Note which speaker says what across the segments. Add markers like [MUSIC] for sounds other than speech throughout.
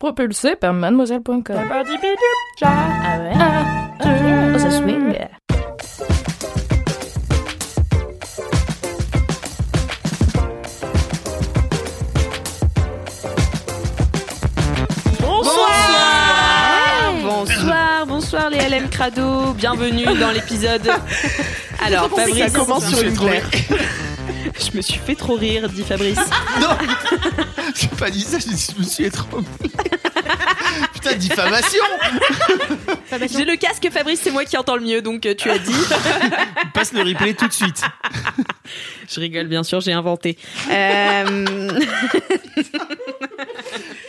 Speaker 1: Propulsé par mademoiselle.com. Ah ouais? Oh, ça swing.
Speaker 2: Bonsoir Bonsoir, bonsoir les LM Crado, bienvenue dans l'épisode. [LAUGHS] Alors Fabrice,
Speaker 3: Ça commence sur une.
Speaker 2: Je me suis fait trop rire, dit Fabrice. [LAUGHS]
Speaker 3: Non J'ai pas dit ça, j'ai dit je me suis étranglé. [LAUGHS] Putain, diffamation
Speaker 2: J'ai le casque Fabrice, c'est moi qui entends le mieux, donc euh, tu as dit. [LAUGHS]
Speaker 3: Passe le replay tout de suite.
Speaker 2: Je rigole bien sûr, j'ai inventé. Euh,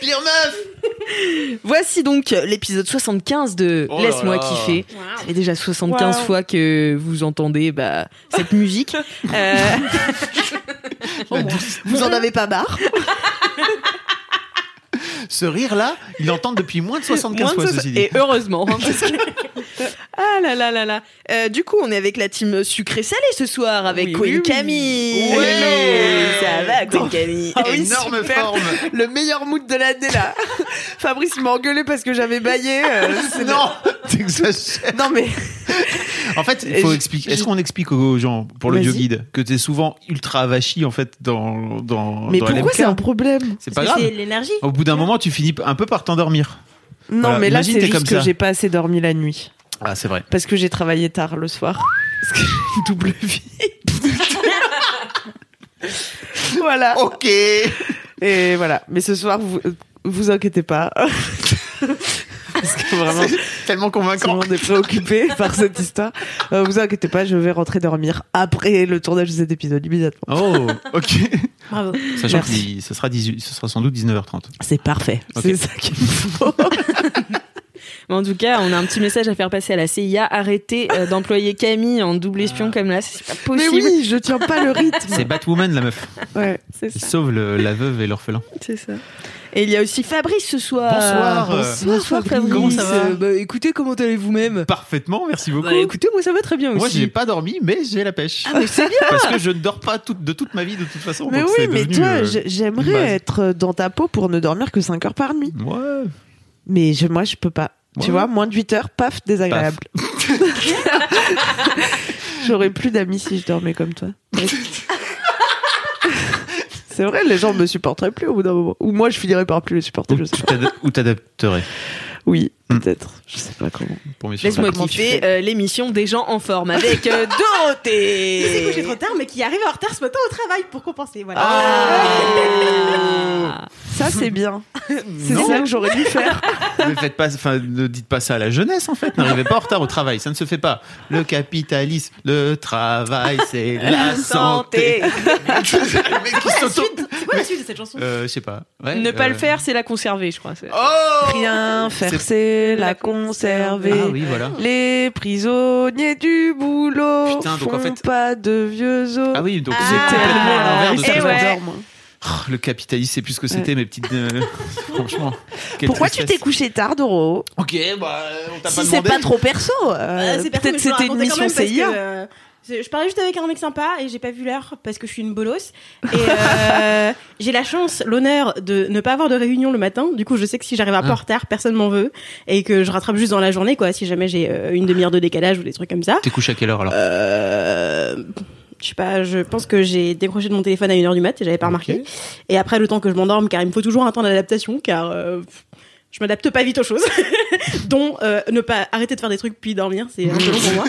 Speaker 3: Pire meuf
Speaker 2: Voici donc l'épisode 75 de
Speaker 3: Oh
Speaker 2: Laisse-moi kiffer. Ça fait déjà 75
Speaker 1: Wow.
Speaker 2: fois que vous entendez bah, cette musique. [LAUGHS] Euh,
Speaker 4: Vous en avez pas marre [LAUGHS]
Speaker 3: Ce rire-là, il l'entend depuis moins de 75
Speaker 2: Moins de
Speaker 3: fois,
Speaker 2: soix-
Speaker 3: ceci dit.
Speaker 2: Et heureusement. hein, parce que- [LAUGHS] ah là là là là. Euh, du coup, on est avec la team sucré-salé ce soir avec
Speaker 4: Oui,
Speaker 2: Queen
Speaker 4: oui, oui.
Speaker 2: Camille.
Speaker 4: Ouais.
Speaker 2: Hello. Ça va, Queen Camille
Speaker 4: oui,
Speaker 3: Énorme
Speaker 4: super.
Speaker 3: forme
Speaker 4: Le meilleur mood de l'année là. Fabrice m'a engueulé parce que j'avais baillé. euh, c'est-
Speaker 3: Non T'exagères
Speaker 4: Non mais [LAUGHS]
Speaker 3: En fait, il faut expliquer. Est-ce qu'on explique aux gens, pour le guide, que t'es souvent ultra avachi en fait dans dans
Speaker 4: mais
Speaker 3: dans
Speaker 4: pourquoi c'est un problème?
Speaker 3: C'est pas grave.
Speaker 2: l'énergie.
Speaker 3: Au bout d'un moment, tu finis un peu par t'endormir.
Speaker 4: Non
Speaker 3: Voilà,
Speaker 4: mais là c'est juste
Speaker 3: comme
Speaker 4: que j'ai pas assez dormi la nuit
Speaker 3: Ah, c'est vrai.
Speaker 4: parce que j'ai travaillé tard le soir. Parce que j'ai une double vie. [LAUGHS] voilà.
Speaker 3: Ok.
Speaker 4: Et voilà. Mais ce soir vous vous inquiétez pas. [LAUGHS] parce que vraiment
Speaker 3: tellement
Speaker 4: tout le
Speaker 3: convaincant.
Speaker 4: monde est préoccupé [LAUGHS] par cette histoire. Euh, vous inquiétez pas, je vais rentrer dormir après le tournage de cet épisode immédiatement.
Speaker 3: Oh, [LAUGHS] ok.
Speaker 2: Bravo.
Speaker 3: Sachant que ce sera 18, ce sera sans doute 19h30.
Speaker 4: C'est parfait. C'est ça qu'il faut. [LAUGHS]
Speaker 2: Mais en tout cas, on a un petit message à faire passer à la CIA. Arrêtez euh, d'employer Camille en double espion comme là, c'est pas
Speaker 4: Mais
Speaker 2: possible.
Speaker 4: oui, je tiens pas le rythme.
Speaker 3: C'est Batwoman, la meuf.
Speaker 4: Ouais, c'est ça.
Speaker 3: sauve le- la veuve et l'orphelin.
Speaker 4: C'est ça.
Speaker 2: Et il y a aussi Fabrice ce soir.
Speaker 3: Bonsoir.
Speaker 2: Bonsoir, Fabrice.
Speaker 3: Comment ça va
Speaker 2: Euh, bah, écoutez, comment allez-vous même
Speaker 3: Parfaitement, merci beaucoup.
Speaker 2: Bah, écoutez, moi ça va très bien aussi.
Speaker 3: Moi, j'ai pas dormi, mais j'ai la pêche.
Speaker 2: Ah, mais c'est bien.
Speaker 3: Parce que je ne dors pas toute- de toute ma vie, de toute façon.
Speaker 4: Mais
Speaker 3: donc
Speaker 4: oui, mais toi,
Speaker 3: euh,
Speaker 4: j'aimerais être dans ta peau pour ne dormir que 5 heures par nuit.
Speaker 3: Ouais.
Speaker 4: Mais je, moi, je peux pas.
Speaker 3: Ouais.
Speaker 4: Tu vois, moins de 8 heures, paf, désagréable. [LAUGHS] [LAUGHS] J'aurais plus d'amis si je dormais comme toi. [LAUGHS] C'est vrai, les gens me supporteraient plus au bout d'un moment. Ou moi, je finirais par plus les supporter,
Speaker 3: Ou
Speaker 4: je sais
Speaker 3: ou t'adapterais
Speaker 4: Oui. Peut-être. Je sais pas comment.
Speaker 2: Laisse-moi kiffer euh, l'émission des gens en forme avec euh, [LAUGHS] Dorothée.
Speaker 5: couché trop tard, mais qui arrive en retard ce matin au travail pour compenser. Voilà.
Speaker 2: Ah. [LAUGHS]
Speaker 4: Ça, c'est bien. [LAUGHS] C'est ça que j'aurais dû faire.
Speaker 3: Ne faites pas, enfin, ne dites pas ça à la jeunesse en fait. N'arrivez pas en retard au travail, ça ne se fait pas. Le capitalisme, le travail, c'est la santé.
Speaker 5: C'est quoi la suite? De cette chanson?
Speaker 3: Euh, je sais pas. Ouais,
Speaker 2: Ne pas
Speaker 3: euh,
Speaker 2: le faire, c'est la conserver, je crois. c'est-
Speaker 3: Oh
Speaker 4: Rien faire,
Speaker 3: C'est-
Speaker 4: c'est la conserver.
Speaker 3: Ah oui, voilà.
Speaker 4: Les prisonniers du boulot
Speaker 3: Putain, donc
Speaker 4: font
Speaker 3: en fait-
Speaker 4: pas de vieux os.
Speaker 3: Ah oui, donc
Speaker 2: Ah.
Speaker 3: c'est complètement à l'envers de
Speaker 2: Et
Speaker 3: ce que
Speaker 2: ouais.
Speaker 3: j'entends.
Speaker 4: j'adore, moi.
Speaker 3: Oh, Le capitalisme, c'est plus ce que c'était, mes petites. euh, [LAUGHS] Franchement. quelle
Speaker 4: Pourquoi tu
Speaker 3: tristesse.
Speaker 4: t'es couché tard, Doro
Speaker 3: Ok, bah, on t'a
Speaker 4: Si
Speaker 3: pas
Speaker 4: c'est
Speaker 3: demandé.
Speaker 4: pas trop perso, euh,
Speaker 5: Euh, c'est perso, mais
Speaker 4: peut-être
Speaker 5: je vous
Speaker 4: c'était une
Speaker 5: racontais quand
Speaker 4: mission
Speaker 5: même parce
Speaker 4: CIA.
Speaker 5: que, euh, c'est- je parlais juste avec un mec sympa et j'ai pas vu l'heure parce que je suis une bolosse. Et euh, [LAUGHS] j'ai la chance, l'honneur de ne pas avoir de réunion le matin. Du coup, je sais que si j'arrive un peu
Speaker 3: Ah.
Speaker 5: en retard, personne m'en veut et que je rattrape juste dans la journée, quoi. Si jamais j'ai euh, une demi-heure de décalage ou des trucs comme ça.
Speaker 3: T'es couché à quelle heure alors?
Speaker 5: Euh, je sais pas, je pense que j'ai décroché de mon téléphone à 1h du mat et j'avais pas remarqué. Et après, le temps que je m'endorme, car il me faut toujours un temps d'adaptation, car euh, je m'adapte pas vite aux choses. [LAUGHS] dont euh, ne pas arrêter de faire des trucs puis dormir, c'est un peu long pour moi.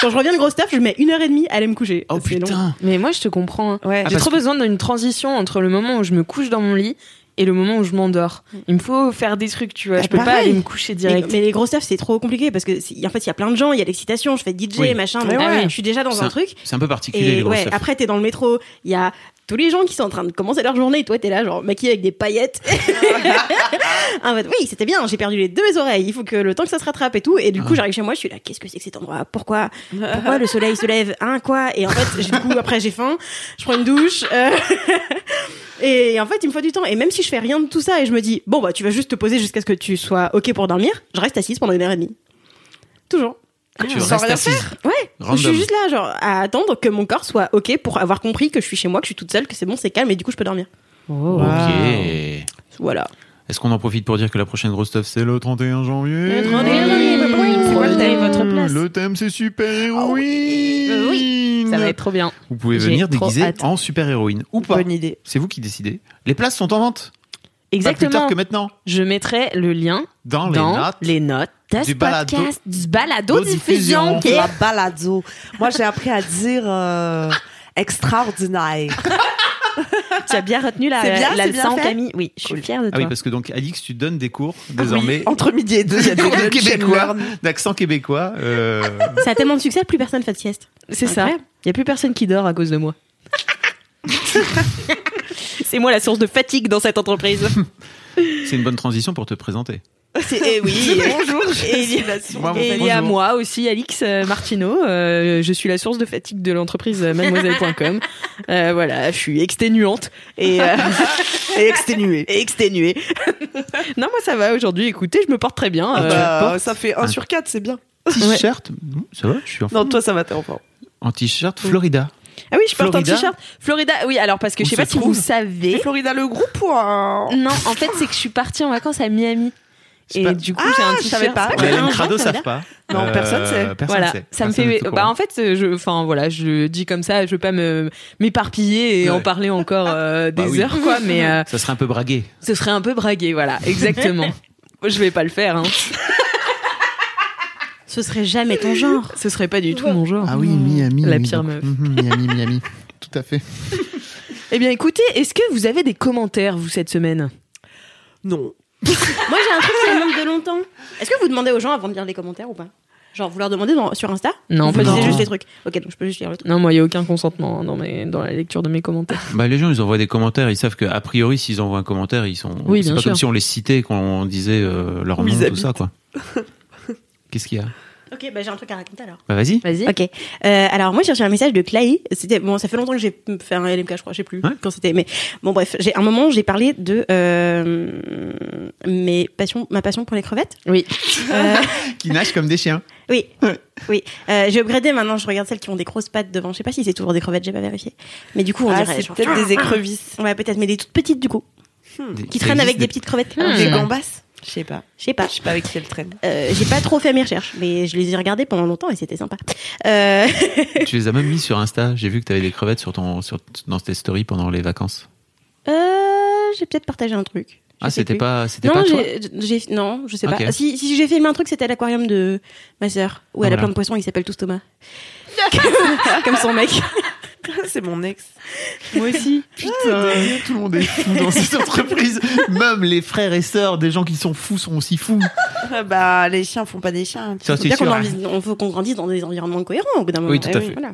Speaker 5: Quand je reviens de grosse taf, je mets une heure et demie à aller me coucher.
Speaker 3: Oh
Speaker 5: long.
Speaker 3: putain
Speaker 2: Mais moi, je te comprends. hein.
Speaker 4: Ouais.
Speaker 3: Ah,
Speaker 2: J'ai
Speaker 3: parce
Speaker 2: trop
Speaker 3: que-
Speaker 2: besoin d'une transition entre le moment où je me couche dans mon lit et le moment où je m'endors. Il me faut faire des trucs, tu vois.
Speaker 4: Ah,
Speaker 2: je peux pas aller me coucher direct.
Speaker 5: mais les grosses tafs, c'est trop compliqué parce que en fait, il y a plein de gens, il y a l'excitation, je fais DJ,
Speaker 3: Oui.
Speaker 5: machin,
Speaker 4: Mais
Speaker 5: donc
Speaker 4: ouais.
Speaker 5: je suis déjà dans
Speaker 3: C'est
Speaker 5: un truc.
Speaker 3: C'est un peu particulier, les
Speaker 5: Et
Speaker 3: grosses
Speaker 5: ouais, après, t'es dans le métro, il y a tous les gens qui sont en train de commencer leur journée, toi, t'es là, genre, maquillée avec des paillettes. [LAUGHS] en fait, oui, c'était bien, j'ai perdu les deux oreilles, il faut que le temps que ça se rattrape et tout. Et du coup, j'arrive chez moi, je suis là, qu'est-ce que c'est que cet endroit? Pourquoi? Pourquoi le soleil se lève? Hein, quoi? Et en fait, du coup, après, j'ai faim, je prends une douche. euh, [LAUGHS] Et en fait, il me faut du temps. Et même si je fais rien de tout ça et je me dis, bon, bah, tu vas juste te poser jusqu'à ce que tu sois OK pour dormir, je reste assise pendant une heure et demie. Toujours.
Speaker 3: Tu
Speaker 4: sans
Speaker 3: restes
Speaker 4: rien
Speaker 3: assise.
Speaker 5: Ouais.
Speaker 3: Random.
Speaker 5: Je suis juste là, genre, à attendre que mon corps soit OK pour avoir compris que je suis chez moi, que je suis toute seule, que c'est bon, c'est calme et du coup, je peux dormir.
Speaker 3: Ok.
Speaker 5: Voilà.
Speaker 3: Est-ce qu'on en profite pour dire que la prochaine grosse stuff c'est le 31 janvier
Speaker 5: Le 31 janvier, bah,
Speaker 2: C'est quoi le thème? Votre place
Speaker 3: Le thème c'est super héroïne.
Speaker 2: Euh, oui, Ça va être trop bien.
Speaker 3: Vous pouvez venir déguisé
Speaker 2: hâte.
Speaker 3: en super héroïne ou pas.
Speaker 4: Bonne idée.
Speaker 3: C'est vous qui décidez. Les places sont en vente. Pas plus
Speaker 2: Exactement.
Speaker 3: tard que maintenant.
Speaker 2: Je mettrai le lien
Speaker 3: Dans, les
Speaker 2: dans
Speaker 3: notes.
Speaker 2: les notes de
Speaker 3: du
Speaker 2: ce
Speaker 3: balado-
Speaker 2: podcast, du balado diffusion.
Speaker 3: diffusion.
Speaker 4: La balado. Moi, j'ai appris à dire euh, extraordinaire. [LAUGHS]
Speaker 2: Tu as bien retenu la,
Speaker 4: bien,
Speaker 2: la leçon,
Speaker 4: fait
Speaker 2: Camille. Oui, je suis
Speaker 4: Cool.
Speaker 2: fière de
Speaker 3: Ah
Speaker 2: toi.
Speaker 3: oui, parce que donc Alix, tu donnes des cours désormais
Speaker 4: Oui, entre midi et deux, il y a des
Speaker 3: de québécois, d'accent québécois. euh,
Speaker 5: Ça a tellement de succès, plus personne fait de sieste.
Speaker 2: C'est ça. Il n'y a plus personne qui dort à cause de moi. [LAUGHS] C'est moi la source de fatigue dans cette entreprise.
Speaker 3: c'est une bonne transition pour te présenter. [LAUGHS]
Speaker 2: Et oui.
Speaker 4: Bonjour,
Speaker 2: Et il y a-
Speaker 3: Moi,
Speaker 2: Et il y a
Speaker 3: bonjour.
Speaker 2: moi aussi, Alix euh, Martineau. Euh, je suis la source de fatigue de l'entreprise euh, mademoiselle.com. [LAUGHS] Euh, voilà, je suis exténuante et, euh, [LAUGHS]
Speaker 4: Et exténué.
Speaker 2: et exténuée. non, moi ça va aujourd'hui. Écoutez, je me porte très bien.
Speaker 3: Ah,
Speaker 4: Bah, ça fait 1 sur 4, c'est bien.
Speaker 3: T-shirt, ça va, je suis en,
Speaker 4: Non, toi, ça va, t'es en forme.
Speaker 3: en t-shirt Florida.
Speaker 2: Ah oui, je porte
Speaker 3: Florida
Speaker 2: un t-shirt. Florida, oui, alors parce que
Speaker 3: Où
Speaker 2: je sais pas si vous savez.
Speaker 4: Florida, le groupe ou un...
Speaker 2: Non, en fait, c'est que je suis partie en vacances à Miami. Et
Speaker 3: pas-
Speaker 2: du coup,
Speaker 4: Ah,
Speaker 2: j'ai un
Speaker 4: je
Speaker 2: t-shirt.
Speaker 4: savais pas.
Speaker 5: Ouais,
Speaker 3: Les
Speaker 5: un
Speaker 3: Hélène
Speaker 5: vrai,
Speaker 3: Crado
Speaker 5: ça
Speaker 3: savent pas.
Speaker 4: Non, personne sait.
Speaker 3: Personne
Speaker 2: voilà,
Speaker 3: sait.
Speaker 2: ça me fait. Bah en fait, je, enfin voilà, je le dis comme ça, je veux pas me m'éparpiller et
Speaker 3: Ouais.
Speaker 2: en parler encore euh, des
Speaker 3: Bah oui.
Speaker 2: heures, quoi. [LAUGHS] Mais euh,
Speaker 3: Ça serait un peu bragué.
Speaker 2: ce serait un peu bragué, voilà, exactement. [LAUGHS] je vais pas le faire, hein. [LAUGHS]
Speaker 5: Ce serait jamais ton genre.
Speaker 2: Ce serait pas du tout mon genre.
Speaker 3: Ah oui, Miami.
Speaker 2: La pire meuf.
Speaker 3: Mhm, Miami, Miami. Tout à fait.
Speaker 2: Eh bien, écoutez, est-ce que vous avez des commentaires vous cette semaine?
Speaker 4: Non.
Speaker 5: Moi, j'ai un truc qui me manque de longtemps. Est-ce que vous demandez aux gens avant de lire les commentaires ou pas? Genre, vous leur demandez dans- sur Insta?
Speaker 2: Non,
Speaker 5: Vous
Speaker 2: pas tout.
Speaker 5: juste les trucs. Ok, donc je peux juste lire le truc.
Speaker 2: Non, moi, il y a aucun consentement hein, dans mes dans la lecture de mes commentaires.
Speaker 3: Bah, les gens, ils envoient des commentaires. Ils savent qu'a priori, s'ils envoient un commentaire, ils sont.
Speaker 2: Oui,
Speaker 3: c'est
Speaker 2: bien
Speaker 3: pas
Speaker 2: sûr.
Speaker 3: comme si on les citait, qu'on disait euh, leur
Speaker 4: Où
Speaker 3: nom,
Speaker 4: ils
Speaker 3: tout
Speaker 4: habitent.
Speaker 3: ça, quoi. Qu'est-ce qu'il y a?
Speaker 5: Ok, bah j'ai un truc à raconter alors.
Speaker 3: Bah, vas-y.
Speaker 2: Vas-y.
Speaker 5: Ok. Euh, alors moi j'ai reçu un message de Clay. C'était bon, ça fait longtemps que j'ai fait un LMK, je crois, je sais plus
Speaker 3: Ouais.
Speaker 5: quand c'était. Mais bon bref, j'ai un moment j'ai parlé de euh, mes passions, ma passion pour les crevettes.
Speaker 2: Oui.
Speaker 5: Euh, [LAUGHS]
Speaker 3: Qui nagent comme des chiens.
Speaker 5: oui, oui. Euh, j'ai upgradé maintenant. Je regarde celles qui ont des grosses pattes devant. Je sais pas si c'est toujours des crevettes, j'ai pas vérifié. Mais du coup on
Speaker 4: Ah,
Speaker 5: dirait
Speaker 4: peut-être des écrevisses.
Speaker 5: Ouais, peut-être, mais des toutes petites du coup,
Speaker 3: Des-
Speaker 5: qui traînent avec des petites crevettes.
Speaker 2: Hmm.
Speaker 4: Des
Speaker 3: Ouais.
Speaker 4: Je sais pas.
Speaker 5: Je sais pas.
Speaker 4: Je sais pas avec qui elles traînent.
Speaker 5: Euh, j'ai pas trop fait mes recherches, mais je les ai regardées pendant longtemps et c'était sympa. Euh, [LAUGHS]
Speaker 3: Tu les as même mis sur Insta. J'ai vu que tu avais des crevettes sur ton, sur, dans tes stories pendant les vacances.
Speaker 5: euh, j'ai peut-être partagé un truc. Je
Speaker 3: Ah, c'était pas, c'était
Speaker 5: Non,
Speaker 3: pas toi.
Speaker 5: j'ai, non, je sais pas. Si, si j'ai filmé un truc, c'était à l'aquarium de ma sœur, où elle
Speaker 3: Voilà.
Speaker 5: a plein de poissons, ils s'appellent tous Thomas. [LAUGHS] Comme son mec. [LAUGHS]
Speaker 4: c'est mon ex.
Speaker 5: Moi aussi.
Speaker 3: Putain, tout le monde est fou dans cette [LAUGHS] entreprise. Même les frères et sœurs des gens qui sont fous sont aussi fous.
Speaker 4: Ah bah, les chiens font pas des chiens.
Speaker 3: Ça, c'est
Speaker 5: bien qu'on
Speaker 3: sûr.
Speaker 5: envie- on faut qu'on grandisse dans des environnements cohérents au bout d'un moment.
Speaker 3: Oui, tout à
Speaker 5: Eh
Speaker 3: fait.
Speaker 5: Voilà.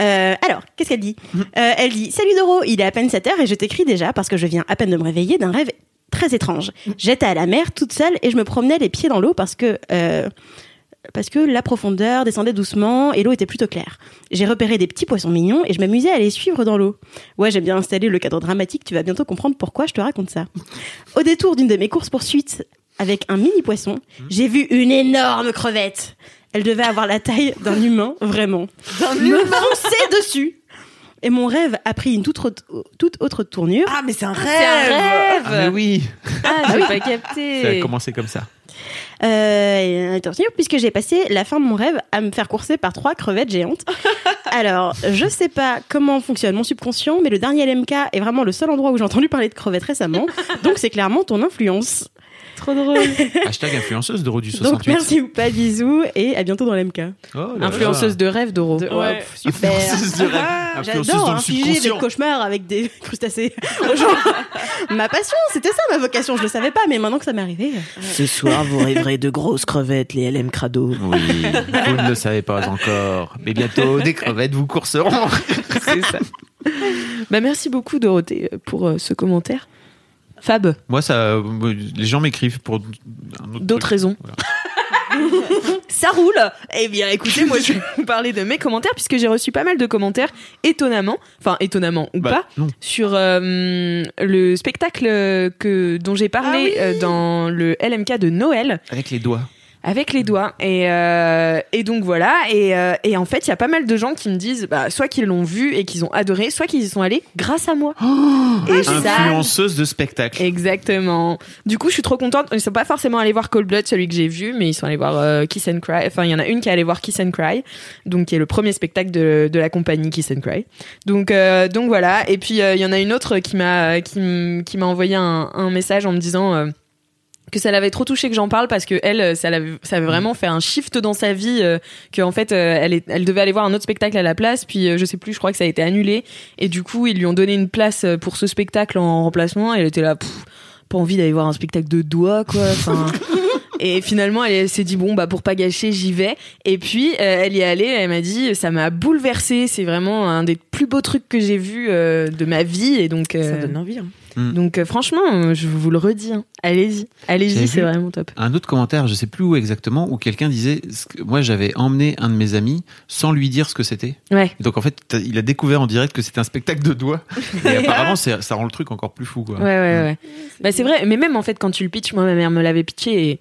Speaker 5: Euh, alors, qu'est-ce qu'elle dit? Euh, Elle dit Salut Doro, il est à peine 7 heures et je t'écris déjà parce que je viens à peine de me réveiller d'un rêve très étrange. J'étais à la mer toute seule et je me promenais les pieds dans l'eau parce que euh, parce que la profondeur descendait doucement et l'eau était plutôt claire. J'ai repéré des petits poissons mignons et je m'amusais à les suivre dans l'eau. Ouais, j'ai bien installé le cadre dramatique, tu vas bientôt comprendre pourquoi je te raconte ça. [LAUGHS] Au détour d'une de mes courses poursuites avec un mini poisson, j'ai vu une énorme crevette. Elle devait avoir la taille d'un [LAUGHS] humain, vraiment. D'un me [LAUGHS] foncer dessus. Et mon rêve a pris une toute autre, toute autre tournure.
Speaker 4: Ah, mais c'est un rêve
Speaker 2: C'est un rêve.
Speaker 3: Ah, mais oui,
Speaker 2: Ah, j'ai pas
Speaker 3: ça a
Speaker 2: capté.
Speaker 3: commencé comme ça.
Speaker 5: Euh, attention, puisque j'ai passé la fin de mon rêve à me faire courser par trois crevettes géantes. [LAUGHS] Alors, je sais pas comment fonctionne mon subconscient, mais le dernier LMK est vraiment le seul endroit où j'ai entendu parler de crevettes récemment. [LAUGHS] donc, c'est clairement ton influence.
Speaker 2: Trop drôle. [LAUGHS]
Speaker 3: Hashtag influenceuse de Rodu
Speaker 5: Donc,
Speaker 3: 68.
Speaker 5: merci ou pas, bisous, et à bientôt dans l'MK.
Speaker 3: Oh.
Speaker 2: Influenceuse de rêve, Doro.
Speaker 5: De-
Speaker 4: Ouais.
Speaker 5: pff, super.
Speaker 3: Influenceuse de rêve.
Speaker 5: Ah,
Speaker 3: Influenceuse
Speaker 5: J'adore
Speaker 3: dans
Speaker 5: infliger des cauchemars avec des [LAUGHS] crustacés aux gens. [LAUGHS] ma passion, c'était ça ma vocation. Je le savais pas, mais maintenant que ça m'est arrivé.
Speaker 4: Ce soir, vous rêverez de grosses crevettes, les LM Crado.
Speaker 3: Oui, vous ne le savez pas encore. Mais bientôt, des crevettes vous courseront.
Speaker 2: C'est ça. Bah, merci beaucoup, Dorothée, pour euh, ce commentaire. Fab,
Speaker 3: Moi, ça, les gens m'écrivent pour
Speaker 2: d'autres raisons.
Speaker 3: Voilà. [LAUGHS]
Speaker 2: Ça roule Eh bien, écoutez, moi, je vais vous parler de mes commentaires, puisque j'ai reçu pas mal de commentaires, étonnamment, enfin, étonnamment ou
Speaker 3: Bah,
Speaker 2: pas,
Speaker 3: non.
Speaker 2: sur euh, le spectacle que, dont j'ai parlé euh, dans le LMK de Noël.
Speaker 3: Avec les doigts.
Speaker 2: Avec les doigts. Et, euh, et donc voilà. Et, euh, et en fait, il y a pas mal de gens qui me disent bah, soit qu'ils l'ont vu et qu'ils ont adoré, soit qu'ils y sont allés grâce à moi. et ça.
Speaker 3: Influenceuse de spectacle.
Speaker 2: Exactement. Du coup, je suis trop contente. Ils sont pas forcément allés voir Cold Blood, celui que j'ai vu, mais ils sont allés voir euh, Kiss and Cry. Enfin, il y en a une qui est allée voir Kiss and Cry, donc qui est le premier spectacle de, de la compagnie Kiss and Cry. Donc, euh, donc voilà. Et puis euh, il y en a une autre qui m'a qui, m'a envoyé un, un message en me disant. Euh, que ça l'avait trop touché que j'en parle parce que elle ça l'avait ça avait vraiment fait un shift dans sa vie euh, que en fait euh, elle est, elle devait aller voir un autre spectacle à la place puis euh, je sais plus je crois que ça a été annulé. Et du coup ils lui ont donné une place euh, pour ce spectacle en remplacement. Et elle était là pff, pas envie d'aller voir un spectacle de doigts quoi enfin. [LAUGHS] Et finalement elle, elle s'est dit bon bah pour pas gâcher j'y vais. Et puis euh, elle y est allée elle m'a dit ça m'a bouleversée. C'est vraiment un des plus beaux trucs que j'ai vu euh, de ma vie. Et donc euh,
Speaker 4: Ça donne envie. hein.
Speaker 2: Donc euh, franchement je vous le redis hein. allez-y allez-y c'est vraiment top
Speaker 3: Un autre commentaire, je sais plus où exactement, où quelqu'un disait Moi, j'avais emmené un de mes amis sans lui dire ce que c'était.
Speaker 2: ouais
Speaker 3: Donc, en fait, il a découvert en direct que c'était un spectacle de doigts. [LAUGHS] Et apparemment, ça rend le truc encore plus fou. Quoi.
Speaker 2: Ouais, ouais, ouais. Bah, c'est vrai, mais même en fait, quand tu le pitches, moi, ma mère me l'avait pitché et.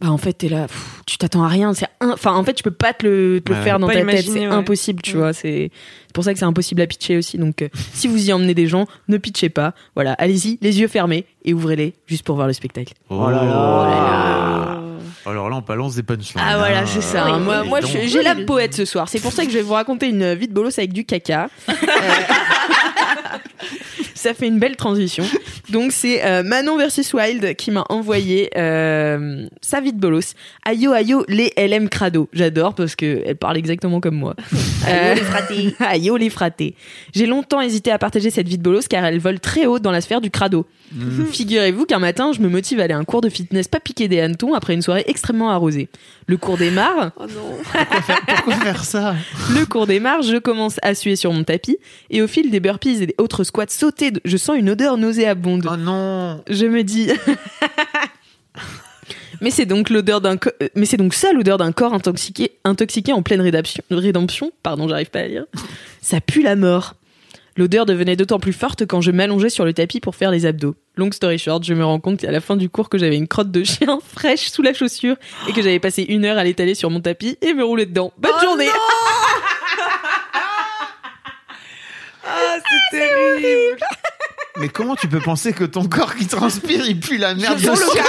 Speaker 2: Bah, en fait, t'es là, pff, tu t'attends à rien. C'est Enfin, en fait, tu peux pas te le, te le
Speaker 3: Ouais,
Speaker 2: faire dans ta tête.
Speaker 4: imaginer,
Speaker 2: C'est
Speaker 4: ouais.
Speaker 2: impossible, tu vois. C'est c'est pour ça que c'est impossible à pitcher aussi. Donc, euh, [LAUGHS] si vous y emmenez des gens, ne pitchez pas. Voilà, allez-y, les yeux fermés et ouvrez-les juste pour voir le spectacle.
Speaker 3: Oh là là. Alors là, on balance des punchlines.
Speaker 2: Ah voilà,
Speaker 3: hein.
Speaker 2: c'est ça. Moi, moi j'ai l'âme poète ce soir. C'est pour ça que je vais vous raconter une vie de bolos avec du caca. [LAUGHS] Euh, [LAUGHS] ça fait une belle transition. Donc c'est euh, Manon versus Wild qui m'a envoyé euh, sa vie de bolos. Ayo ayo les LM crado. J'adore parce que elle parle exactement comme moi. [LAUGHS] Ayo les fratés. ayo les fratés. J'ai longtemps hésité à partager cette vie de bolos car elle vole très haut dans la sphère du crado. [LAUGHS] Figurez-vous qu'un matin, je me motive à aller à un cours de fitness pas piqué des hannetons après une soirée extrêmement arrosée. Le cours démarre. [LAUGHS]
Speaker 3: Pourquoi faire ça?
Speaker 2: Le cours démarre, je commence à suer sur mon tapis et au fil des burpees et des autres squats sautés, je sens une odeur nauséabonde.
Speaker 3: Oh non
Speaker 2: Je me dis [LAUGHS] Mais c'est donc l'odeur d'un co- euh, mais c'est donc ça l'odeur d'un corps intoxiqué intoxiqué en pleine rédemption, rédemption, pardon, j'arrive pas à lire. Ça pue la mort. L'odeur devenait d'autant plus forte quand je m'allongeais sur le tapis pour faire les abdos. Long story short, je me rends compte à la fin du cours que j'avais une crotte de chien [LAUGHS] fraîche sous la chaussure et que j'avais passé une heure à l'étaler sur mon tapis et me rouler dedans. Bonne journée [LAUGHS]
Speaker 4: Ah, c'est terrible.
Speaker 3: Mais comment tu peux penser que ton corps qui transpire, il pue la merde
Speaker 2: Je sens
Speaker 3: dessus [LAUGHS]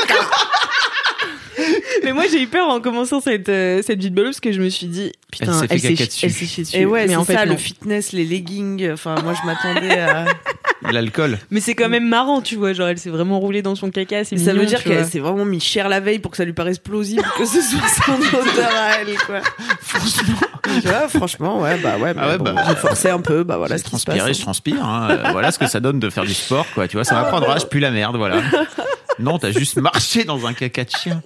Speaker 2: Mais moi j'ai eu peur en commençant cette, euh, cette vie de bolo parce que je me suis dit putain
Speaker 3: Elle s'est fait caca
Speaker 2: chi-
Speaker 3: dessus.
Speaker 2: elle s'est dessus.
Speaker 4: Et ouais,
Speaker 2: mais
Speaker 4: c'est
Speaker 2: en fait
Speaker 4: ça,
Speaker 2: non.
Speaker 4: le fitness, les leggings. Enfin, moi, je m'attendais à. [LAUGHS]
Speaker 3: L'alcool.
Speaker 2: Mais c'est quand même marrant, tu vois, genre elle s'est vraiment roulée dans son caca, c'est
Speaker 4: ça veut dire qu'elle s'est vraiment mis cher la veille pour que ça lui paraisse plausible que ce [LAUGHS] soit son odeur à elle, quoi.
Speaker 3: Franchement.
Speaker 4: Tu vois, franchement, ouais, bah ouais, mais
Speaker 3: Ah ouais,
Speaker 4: bon,
Speaker 3: bah,
Speaker 4: j'ai forcé un peu, bah voilà ce qui se passe.
Speaker 3: je transpire. hein. Euh, voilà ce que ça donne de faire du sport, quoi. Tu vois, ça m'apprendra, je pue la merde, voilà. Non, t'as juste marché dans un caca de chien.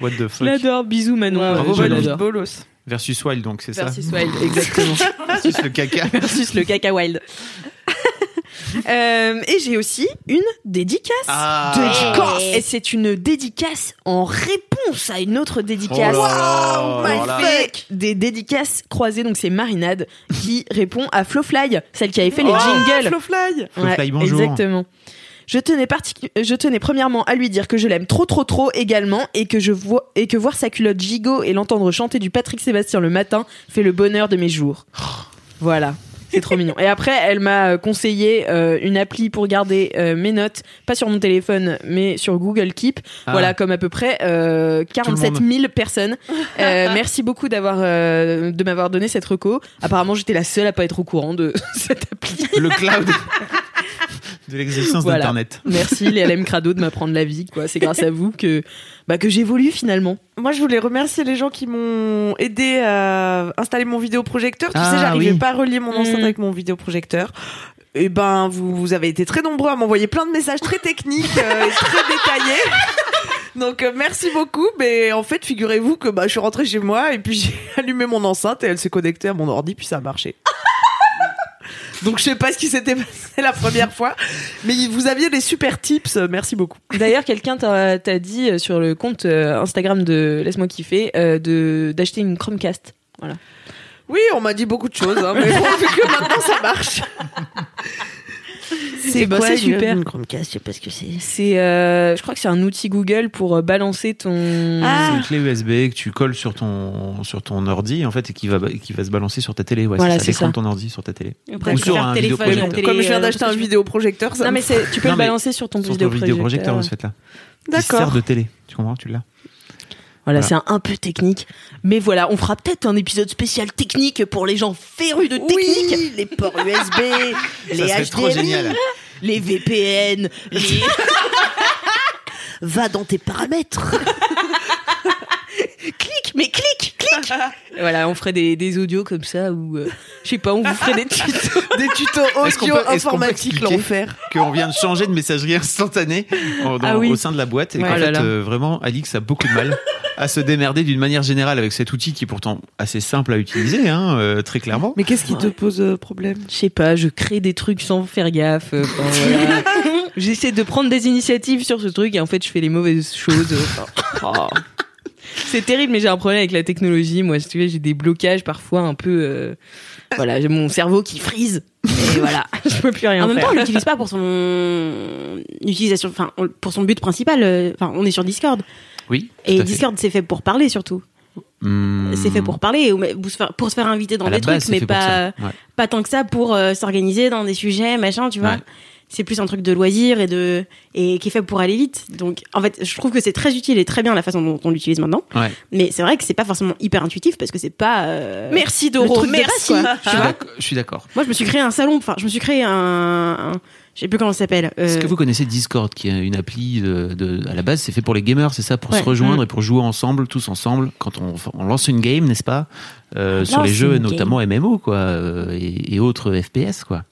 Speaker 3: What the
Speaker 2: Je
Speaker 3: fuck.
Speaker 2: l'adore, bisous Manon.
Speaker 4: Ouais,
Speaker 3: Bravo, Manon.
Speaker 4: bolos.
Speaker 3: Versus Wild, donc, c'est ça
Speaker 2: Versus Wild, exactement.
Speaker 3: Versus le caca.
Speaker 2: Versus le caca wild. Euh, et j'ai aussi une dédicace.
Speaker 3: Ah.
Speaker 2: Dédicace. Et c'est une dédicace en réponse à une autre dédicace.
Speaker 3: Oh là là, alors là.
Speaker 2: Avec des dédicaces croisées, donc c'est Marinade qui répond à Flowfly, celle qui avait fait les
Speaker 4: Oh,
Speaker 2: jingles.
Speaker 4: Flowfly.
Speaker 3: Flowfly, bonjour.
Speaker 2: Exactement. Je tenais, particu- je tenais premièrement à lui dire que je l'aime trop trop trop également et que je vois et que voir sa culotte gigot et l'entendre chanter du Patrick Sébastien le matin fait le bonheur de mes jours. Voilà. C'est trop mignon. Et après, elle m'a euh, conseillé euh, une appli pour garder euh, mes notes, pas sur mon téléphone, mais sur Google Keep.
Speaker 3: Ah.
Speaker 2: Voilà, comme à peu près euh, 47 000 personnes. [LAUGHS] Euh, merci beaucoup d'avoir euh, de m'avoir donné cette reco. Apparemment, j'étais la seule à pas être au courant de [LAUGHS] cette appli.
Speaker 3: Le cloud de l'existence
Speaker 2: Voilà.
Speaker 3: d'Internet.
Speaker 2: Merci les LM Crado de m'apprendre la vie. quoi. C'est grâce à vous que bah, que j'évolue finalement.
Speaker 4: Moi, je voulais remercier les gens qui m'ont aidé à installer mon vidéoprojecteur. Tu
Speaker 3: Ah,
Speaker 4: sais, j'arrivais
Speaker 3: oui.
Speaker 4: pas à relier mon enceinte
Speaker 2: Mm.
Speaker 4: avec mon vidéoprojecteur. Et ben, vous, vous avez été très nombreux à m'envoyer plein de messages très techniques euh, et très détaillés. Donc euh, merci beaucoup, mais en fait figurez-vous que bah je suis rentrée chez moi et puis [LAUGHS] j'ai allumé mon enceinte et elle s'est connectée à mon ordi puis ça a marché. Donc je sais pas ce qui s'était passé la première fois, mais vous aviez des super tips. Merci beaucoup.
Speaker 2: D'ailleurs, quelqu'un t'a dit euh, sur le compte euh, Instagram de Laisse-moi kiffer euh, de d'acheter une Chromecast. Voilà.
Speaker 4: Oui, on m'a dit beaucoup de choses, hein, mais bon, vu que maintenant ça marche. [LAUGHS]
Speaker 2: C'est bah, c'est super.
Speaker 4: Une Chromecast, je sais pas ce que c'est.
Speaker 2: C'est, euh, je crois que c'est un outil Google pour euh, balancer ton.
Speaker 4: Ah.
Speaker 3: C'est une clé USB que tu colles sur ton, sur ton ordi, en fait, et qui va, qui va se balancer sur ta télé. Ouais,
Speaker 2: Voilà,
Speaker 3: c'est ça, ton ordi sur ta télé.
Speaker 5: Après,
Speaker 3: Ou sur un
Speaker 5: téléphone,
Speaker 3: vidéoprojecteur.
Speaker 5: télé,
Speaker 4: Comme je viens d'acheter un vidéoprojecteur, ça
Speaker 2: Non
Speaker 4: me-
Speaker 2: mais c'est, tu peux
Speaker 3: Non,
Speaker 2: le balancer sur ton
Speaker 3: Sur ton vidéoprojecteur,
Speaker 2: vidéoprojecteur.
Speaker 3: de ce fait-là. Qui
Speaker 4: D'accord.
Speaker 3: sert de télé. Tu comprends? Tu l'as?
Speaker 2: Voilà,
Speaker 3: Voilà.
Speaker 2: c'est un, un peu technique, mais voilà, on fera peut-être un épisode spécial technique pour les gens férus de technique,
Speaker 4: Oui, les ports USB, [LAUGHS] les
Speaker 3: trop
Speaker 4: HDMI.
Speaker 3: génial.
Speaker 2: les VPN, les [LAUGHS]
Speaker 4: Va dans tes paramètres. [LAUGHS]
Speaker 2: clic, mais clic, clic. [LAUGHS] voilà, on ferait des, des audios comme ça ou euh, je sais pas, on vous ferait des [LAUGHS] tutos.
Speaker 4: Des tutos audio
Speaker 3: peut- est-ce qu'on peut
Speaker 4: informatique
Speaker 3: expliquer
Speaker 4: l'enfer.
Speaker 3: qu'on vient de changer de messagerie instantanée en- dans-
Speaker 2: Ah oui.
Speaker 3: au sein de la boîte et
Speaker 2: Ouais,
Speaker 3: qu'en fait euh, vraiment Alix a beaucoup de mal à se démerder d'une manière générale avec cet outil qui est pourtant assez simple à utiliser hein, euh, très clairement
Speaker 4: Mais qu'est-ce qui te pose euh, problème?
Speaker 2: Je sais pas, je crée des trucs sans faire gaffe. euh, enfin, voilà. [LAUGHS] J'essaie de prendre des initiatives sur ce truc et en fait je fais les mauvaises choses. Enfin, oh. C'est terrible, mais j'ai un problème avec la technologie. Moi, si tu veux, j'ai des blocages parfois un peu. euh, Voilà, j'ai mon cerveau qui frise. Et [LAUGHS] voilà, [LAUGHS] je peux plus rien
Speaker 5: En même
Speaker 2: faire.
Speaker 5: temps, on l'utilise pas pour son utilisation, enfin, pour son but principal. euh, Enfin, on est sur Discord.
Speaker 3: oui
Speaker 5: Et. Discord, c'est fait pour parler surtout.
Speaker 3: Hmm.
Speaker 5: C'est fait pour parler, pour se faire, faire inviter dans
Speaker 3: À
Speaker 5: des trucs, mais pas.
Speaker 3: Ouais.
Speaker 5: pas tant que ça pour euh, s'organiser dans des sujets, machin, tu vois.
Speaker 3: Ouais.
Speaker 5: C'est plus un truc de loisir et de et qui est fait pour aller vite. Donc, en fait, je trouve que c'est très utile et très bien la façon dont on l'utilise maintenant.
Speaker 3: Ouais.
Speaker 5: Mais c'est vrai que c'est pas forcément hyper intuitif parce que c'est pas. euh,
Speaker 2: Merci Doro,
Speaker 5: truc de base,
Speaker 2: merci.
Speaker 5: quoi.
Speaker 3: Je suis d'accord- je suis d'accord.
Speaker 5: Moi, je me suis créé un salon. Enfin, je me suis créé un. un- je sais plus comment ça s'appelle.
Speaker 3: Est-ce
Speaker 5: euh,
Speaker 3: que vous connaissez Discord, qui est une appli de, de- à la base, c'est fait pour les gamers, c'est ça, pour
Speaker 5: Ouais.
Speaker 3: se rejoindre
Speaker 2: Mm.
Speaker 3: et pour jouer ensemble, tous ensemble, quand on, on lance une game, n'est-ce pas, euh, sur les jeux, notamment MMO, quoi, euh, et, et autres FPS, quoi.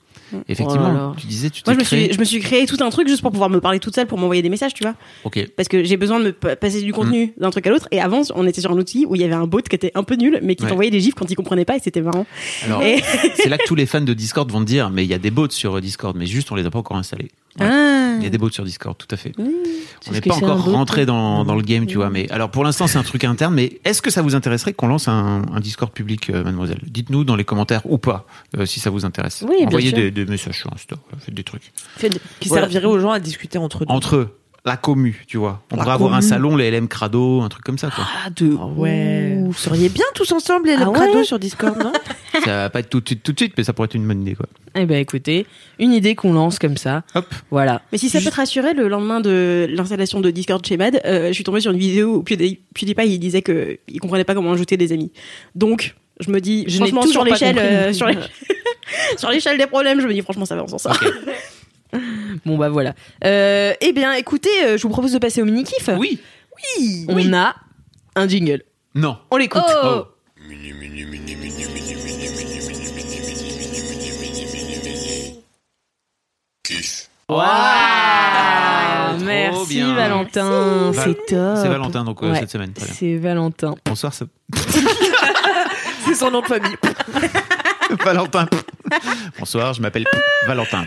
Speaker 3: Effectivement,
Speaker 5: Oh là là.
Speaker 3: tu disais, tu
Speaker 5: Moi, je me,
Speaker 3: créé.
Speaker 5: suis, je me suis créé tout un truc juste pour pouvoir me parler toute seule, pour m'envoyer des messages, tu vois.
Speaker 3: Ok.
Speaker 5: Parce que j'ai besoin de me pa- passer du contenu d'un truc à l'autre. Et avant, on était sur un outil où il y avait un bot qui était un peu nul, mais qui
Speaker 3: Ouais.
Speaker 5: t'envoyait des gifs quand il comprenait pas et c'était marrant.
Speaker 3: Alors,
Speaker 5: Et-
Speaker 3: c'est là que tous les fans de Discord vont te dire, mais il y a des bots sur Discord, mais juste on les a pas encore installés. Ouais.
Speaker 5: Ah.
Speaker 3: Il y a des bots sur Discord, tout à fait.
Speaker 5: Mmh.
Speaker 3: On n'est pas encore rentré dans, dans le game, tu vois. Mais alors pour l'instant, c'est un truc interne. Mais est-ce que ça vous intéresserait qu'on lance un, un Discord public, euh, mademoiselle? Dites-nous dans les commentaires ou pas, euh, si ça vous intéresse.
Speaker 2: Oui, bien
Speaker 3: Envoyez
Speaker 2: sûr.
Speaker 3: des, des messages sur Insta, faites des trucs.
Speaker 4: Qui
Speaker 3: Voilà.
Speaker 4: servirait aux gens à discuter entre eux.
Speaker 3: Entre eux, la commu, tu vois. On
Speaker 4: La
Speaker 3: pourrait avoir un salon, les LM Crado, un truc comme ça, quoi.
Speaker 2: Ah, de
Speaker 4: Ah ouais. Vous seriez bien tous ensemble les
Speaker 2: Ah
Speaker 4: Crado
Speaker 2: ouais
Speaker 4: sur Discord, non [LAUGHS] [LAUGHS]
Speaker 3: ça va pas être tout de suite, tout de suite, mais ça pourrait être une bonne idée, quoi.
Speaker 2: Eh ben écoutez, une idée qu'on lance comme ça.
Speaker 3: Hop.
Speaker 2: Voilà.
Speaker 5: Mais si ça peut te rassurer, le lendemain de l'installation de Discord chez Mad, euh, je suis tombée sur une vidéo où Pewdie- PewDiePie il disait que il comprenait pas comment ajouter des amis. Donc, je me dis,
Speaker 2: Je
Speaker 5: franchement,
Speaker 2: toujours
Speaker 5: sur l'échelle, euh, [LAUGHS] sur l'échelle des problèmes, je me dis, franchement, ça va, on s'en sort. [LAUGHS]
Speaker 2: Bon bah voilà. Euh, eh bien écoutez, euh, je vous propose de passer au mini kiff.
Speaker 3: Oui.
Speaker 2: Oui. On a un jingle.
Speaker 3: Non.
Speaker 2: On l'écoute.
Speaker 3: Oh.
Speaker 2: Ah,
Speaker 3: Trop
Speaker 2: merci
Speaker 3: bien.
Speaker 2: Valentin,
Speaker 3: Val-
Speaker 2: c'est top.
Speaker 3: C'est Valentin, donc euh,
Speaker 2: Ouais,
Speaker 3: cette semaine. Très bien.
Speaker 2: C'est Valentin.
Speaker 3: Bonsoir, ça... [LAUGHS] [LAUGHS]
Speaker 4: C'est son nom de famille. [LAUGHS]
Speaker 3: Valentin. Bonsoir, je m'appelle Valentin.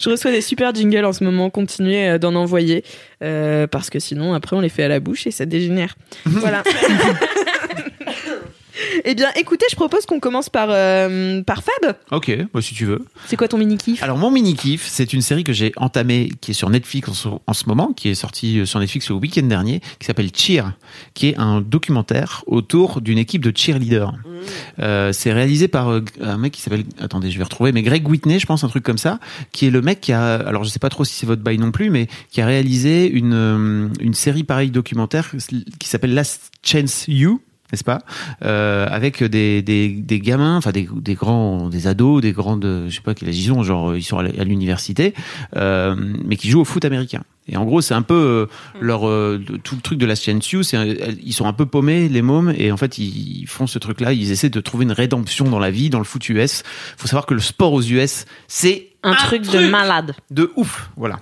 Speaker 2: Je reçois des super jingles en ce moment. Continuez euh, d'en envoyer euh, parce que sinon après on les fait à la bouche et ça dégénère. [LAUGHS] voilà. [LAUGHS] Eh bien, écoutez, je propose qu'on commence par, euh, par Fab.
Speaker 3: Ok, bah, si tu veux.
Speaker 2: C'est quoi ton mini kiff
Speaker 3: Alors mon mini kiff, c'est une série que j'ai entamée, qui est sur Netflix en ce, en ce moment, qui est sortie sur Netflix le week-end dernier, qui s'appelle Cheer, qui est un documentaire autour d'une équipe de cheerleaders. Euh, c'est réalisé par euh, un mec qui s'appelle, attendez, je vais retrouver, mais Greg Whitney, je pense, un truc comme ça, qui est le mec qui a, alors je sais pas trop si c'est votre bail non plus, mais qui a réalisé une euh, une série pareille documentaire qui s'appelle Last Chance You n'est-ce pas? Euh, avec des, des, des gamins enfin des, des grands des ados des grandes je sais pas quel âge ils ont genre ils sont à l'université euh, mais qui jouent au foot américain et en gros c'est un peu euh, leur euh, tout le truc de la You c'est ils sont un peu paumés les mômes et en fait ils, font ce truc là ils essaient de trouver une rédemption dans la vie dans le foot US faut savoir que le sport aux US c'est
Speaker 2: Un truc de malade.
Speaker 3: de ouf, voilà.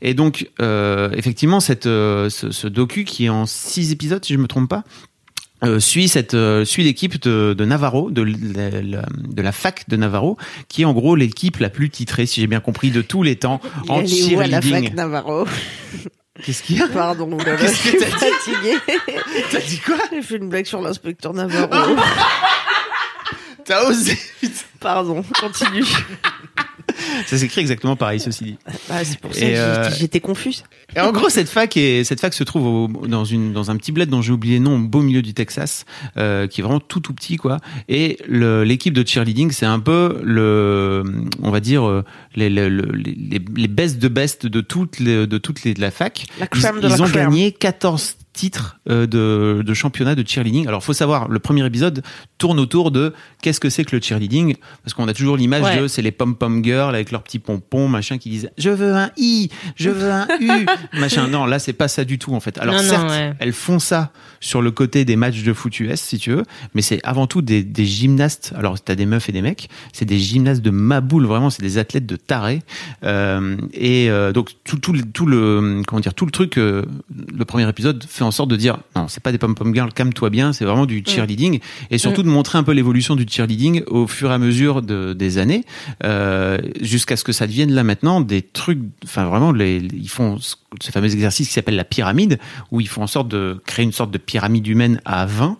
Speaker 3: Et donc, euh, effectivement, cette, euh, ce, ce docu qui est en six épisodes, si je me trompe pas, euh, suit cette euh, suit l'équipe de, de Navarro de, la- la- de la fac de Navarro qui est en gros l'équipe la plus titrée si j'ai bien compris de tous les temps en
Speaker 4: Elle est où à la fac
Speaker 3: cheerleading.
Speaker 4: Navarro?
Speaker 3: Qu'est-ce qu'il y a?
Speaker 4: Pardon, oulala, je
Speaker 3: que
Speaker 4: suis
Speaker 3: t'as dit?
Speaker 4: fatiguée.
Speaker 3: T'as dit quoi?
Speaker 4: J'ai fait une blague sur l'inspecteur Navarro. [LAUGHS]
Speaker 3: T'as osé
Speaker 4: Pardon, continue.
Speaker 3: Ça s'écrit exactement pareil ceci dit.
Speaker 4: Ah, c'est pour ça
Speaker 3: Et,
Speaker 4: que
Speaker 3: euh,
Speaker 4: j'étais- confuse.
Speaker 3: Et en gros, cette fac est, cette fac se trouve au- dans une dans un petit bled dont j'ai oublié le nom, au beau milieu du Texas, euh, qui est vraiment tout tout petit quoi. Et l'équipe de cheerleading, c'est un peu le, on va dire euh, les les les, les, best de best de toutes les de toutes les de la fac.
Speaker 4: La
Speaker 3: Ils,
Speaker 4: de
Speaker 3: ils
Speaker 4: la
Speaker 3: ont
Speaker 4: crème.
Speaker 3: gagné 14 titres euh, de, de championnat de cheerleading. Alors, faut savoir, le premier épisode tourne autour de qu'est-ce que c'est que le cheerleading, parce qu'on a toujours l'image
Speaker 2: Ouais.
Speaker 3: de c'est les pom pom girls avec leurs petits pompons, machin, qui disent je veux un i, je veux un u, [LAUGHS] machin. Non, là c'est pas ça du tout en fait. Alors
Speaker 2: Non, non,
Speaker 3: certes,
Speaker 2: ouais.
Speaker 3: elles font ça sur le côté des matchs de foot US si tu veux, mais c'est avant tout des, des gymnastes. Alors t'as des meufs et des mecs, c'est des gymnastes de maboule vraiment, c'est des athlètes de tarés. Euh, et euh, donc tout, tout, le- tout le comment dire tout le truc, euh, le premier épisode fait en sorte de dire non c'est pas des pom pom girls, calme-toi bien, c'est vraiment du cheerleading et surtout de montrer un peu l'évolution du cheerleading au fur et à mesure de, des années euh, jusqu'à ce que ça devienne là maintenant des trucs. Enfin vraiment les- ils font ce, ce fameux exercice qui s'appelle la pyramide où ils font en sorte de créer une sorte de pyramide humaine à 20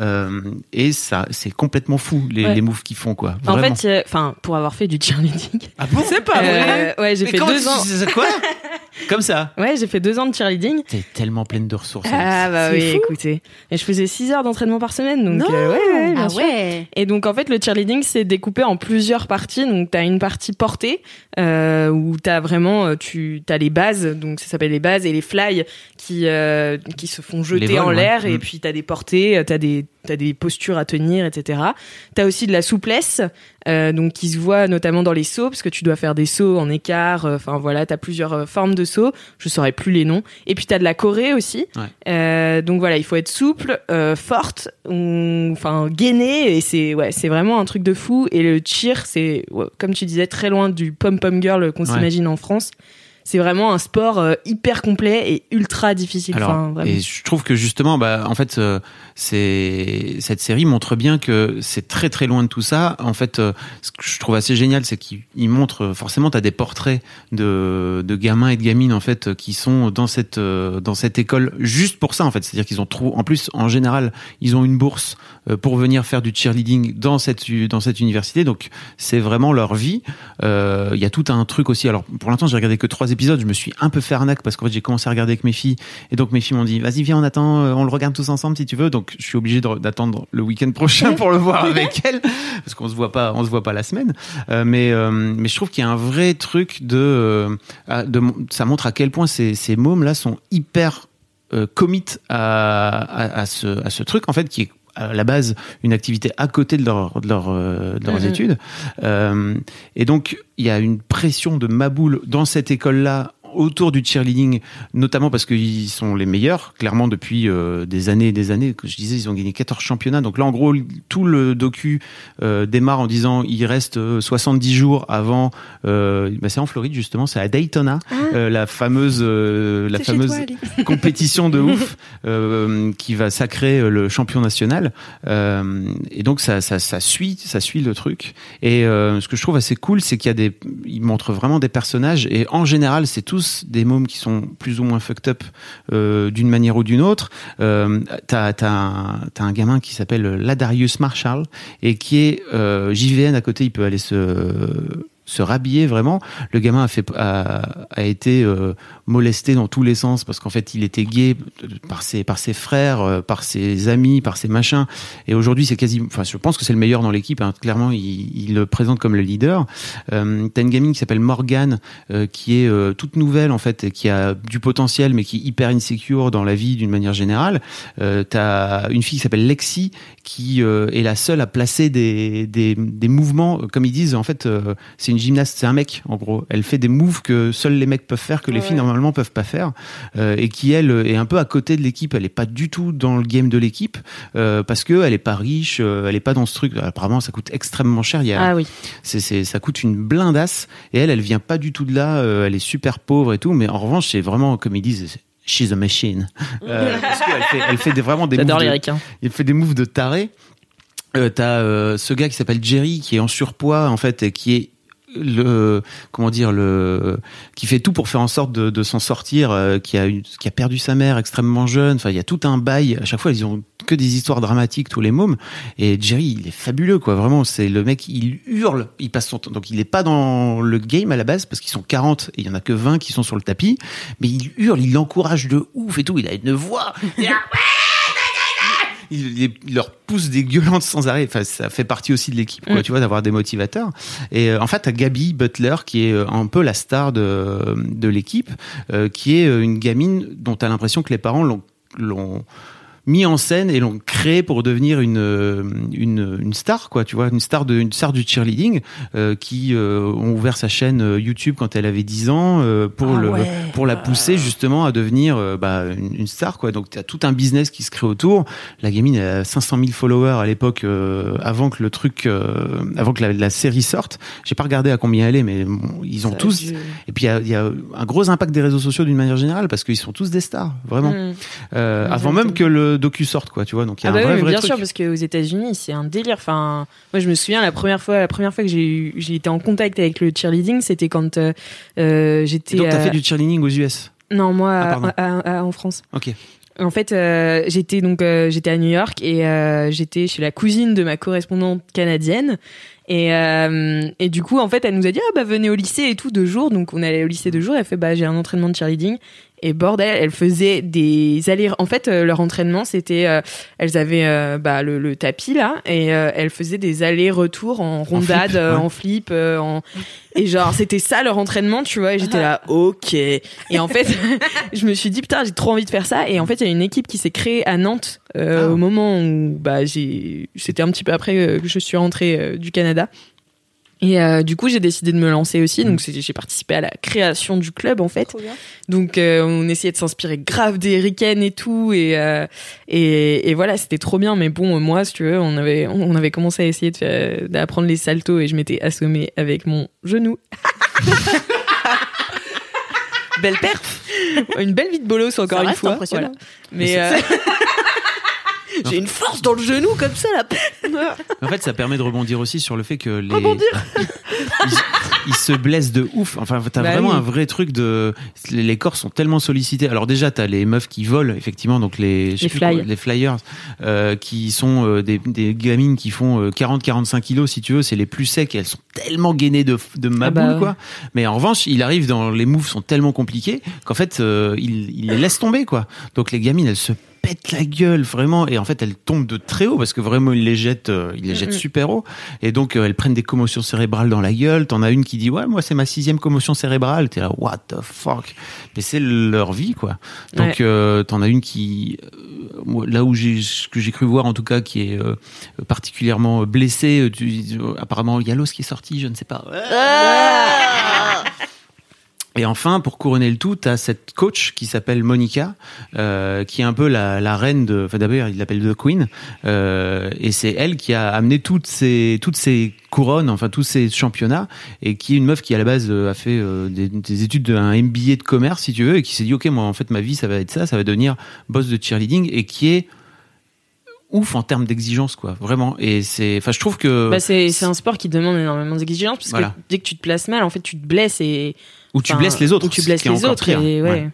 Speaker 3: euh, et ça c'est complètement fou les,
Speaker 2: Ouais.
Speaker 3: les moves qu'ils font quoi.
Speaker 2: En
Speaker 3: Vraiment.
Speaker 2: fait, euh, enfin, pour avoir fait du cheerleading.
Speaker 3: ah bon?
Speaker 4: C'est pas vrai.
Speaker 2: Euh, ouais, j'ai fait deux ans.
Speaker 3: quoi? [LAUGHS] Comme ça.
Speaker 2: Ouais, j'ai fait deux ans de cheerleading.
Speaker 3: T'es tellement pleine de ressources.
Speaker 2: Ah bah oui,
Speaker 4: fou.
Speaker 2: écoutez. Et je faisais 6 heures d'entraînement par semaine, donc
Speaker 4: Non.
Speaker 2: euh, ouais, ouais, bien
Speaker 5: Ah
Speaker 2: sûr.
Speaker 5: ouais.
Speaker 2: Et donc en fait le cheerleading c'est découpé en plusieurs parties. Donc t'as une partie portée euh, où t'as vraiment euh, tu t'as les bases donc ça s'appelle les bases et les fly qui euh, qui se font jeter
Speaker 3: vols,
Speaker 2: en
Speaker 3: ouais.
Speaker 2: l'air et
Speaker 3: Mm.
Speaker 2: puis t'as des portées, euh, t'as des t'as des postures à tenir etc. T'as aussi de la souplesse euh, donc qui se voit notamment dans les sauts parce que tu dois faire des sauts en écart. euh, Enfin voilà t'as plusieurs euh, formes de sauts. Je saurais plus les noms. Et puis t'as de la choré aussi.
Speaker 3: Ouais.
Speaker 2: Donc voilà il faut être souple, forte, enfin gainée et c'est ouais c'est vraiment un truc de fou et le cheer c'est comme tu disais très loin du pom pom girl qu'on
Speaker 3: Ouais.
Speaker 2: s'imagine en France c'est vraiment un sport euh, hyper complet et ultra difficile
Speaker 3: Alors,
Speaker 2: enfin, vraiment.
Speaker 3: et je trouve que justement, bah, en fait, euh, c'est cette série montre bien que c'est très très loin de tout ça. En fait, euh, ce que je trouve assez génial, c'est qu'il il montre forcément, t'as des portraits de, de gamins et de gamines en fait qui sont dans cette dans cette école juste pour ça en fait. C'est-à-dire qu'ils ont trop, en plus, en général, ils ont une bourse pour venir faire du cheerleading dans cette dans cette université. Donc, c'est vraiment leur vie. Il y a tout un truc aussi. Alors, pour l'instant, j'ai regardé que trois épisodes. Je me suis un peu fait arnaque parce qu'en fait, j'ai commencé à regarder avec mes filles. Et donc mes filles m'ont dit vas-y viens on attend euh, on le regarde tous ensemble si tu veux. Donc je suis obligé d'attendre le week-end prochain pour le voir [LAUGHS] avec elles parce qu'on se voit pas on se voit pas la semaine. Euh, mais euh, mais je trouve qu'il y a un vrai truc de, de ça montre à quel point ces ces mômes là sont hyper commit à, à, à ce à ce truc en fait qui est à la base une activité à côté de, leur, de, leur, euh, de leurs
Speaker 2: Mhm.
Speaker 3: études Euh, et donc il y a une pression de maboule dans cette école là autour du cheerleading, notamment parce qu'ils sont les meilleurs, clairement depuis euh, des années et des années. Que je disais, ils ont gagné 14 championnats. Donc là, en gros, tout le docu euh, démarre en disant il reste euh, 70 jours avant. Euh, bah, c'est en Floride justement, c'est à Daytona, euh, la fameuse, euh, la fameuse
Speaker 4: toi, [LAUGHS]
Speaker 3: compétition de ouf [LAUGHS] euh, qui va sacrer euh, le champion national. Euh, et donc ça, ça, ça suit, ça suit le truc. Et euh, ce que je trouve assez cool, c'est qu'il y a des, il montre vraiment des personnages. Et en général, c'est tous des mômes qui sont plus ou moins fucked up euh, d'une manière ou d'une autre. Euh, t'as, un gamin qui s'appelle Ladarius Marshall et qui est euh, JVN à côté. Il peut aller se se rhabiller vraiment. Le gamin a fait a, a été euh, molesté dans tous les sens parce qu'en fait il était gay par ses par ses frères, euh, par ses amis, par ses machins. Et aujourd'hui c'est quasi, enfin je pense que c'est le meilleur dans l'équipe. Hein. Clairement il, le présente comme le leader. Euh, T'as une gamine qui s'appelle Morgane euh, qui est euh, toute nouvelle en fait, qui a du potentiel mais qui est hyper insecure dans la vie d'une manière générale. Euh, T'as une fille qui s'appelle Lexi qui euh, est la seule à placer des, des, des mouvements, comme ils disent, en fait, euh, c'est une gymnaste, c'est un mec, en gros. Elle fait des moves que seuls les mecs peuvent faire, que les filles normalement peuvent pas faire, euh, et qui elle est un peu à côté de l'équipe. Elle est pas du tout dans le game de l'équipe euh, parce que elle est pas riche, euh, elle est pas dans ce truc. Apparemment, ça coûte extrêmement cher. Il y a,
Speaker 2: ah oui
Speaker 3: c'est, c'est, ça coûte une blindasse et elle, elle vient pas du tout de là. euh, elle est super pauvre et tout, mais en revanche, c'est vraiment, comme ils disent, She's a machine. [LAUGHS] Euh, parce qu'elle fait, elle fait des, vraiment des
Speaker 2: J'adore
Speaker 3: moves
Speaker 2: les
Speaker 3: de-
Speaker 2: ricains.
Speaker 3: il fait des moves de taré. Euh, T'as euh, ce gars qui s'appelle Jerry qui est en surpoids en fait et qui est le comment dire le qui fait tout pour faire en sorte de, de s'en sortir euh, qui a qui a perdu sa mère extrêmement jeune. Enfin il y a tout un bail. À chaque fois ils ont que des histoires dramatiques tous les mômes. Et Jerry il est fabuleux quoi. Vraiment c'est le mec il hurle. Il passe son temps. Donc il est pas dans le game à la base parce qu'ils sont 40 et il y en a que 20 qui sont sur le tapis. Mais il hurle il l'encourage de ouf et tout. Il a une voix [LAUGHS] Il leur pousse des gueulantes sans arrêt. Enfin, ça fait partie aussi de l'équipe, quoi,
Speaker 2: Mm.
Speaker 3: tu vois, d'avoir des motivateurs. Et euh, en fait, t'as Gabi Butler qui est euh, un peu la star de, de l'équipe, euh, qui est une gamine dont t'as l'impression que les parents l'ont l'ont mis en scène et l'ont créé pour devenir une, euh, une une star quoi tu vois une star de une star du cheerleading euh, qui euh, ont ouvert sa chaîne euh, YouTube quand elle avait 10 ans euh, pour
Speaker 4: Ah
Speaker 3: le
Speaker 4: ouais.
Speaker 3: pour la pousser justement à devenir euh, bah, une, une star quoi donc tu as tout un business qui se crée autour la gamine a 500 000 followers à l'époque euh, avant que le truc euh, avant que la, la série sorte j'ai pas regardé à combien elle est mais bon, ils ont
Speaker 2: Ça
Speaker 3: tous
Speaker 2: dû-
Speaker 3: et puis il y y a un gros impact des réseaux sociaux d'une manière générale parce qu'ils sont tous des stars vraiment
Speaker 2: Mm.
Speaker 3: Euh,
Speaker 2: Exactement.
Speaker 3: avant même que le docu sorte quoi tu vois donc il y a
Speaker 2: Ah bah
Speaker 3: un
Speaker 2: oui,
Speaker 3: vrai
Speaker 2: mais
Speaker 3: vrai
Speaker 2: bien
Speaker 3: truc
Speaker 2: sûr, parce qu'aux États-Unis, c'est un délire. Enfin, moi, je me souviens la première fois, la première fois que j'ai j'ai été en contact avec le cheerleading, c'était quand euh, euh, j'étais.
Speaker 3: Donc t'as
Speaker 2: euh,
Speaker 3: fait du cheerleading aux US
Speaker 2: Non, moi,
Speaker 3: Ah, pardon.
Speaker 2: à- à- à- en France.
Speaker 3: ok
Speaker 2: En fait, euh, j'étais donc euh, j'étais à New York et euh, j'étais chez la cousine de ma correspondante canadienne. Et, euh, et du coup, en fait, elle nous a dit ah bah venez au lycée et tout deux jours. Donc on allait au lycée deux jours. Elle fait bah j'ai un entraînement de cheerleading. Et bordel, elle faisait des allers. En fait, euh, leur entraînement c'était euh, elles avaient euh, bah, le, le tapis là et euh, elles faisaient des allers-retours en rondade,
Speaker 3: flip,
Speaker 2: euh,
Speaker 3: ouais.
Speaker 2: en flip, en [LAUGHS] et genre c'était ça leur entraînement, tu vois. Et j'étais là [LAUGHS] ok. Et en fait, [LAUGHS] je me suis dit putain j'ai trop envie de faire ça. Et en fait, il y a une équipe qui s'est créée à Nantes
Speaker 3: Ah.
Speaker 2: au moment où bah j'ai c'était un petit peu après que je suis rentrée du Canada. Et euh, du coup, j'ai décidé de me lancer aussi.
Speaker 3: Mm.
Speaker 2: Donc, j'ai participé à la création du club, en fait. Donc, euh, on essayait de s'inspirer grave des Riken et tout. Et, euh, et, et voilà, c'était trop bien. Mais bon, moi, si tu veux, on avait, on avait commencé à essayer d'apprendre les saltos et je m'étais assommée avec mon genou. [LAUGHS]
Speaker 4: Belle perf.
Speaker 2: Une belle vie de bolos, encore
Speaker 5: Ça
Speaker 2: une
Speaker 5: reste
Speaker 2: fois.
Speaker 5: impressionnant.
Speaker 2: Voilà. Mais euh, [LAUGHS]
Speaker 4: J'ai une force dans le genou comme ça là.
Speaker 3: En fait, ça permet de rebondir aussi sur le fait que les ils, ils se blessent de ouf. Enfin, t'as
Speaker 2: Bah
Speaker 3: vraiment
Speaker 2: oui.
Speaker 3: un vrai truc de les, corps sont tellement sollicités. Alors déjà, t'as les meufs qui volent effectivement, donc les
Speaker 2: Les
Speaker 3: plus
Speaker 2: fly.
Speaker 3: quoi, les flyers, euh, qui sont euh, des, des gamines qui font 40-45 kilos si tu veux. C'est les plus secs et elles sont tellement gainées de de ma
Speaker 2: Ah bah
Speaker 3: boule
Speaker 2: ouais.
Speaker 3: quoi. Mais en revanche, il arrive dans les moves sont tellement compliqués qu'en fait, euh, il, il les laisse tomber quoi. Donc les gamines, elles se la gueule vraiment. Et en fait elles tombent de très haut parce que vraiment il les jette euh, il les jette
Speaker 2: Mhm.
Speaker 3: super haut. Et donc euh, elles prennent des commotions cérébrales dans la gueule. T'en as une qui dit ouais moi c'est ma sixième commotion cérébrale. T'es là what the fuck? Mais c'est leur vie quoi. Donc
Speaker 2: Ouais.
Speaker 3: euh, t'en as une qui là où j'ai ce que j'ai cru voir en tout cas qui est particulièrement blessée tu, apparemment il y a l'os qui est sorti je ne sais pas et enfin, pour couronner le tout, t'as cette coach qui s'appelle Monica, euh, qui est un peu la, la reine de. Enfin, d'abord, il l'appelle The Queen, euh, et c'est elle qui a amené toutes ces toutes ces couronnes, enfin tous ces championnats, et qui est une meuf qui à la base euh, a fait euh, des, des études d'un MBA de commerce, si tu veux, et qui s'est dit ok, moi en fait ma vie ça va être ça, ça va devenir boss de cheerleading, et qui est ouf en termes d'exigence quoi vraiment et c'est enfin je trouve que
Speaker 2: bah, c'est c'est un sport qui demande énormément d'exigences parce
Speaker 3: Voilà.
Speaker 2: que dès que tu te places mal, en fait, tu te blesses et
Speaker 3: où tu blesses les autres
Speaker 2: Ou tu blesses les autres.
Speaker 3: pire.
Speaker 2: et ouais.
Speaker 3: Ouais.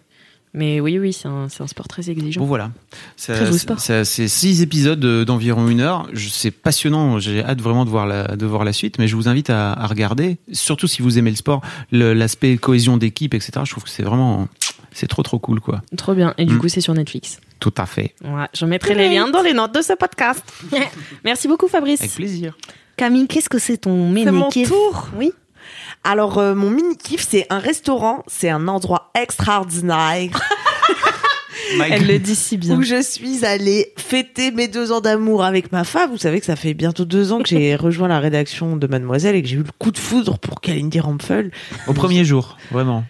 Speaker 2: Mais oui, oui, c'est un, sport très exigeant.
Speaker 3: Bon voilà, Ça-
Speaker 2: Très beau
Speaker 3: c'est-
Speaker 2: sport.
Speaker 3: ça- c'est six épisodes de- d'environ une heure. C'est passionnant. J'ai hâte vraiment de voir la de voir la suite. Mais je vous invite à, à regarder, surtout si vous aimez le sport, l'aspect cohésion d'équipe, etc. Je trouve que c'est vraiment c'est trop trop cool quoi.
Speaker 2: Trop bien. Et du
Speaker 3: Mm.
Speaker 2: coup, c'est sur Netflix.
Speaker 3: Tout à fait,
Speaker 2: Ouais, je mettrai les liens dans les notes de ce podcast. [LAUGHS] Merci beaucoup, Fabrice.
Speaker 3: avec plaisir.
Speaker 2: Camille, qu'est-ce que c'est ton
Speaker 4: C'est mon tour.
Speaker 2: Oui.
Speaker 4: Alors euh, mon mini kiff c'est un restaurant, c'est un endroit extraordinaire [LAUGHS]
Speaker 2: Elle le dit si bien.
Speaker 4: où je suis allée fêter mes deux ans d'amour avec ma femme. Vous savez que ça fait bientôt deux ans que j'ai [LAUGHS] rejoint la rédaction de Mademoiselle et que j'ai eu le coup de foudre pour Kalindi Rampfel.
Speaker 3: Au premier jour, vraiment.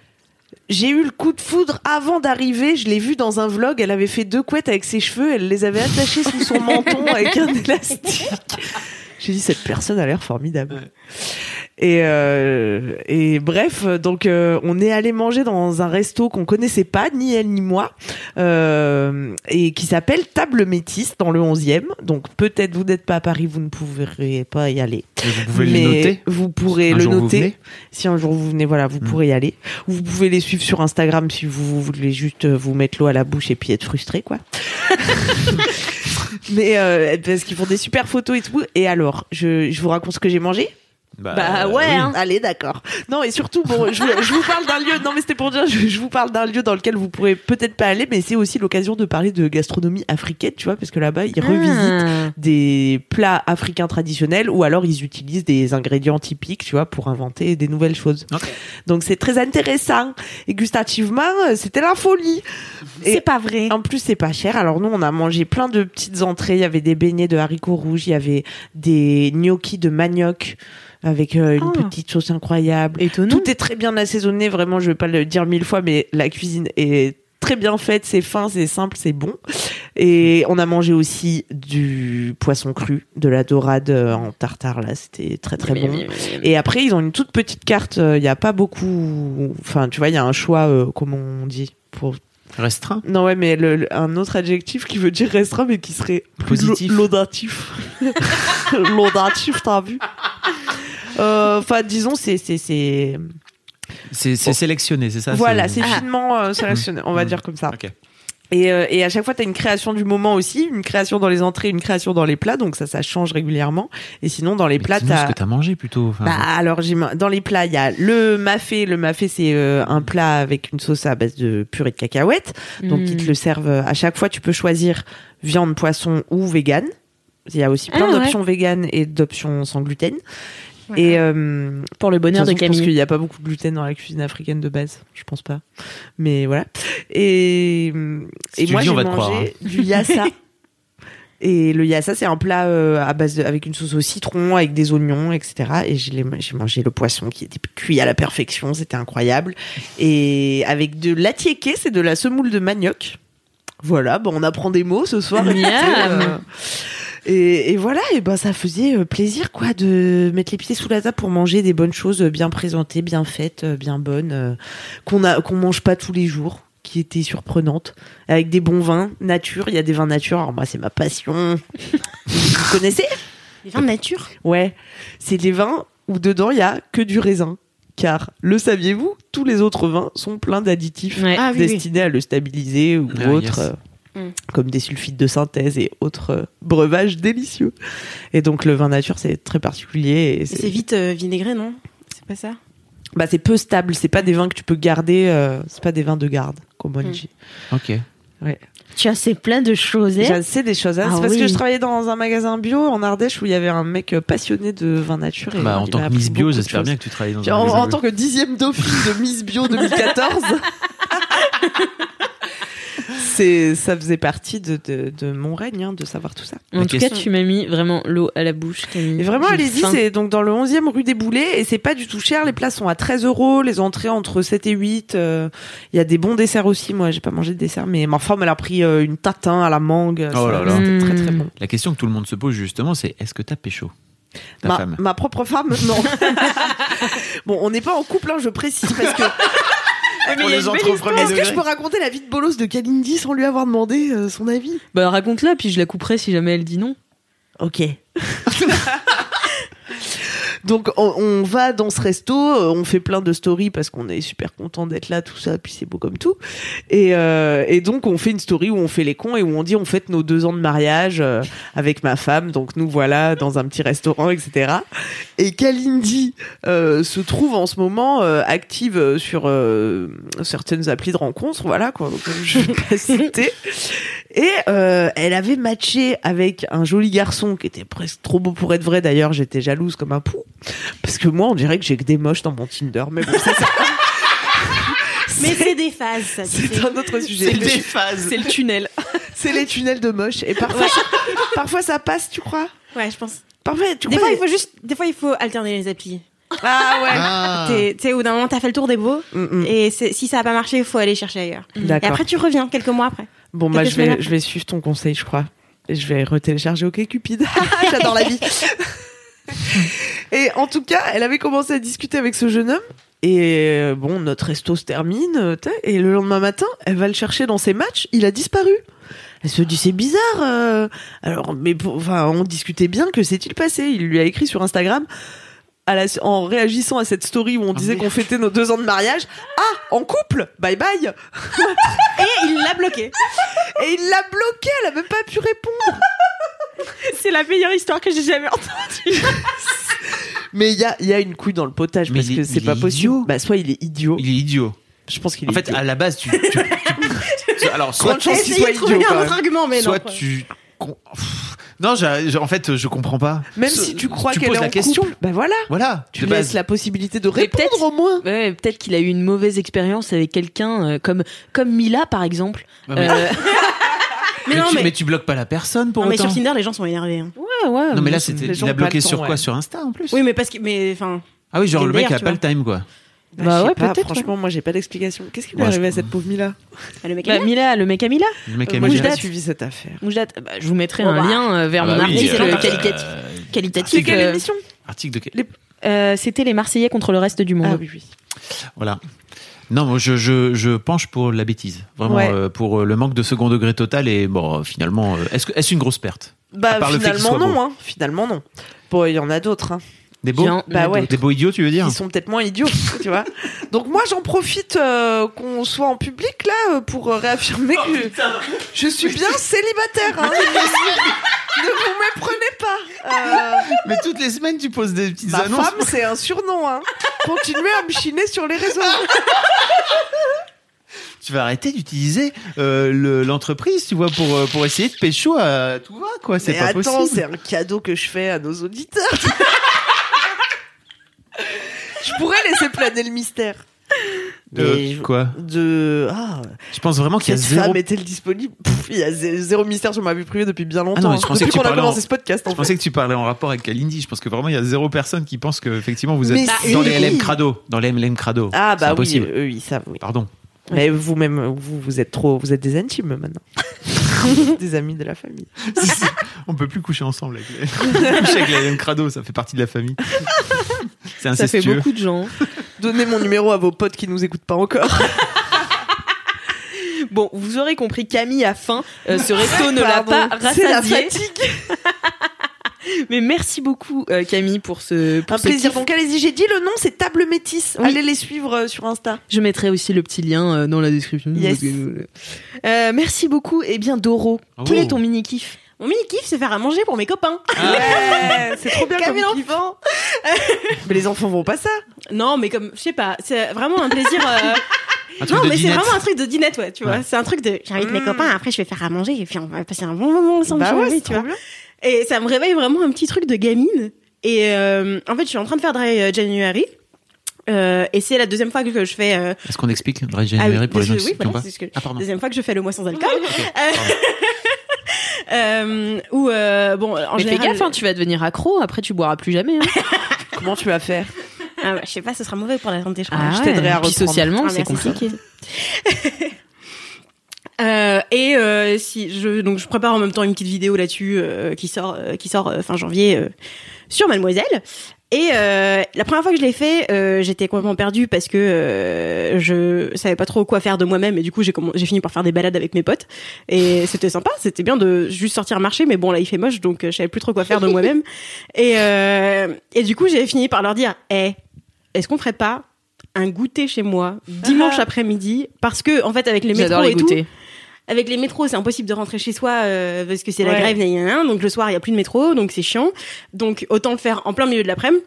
Speaker 4: J'ai eu le coup de foudre avant d'arriver. Je l'ai vue dans un vlog. Elle avait fait deux couettes avec ses cheveux. Elle les avait attachées sous son [LAUGHS] menton avec un élastique. J'ai dit, cette personne a l'air formidable. Et, euh, et bref, donc euh, on est allé manger dans un resto qu'on connaissait pas, ni elle ni moi, euh, et qui s'appelle Table Métis dans le 11e. Donc peut-être vous n'êtes pas à Paris, vous ne pourrez pas y aller.
Speaker 3: Vous pouvez
Speaker 4: mais
Speaker 3: les noter.
Speaker 4: Vous pourrez
Speaker 3: Un
Speaker 4: le noter. Si un jour vous venez, voilà, vous pourrez y aller. Vous pouvez les suivre sur Instagram si vous voulez juste vous mettre l'eau à la bouche et puis être frustré, quoi. [LAUGHS] Mais euh, parce qu'ils font des super photos et tout. Et alors, je, je vous raconte ce que j'ai mangé?
Speaker 2: Bah ouais,
Speaker 3: oui.
Speaker 2: hein.
Speaker 4: Allez, d'accord. Non, et surtout, bon, je, vous- je vous parle d'un lieu. Non, mais c'était pour dire, je, je vous parle d'un lieu dans lequel vous pourrez peut-être pas aller, mais c'est aussi l'occasion de parler de gastronomie africaine, tu vois, parce que là-bas, ils revisitent
Speaker 2: Ah.
Speaker 4: des plats africains traditionnels ou alors ils utilisent des ingrédients typiques, tu vois, pour inventer des nouvelles choses. Donc c'est très intéressant. Et gustativement, euh, c'était la folie. Et
Speaker 2: C'est pas vrai.
Speaker 4: en plus, c'est pas cher. Alors nous, on a mangé plein de petites entrées. Il y avait des beignets de haricots rouges, il y avait des gnocchis de manioc avec euh, une
Speaker 2: Ah.
Speaker 4: petite sauce incroyable.
Speaker 2: Étonnant.
Speaker 4: Tout est très bien assaisonné. Vraiment, je vais pas le dire mille fois, mais la cuisine est très bien faite. C'est fin, c'est simple, c'est bon. Et on a mangé aussi du poisson cru, de la dorade euh, en tartare. Là, c'était très très bon. Et après, ils ont une toute petite carte. euh, Il n'y a pas beaucoup. Enfin, tu vois, il y a un choix, euh, comment on dit pour...
Speaker 3: Restreint.
Speaker 4: Non, ouais, mais le, le- un autre adjectif qui veut dire restreint, mais qui serait plus
Speaker 3: Positif.
Speaker 4: laudatif. [LAUGHS] laudatif, t'as vu? Enfin, disons, c'est c'est c'est
Speaker 3: C'est c'est sélectionné, c'est ça
Speaker 4: voilà,
Speaker 3: c'est-
Speaker 4: c'est finement euh, sélectionné, on va
Speaker 3: Mm.
Speaker 4: dire comme ça. Et, euh, et à chaque fois, tu as une création du moment aussi, une création dans les entrées, une création dans les plats, donc ça, ça change régulièrement. Et sinon, dans les
Speaker 3: Mais
Speaker 4: plats,
Speaker 3: dis-nous ce
Speaker 4: t'as
Speaker 3: que t'as mangé plutôt. enfin,
Speaker 4: bah alors j'ai dans les plats il y a le mafé. Le mafé c'est euh, un plat avec une sauce à base de purée de cacahuètes. Donc ils te le servent euh, à chaque fois. Tu peux choisir viande, poisson ou vegan. Il y a aussi plein
Speaker 2: Ah, ouais.
Speaker 4: d'options vegan et d'options sans gluten. Et euh,
Speaker 2: Pour le bonheur de
Speaker 4: façon, Je pense
Speaker 2: Camille.
Speaker 4: qu'il n'y a pas beaucoup de gluten dans la cuisine africaine de base. Je pense pas. Mais voilà. Et,
Speaker 3: Si
Speaker 4: et
Speaker 3: tu
Speaker 4: moi j'ai mangé
Speaker 3: croire, hein.
Speaker 4: du yassa. [LAUGHS] Et le yassa, c'est un plat euh, à base de, avec une sauce au citron, avec des oignons, etc. Et j'ai mangé le poisson qui était cuit à la perfection, c'était incroyable. Et avec de l'attiéké, c'est de la semoule de manioc. Voilà, bon, on apprend des mots ce soir.
Speaker 2: Miam. [LAUGHS]
Speaker 4: et, et voilà, et ben ça faisait euh, plaisir quoi de mettre les pieds sous la table pour manger des bonnes choses euh, bien présentées, bien faites, euh, bien bonnes, euh, qu'on a qu'on mange pas tous les jours, qui étaient surprenantes, avec des bons vins nature. Il y a des vins nature. Alors moi c'est ma passion. [LAUGHS] Vous connaissez?
Speaker 5: Les vins de nature?
Speaker 4: Ouais, c'est des vins où dedans il y a que du raisin. Car le saviez-vous, tous les autres vins sont pleins d'additifs
Speaker 2: Ouais.
Speaker 5: Ah oui, oui.
Speaker 4: destinés à le stabiliser ou
Speaker 3: Ah,
Speaker 4: autres,
Speaker 3: yes.
Speaker 5: Mm.
Speaker 4: comme des sulfites de synthèse et autres euh, breuvages délicieux. Et donc le vin nature, c'est très particulier. C'est,
Speaker 5: c'est vite euh, vinaigré, non? C'est pas ça?
Speaker 4: Bah, c'est peu stable. C'est pas des vins que tu peux garder. euh, c'est pas des vins de garde, comme on
Speaker 5: Mm.
Speaker 4: dit.
Speaker 3: Ok.
Speaker 2: Tu as c'est plein de choses. hein?
Speaker 4: J'ai assez des choses. hein.
Speaker 2: Ah
Speaker 4: c'est parce
Speaker 2: oui.
Speaker 4: que je travaillais dans un magasin bio en Ardèche où il y avait un mec euh, passionné de vin nature. Et
Speaker 3: Bah, en tant que Miss Bio, j'espère bien que tu travailles dans
Speaker 4: Puis
Speaker 3: un
Speaker 4: En,
Speaker 3: magasin
Speaker 4: en tant que dixième dauphine de Miss Bio 2014, [LAUGHS] c'est ça faisait partie de, de, de mon règne hein, de savoir tout ça.
Speaker 2: En
Speaker 3: La
Speaker 2: tout
Speaker 3: question-
Speaker 2: cas, tu m'as mis vraiment l'eau à la bouche, Camille.
Speaker 4: Et vraiment, allez-y, c'est donc dans le 11e rue des Boulets et c'est pas du tout cher. Les plats sont à 13 euros, les entrées entre 7 et 8. euh, Il y a des bons desserts aussi. Moi, j'ai pas mangé de dessert, mais ma femme, elle a pris euh, une tatin à la mangue.
Speaker 3: Oh là là.
Speaker 4: C'était très très
Speaker 2: Mm.
Speaker 4: bon.
Speaker 3: La question que tout le monde se pose justement, c'est est-ce que t'as pécho
Speaker 4: Ma,
Speaker 3: femme?
Speaker 4: ma propre femme, non. [LAUGHS] bon, on n'est pas en couple, hein, je précise, parce que
Speaker 3: Pour les entre premiers
Speaker 4: Est-ce que je peux raconter la vie de bolos de Kalindi sans lui avoir demandé euh, son avis?
Speaker 2: Bah raconte-la, puis je la couperai si jamais elle dit non.
Speaker 4: Ok. [LAUGHS] Donc on, on va dans ce resto, euh, on fait plein de stories parce qu'on est super content d'être là, tout ça, puis c'est beau comme tout. Et, euh, et donc on fait une story où on fait les cons et où on dit on fête nos deux ans de mariage euh, avec ma femme. Donc nous voilà dans un petit restaurant, etc. Et Kalindi euh, se trouve en ce moment active sur certaines applis de rencontres, voilà quoi, comme je vais [LAUGHS] pas citer. Et elle avait matché avec un joli garçon qui était presque trop beau pour être vrai. D'ailleurs, j'étais jalouse comme un pou. Parce que moi, on dirait que j'ai que des moches dans mon Tinder. Mais bon, ça, [LAUGHS]
Speaker 5: Mais c'est des phases, ça.
Speaker 4: c'est un autre sujet. Mais
Speaker 2: C'est le tunnel.
Speaker 4: C'est les tunnels de moches. Et parfois, parfois ça passe, tu crois?
Speaker 5: Ouais, je pense.
Speaker 4: Parfois, tu
Speaker 5: Des
Speaker 4: crois
Speaker 5: fois, il faut juste, des fois, il faut alterner les applis.
Speaker 4: Ah ouais.
Speaker 3: Ah.
Speaker 5: Tu sais, au bout d'un moment, t'as fait le tour des beaux.
Speaker 4: Mm, mm.
Speaker 5: Et c'est- si ça a pas marché, il faut aller chercher ailleurs. Et
Speaker 4: D'accord.
Speaker 5: après, tu reviens quelques mois après.
Speaker 4: Bon, bah, je vais, je vais suivre ton conseil, je crois. Et je vais retélécharger OK Cupid. [LAUGHS] J'adore la vie. [LAUGHS] [LAUGHS] Et en tout cas, elle avait commencé à discuter avec ce jeune homme. Et euh, bon, notre resto se termine. euh, Et le lendemain matin, elle va le chercher dans ses matchs. Il a disparu. Elle se dit c'est bizarre. euh. Alors, mais pour- enfin, on discutait bien. Que s'est-il passé Il lui a écrit sur Instagram. À la- en réagissant à cette story où on disait qu'on fêtait nos deux ans de mariage. Ah, en couple Bye bye
Speaker 5: Et il l'a bloqué. [LAUGHS]
Speaker 4: Et il l'a bloqué, elle a même pas pu répondre. [LAUGHS]
Speaker 5: C'est la meilleure histoire que j'ai jamais entendue.
Speaker 4: Mais il y a, il y a une couille dans le potage
Speaker 3: Mais
Speaker 4: parce
Speaker 3: il
Speaker 4: que
Speaker 3: est-
Speaker 4: c'est
Speaker 3: il
Speaker 4: pas
Speaker 3: est
Speaker 4: possible.
Speaker 3: idiot.
Speaker 4: Bah, soit il est idiot.
Speaker 3: Il est idiot.
Speaker 4: Je pense qu'il est
Speaker 3: En fait,
Speaker 4: idiot.
Speaker 3: à la base, tu. tu- tu- [LAUGHS] alors, soit
Speaker 4: Grande chance qu'il
Speaker 5: Essayez
Speaker 4: soit
Speaker 5: trouver
Speaker 4: idiot. quand
Speaker 5: un
Speaker 4: même.
Speaker 5: autre argument, mais
Speaker 3: soit
Speaker 5: non.
Speaker 3: tu. con- Pff, Non, j'ai- j'ai- en fait, je comprends pas.
Speaker 4: Même
Speaker 3: Ce-
Speaker 4: si tu crois
Speaker 3: tu
Speaker 4: qu'elle
Speaker 3: poses
Speaker 4: est
Speaker 3: la
Speaker 4: en
Speaker 3: question.
Speaker 4: couple, bah voilà.
Speaker 3: Voilà.
Speaker 4: Tu
Speaker 3: de
Speaker 4: laisses
Speaker 3: base.
Speaker 4: la possibilité de
Speaker 2: Mais
Speaker 4: répondre
Speaker 2: peut-être-
Speaker 4: au moins.
Speaker 2: Ouais, peut-être qu'il a eu une mauvaise expérience avec quelqu'un euh, comme comme Mila par exemple.
Speaker 3: Ouais, mais,
Speaker 2: Euh, [LAUGHS]
Speaker 5: Mais
Speaker 3: mais
Speaker 5: non,
Speaker 3: tu,
Speaker 5: mais-
Speaker 3: mais tu bloques pas la personne pour
Speaker 5: Non, mais sur Tinder, les gens sont énervés. hein.
Speaker 2: ouais, ouais.
Speaker 3: non, mais là, c'était. Il a bloqué sur quoi
Speaker 4: ouais.
Speaker 3: Sur Insta en plus
Speaker 5: Oui, mais parce que, mais enfin,
Speaker 3: Ah oui, genre le mec a pas le time quoi.
Speaker 4: Bah,
Speaker 2: Bah ouais, peut-être,
Speaker 4: Franchement, moi, j'ai pas d'explication. Qu'est-ce qui lui
Speaker 3: Ouais,
Speaker 4: est arrivé
Speaker 3: je-
Speaker 4: à cette pauvre Mila
Speaker 5: le mec
Speaker 2: Bah,
Speaker 5: est
Speaker 2: Mila, le mec à Mila.
Speaker 3: Le mec
Speaker 4: Euh, pas
Speaker 2: date.
Speaker 4: suivi cette affaire.
Speaker 2: Moujdat, bah, je vous mettrai
Speaker 5: Bon,
Speaker 2: un
Speaker 5: bah.
Speaker 2: lien euh, vers
Speaker 3: Ah
Speaker 2: mon
Speaker 3: bah oui,
Speaker 2: article
Speaker 3: euh,
Speaker 2: qualitatif.
Speaker 3: euh,
Speaker 2: qualitatif.
Speaker 4: C'est quelle
Speaker 2: euh,
Speaker 4: émission
Speaker 3: Article de quel
Speaker 2: euh, C'était les Marseillais contre le reste du monde.
Speaker 4: Ah oui, oui.
Speaker 3: Voilà. Non, moi je, je, je penche pour la bêtise. Vraiment,
Speaker 4: Ouais.
Speaker 3: euh, pour euh, le manque de second degré total. Et bon, euh, finalement, est-ce une grosse perte?
Speaker 4: Bah, finalement, non. Hein. Finalement, non. Bon, il y en a d'autres. Hein.
Speaker 3: Des beaux
Speaker 2: Bien,
Speaker 4: Bah ouais.
Speaker 3: Des beaux idiots, tu veux dire
Speaker 4: Ils sont peut-être moins idiots, [LAUGHS] tu vois. Donc moi, j'en profite euh, qu'on soit en public là euh, pour euh, réaffirmer
Speaker 3: Oh,
Speaker 4: que je suis bien [LAUGHS] célibataire. Hein. [LAUGHS] ne vous méprenez pas. Euh,
Speaker 3: Mais toutes les semaines, tu poses des petites
Speaker 4: ma
Speaker 3: annonces.
Speaker 4: femme, c'est un surnom. Hein. Continuez à me chiner sur les réseaux.
Speaker 3: Tu vas arrêter d'utiliser euh, le- l'entreprise, tu vois, pour, pour essayer de pécho à tout va, quoi. C'est
Speaker 4: Mais
Speaker 3: pas
Speaker 4: attends, c'est
Speaker 3: possible.
Speaker 4: un cadeau que je fais à nos auditeurs. Je pourrais laisser planer le mystère.
Speaker 3: De
Speaker 4: Mais je-
Speaker 3: quoi
Speaker 4: De ah,
Speaker 3: Je pense vraiment qu'il y a
Speaker 4: cette
Speaker 3: zéro.
Speaker 4: femme est-elle disponible? Pff, Il y a zé- zéro mystère sur ma vie privée depuis bien longtemps.
Speaker 3: Ah non, mais je pensais
Speaker 4: depuis
Speaker 3: que tu
Speaker 4: qu'on a
Speaker 3: parlais
Speaker 4: commencé
Speaker 3: en-
Speaker 4: ce podcast. En
Speaker 3: Je
Speaker 4: fait.
Speaker 3: pensais que tu parlais en rapport avec Kalindi. Je pense que vraiment, il y a zéro personne qui pense que effectivement vous
Speaker 4: Mais
Speaker 3: êtes
Speaker 4: si.
Speaker 3: dans les LM Crado. Dans les LM Crado.
Speaker 4: Ah bah oui, eux ils savent. Oui.
Speaker 3: Pardon.
Speaker 4: Mais vous-même, vous, vous êtes trop, vous êtes des intimes maintenant, [LAUGHS] des amis de la famille.
Speaker 3: On peut plus coucher ensemble avec les... [LAUGHS] coucher avec les Crado, ça fait partie de la famille. C'est
Speaker 2: Ça fait beaucoup de gens.
Speaker 4: Donnez mon numéro à vos potes qui nous écoutent pas encore. [LAUGHS]
Speaker 2: Bon, vous aurez compris, Camille a faim. Euh, ce resto ne l'a pas
Speaker 4: Pardon, C'est la
Speaker 2: rassasié.
Speaker 4: fatigue.
Speaker 2: Mais merci beaucoup, euh, Camille, pour ce. Pour
Speaker 4: Un
Speaker 2: ce
Speaker 4: plaisir.
Speaker 2: kiff.
Speaker 4: Donc allez-y, j'ai dit le nom, c'est Table Métis.
Speaker 2: Oui.
Speaker 4: Allez les suivre euh, sur Insta.
Speaker 2: Je mettrai aussi le petit lien euh, dans la description.
Speaker 4: Yes.
Speaker 2: Euh, merci beaucoup. Et bien, Doro,
Speaker 3: Oh.
Speaker 2: quel est ton mini kiff?
Speaker 5: Mon mini kiff, c'est faire à manger pour mes copains.
Speaker 4: Ouais, [LAUGHS] c'est trop bien comme
Speaker 5: l'enfant. [LAUGHS]
Speaker 4: Mais les enfants vont pas ça.
Speaker 5: Non, mais comme, je sais pas, c'est vraiment un plaisir. euh, [LAUGHS]
Speaker 3: Un
Speaker 5: non, mais c'est vraiment un truc de dinette, ouais, tu vois.
Speaker 3: Ouais.
Speaker 5: C'est un truc de. J'invite mes
Speaker 4: Mm.
Speaker 5: copains, après je vais faire à manger et puis on va passer un bon moment ensemble.
Speaker 4: Bah ouais,
Speaker 5: tu
Speaker 4: trop
Speaker 5: vois.
Speaker 4: bien.
Speaker 5: Et ça me réveille vraiment un petit truc de gamine. Et euh, en fait, je suis en train de faire Dry euh, January. Euh, et c'est la deuxième fois que je fais. euh,
Speaker 3: Est-ce qu'on explique Dry
Speaker 5: ah
Speaker 3: January
Speaker 5: oui,
Speaker 3: pour les gens
Speaker 5: oui,
Speaker 3: qui
Speaker 5: voilà,
Speaker 3: pas
Speaker 5: c'est ce que-
Speaker 3: Ah,
Speaker 5: deuxième fois que je fais le mois sans alcool. [LAUGHS] euh, euh, bon, en
Speaker 2: Mais
Speaker 5: général,
Speaker 2: fais gaffe, hein, tu vas devenir accro. Après, tu boiras plus jamais. hein. [LAUGHS]
Speaker 4: Comment tu vas faire
Speaker 5: Ah ouais, je sais pas, ce sera mauvais pour la santé, je crois.
Speaker 2: Ah
Speaker 4: je
Speaker 2: ouais.
Speaker 4: t'aiderai à
Speaker 2: Puis
Speaker 4: reprendre.
Speaker 2: socialement,
Speaker 5: Ah,
Speaker 2: c'est compliqué. [LAUGHS]
Speaker 5: Euh, et euh, si je donc je prépare en même temps une petite vidéo là-dessus euh, qui sort euh, qui sort euh, fin janvier euh, sur Mademoiselle. Et euh, la première fois que je l'ai fait, euh, j'étais complètement perdue parce que euh, je savais pas trop quoi faire de moi-même et du coup j'ai j'ai fini par faire des balades avec mes potes et c'était sympa, c'était bien de juste sortir marcher mais bon là il fait moche donc je savais plus trop quoi faire de moi-même [LAUGHS] et euh, et du coup j'ai fini par leur dire "Eh, est-ce qu'on ferait pas un goûter chez moi dimanche [LAUGHS] après-midi? Parce que en fait avec les métros
Speaker 2: les
Speaker 5: et tout
Speaker 2: goûter.
Speaker 5: Avec les métros, c'est impossible de rentrer chez soi euh, parce que c'est la grève, donc le soir il y a plus de métro, donc c'est chiant. Donc autant le faire en plein milieu de l'après-midi.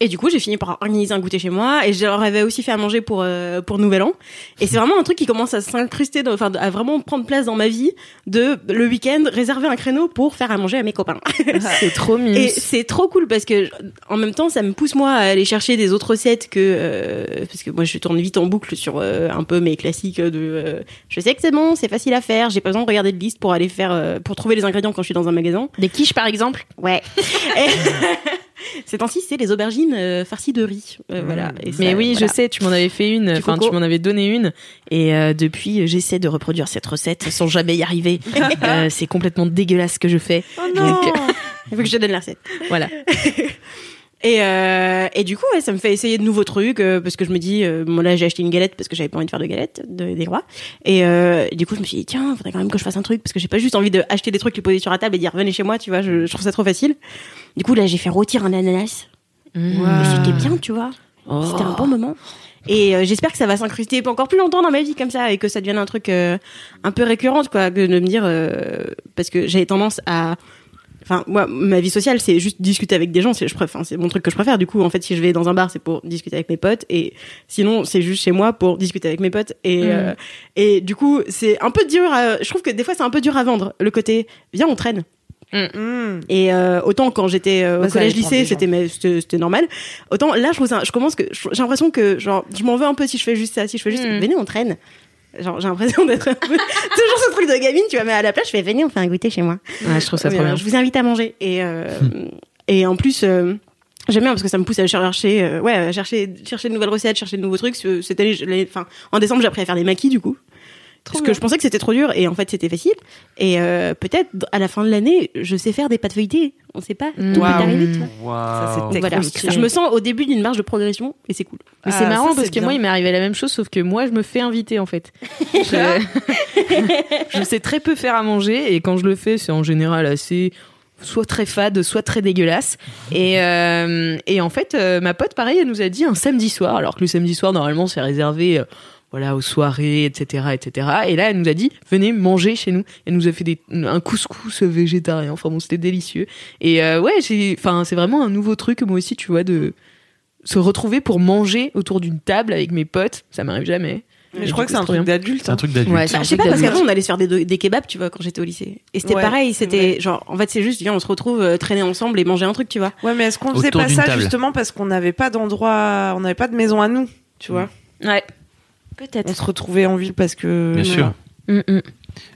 Speaker 5: Et du coup, j'ai fini par organiser un goûter chez moi et je leur avais aussi fait à manger pour euh, pour Nouvel An. Et c'est vraiment un truc qui commence à s'incruster, enfin à vraiment prendre place dans ma vie de le week-end réserver un créneau pour faire à manger à mes copains. [LAUGHS]
Speaker 2: C'est trop mignon.
Speaker 5: Et c'est trop cool parce que en même temps, ça me pousse moi à aller chercher des autres recettes que euh, parce que moi je tourne vite en boucle sur euh, un peu mes classiques de euh, je sais que c'est bon, c'est facile à faire, j'ai pas besoin de regarder de liste pour aller faire euh, pour trouver les ingrédients quand je suis dans un magasin.
Speaker 2: Des quiches, par exemple?
Speaker 5: Ouais. Et- [LAUGHS] [LAUGHS] [LAUGHS] Ces temps-ci, c'est les aubergines euh, farcies de riz. Euh, voilà. Et
Speaker 2: Mais
Speaker 5: ça,
Speaker 2: oui,
Speaker 5: voilà.
Speaker 2: je sais, tu m'en avais fait une, enfin tu m'en avais donné une, et euh, depuis j'essaie de reproduire cette recette sans jamais y arriver. [LAUGHS] Euh, c'est complètement dégueulasse ce que je fais.
Speaker 4: Oh
Speaker 2: Donc,
Speaker 5: Il faut que je te donne la recette.
Speaker 2: voilà. [LAUGHS]
Speaker 5: Et, euh, et du coup, ouais, ça me fait essayer de nouveaux trucs euh, parce que je me dis, euh, bon là j'ai acheté une galette parce que j'avais pas envie de faire de galette, de, des rois. Et euh, du coup, je me suis dit, tiens, faudrait quand même que je fasse un truc parce que j'ai pas juste envie d'acheter des trucs, les poser sur la table et dire venez chez moi, tu vois, je, je trouve ça trop facile. Du coup, là j'ai fait rôtir un ananas.
Speaker 2: Mmh.
Speaker 5: C'était bien, tu vois.
Speaker 2: Oh.
Speaker 5: C'était un bon moment. Et euh, j'espère que ça va s'incruster encore plus longtemps dans ma vie comme ça et que ça devienne un truc euh, un peu récurrent, quoi, que de me dire euh, parce que j'ai tendance à Enfin, moi, ma vie sociale, c'est juste discuter avec des gens. C'est, je préfère, c'est mon truc que je préfère. Du coup, en fait, si je vais dans un bar, c'est pour discuter avec mes potes. Et sinon, c'est juste chez moi pour discuter avec mes potes. Et,
Speaker 2: Mm.
Speaker 5: euh, et du coup, c'est un peu dur. à- je trouve que des fois, c'est un peu dur à vendre. Le côté, viens, on traîne.
Speaker 4: Hmm.
Speaker 5: Et euh, autant quand j'étais euh,
Speaker 4: Bah,
Speaker 5: au collège lycée, c'était c'était normal. Autant là, je trouve ça, je commence que j'ai l'impression que genre je m'en veux un peu si je fais juste ça, si je fais juste
Speaker 2: Mm.
Speaker 5: venez on traîne. Genre j'ai l'impression d'être un peu [LAUGHS] toujours ce truc de gamine, tu vois, mais à la place je fais venez on fait un goûter chez moi.
Speaker 2: Ouais, je trouve ça
Speaker 5: Mais,
Speaker 2: trop
Speaker 5: euh,
Speaker 2: bien.
Speaker 5: Je vous invite à manger et euh, et en plus euh, J'aime bien parce que ça me pousse à chercher, euh, ouais, à chercher, chercher de nouvelles recettes, chercher de nouveaux trucs. Ce- Cette année, enfin, en décembre, j'ai appris à faire des maquis du coup. Parce que je pensais que c'était trop dur et en fait c'était facile. Et euh, peut-être à la fin de l'année, je sais faire des pâtes feuilletées. On sait pas. Tout peut
Speaker 2: Waouh.
Speaker 5: arriver.
Speaker 4: Ça, c'est
Speaker 5: Voilà.
Speaker 4: technique.
Speaker 5: Je me sens au début d'une marge de progression et c'est cool.
Speaker 2: Mais
Speaker 4: Ah,
Speaker 2: c'est marrant parce que
Speaker 4: bien.
Speaker 2: moi, il m'est arrivé la même chose, sauf que moi, je me fais inviter en fait. [LAUGHS] je... [LAUGHS] je sais très peu faire à manger et quand je le fais, c'est en général assez soit très fade, soit très dégueulasse. Et, euh, et en fait, euh, ma pote, pareil, elle nous a dit un samedi soir, alors que le samedi soir, normalement, c'est réservé. Voilà, aux soirées, etc., etc. Et là, elle nous a dit, venez manger chez nous. Elle nous a fait des, un couscous végétarien. Enfin bon, c'était délicieux. Et euh, ouais, j'ai, enfin, c'est vraiment un nouveau truc, moi aussi, tu vois, de se retrouver pour manger autour d'une table avec mes potes. Ça m'arrive jamais.
Speaker 4: Mais
Speaker 2: Et
Speaker 4: je crois que c'est un truc d'adulte.
Speaker 3: C'est un
Speaker 4: hein.
Speaker 3: truc d'adulte.
Speaker 2: Ouais, c'est
Speaker 5: je sais pas parce qu'avant on allait se faire des, des kebabs, tu vois, quand j'étais au lycée. Et c'était
Speaker 4: Ouais,
Speaker 5: pareil,
Speaker 4: c'est
Speaker 5: c'était genre, en fait, c'est juste, viens, on se retrouve, euh, traîner ensemble et manger un truc, tu vois.
Speaker 4: Ouais, mais est-ce qu'on faisait pas ça
Speaker 3: table.
Speaker 4: justement parce qu'on n'avait pas d'endroit, on n'avait pas de maison à nous, tu vois?
Speaker 2: Ouais.
Speaker 4: On
Speaker 2: Peut-être.
Speaker 4: se retrouvait en ville parce que.
Speaker 3: Bien sûr.
Speaker 2: Mm, mm.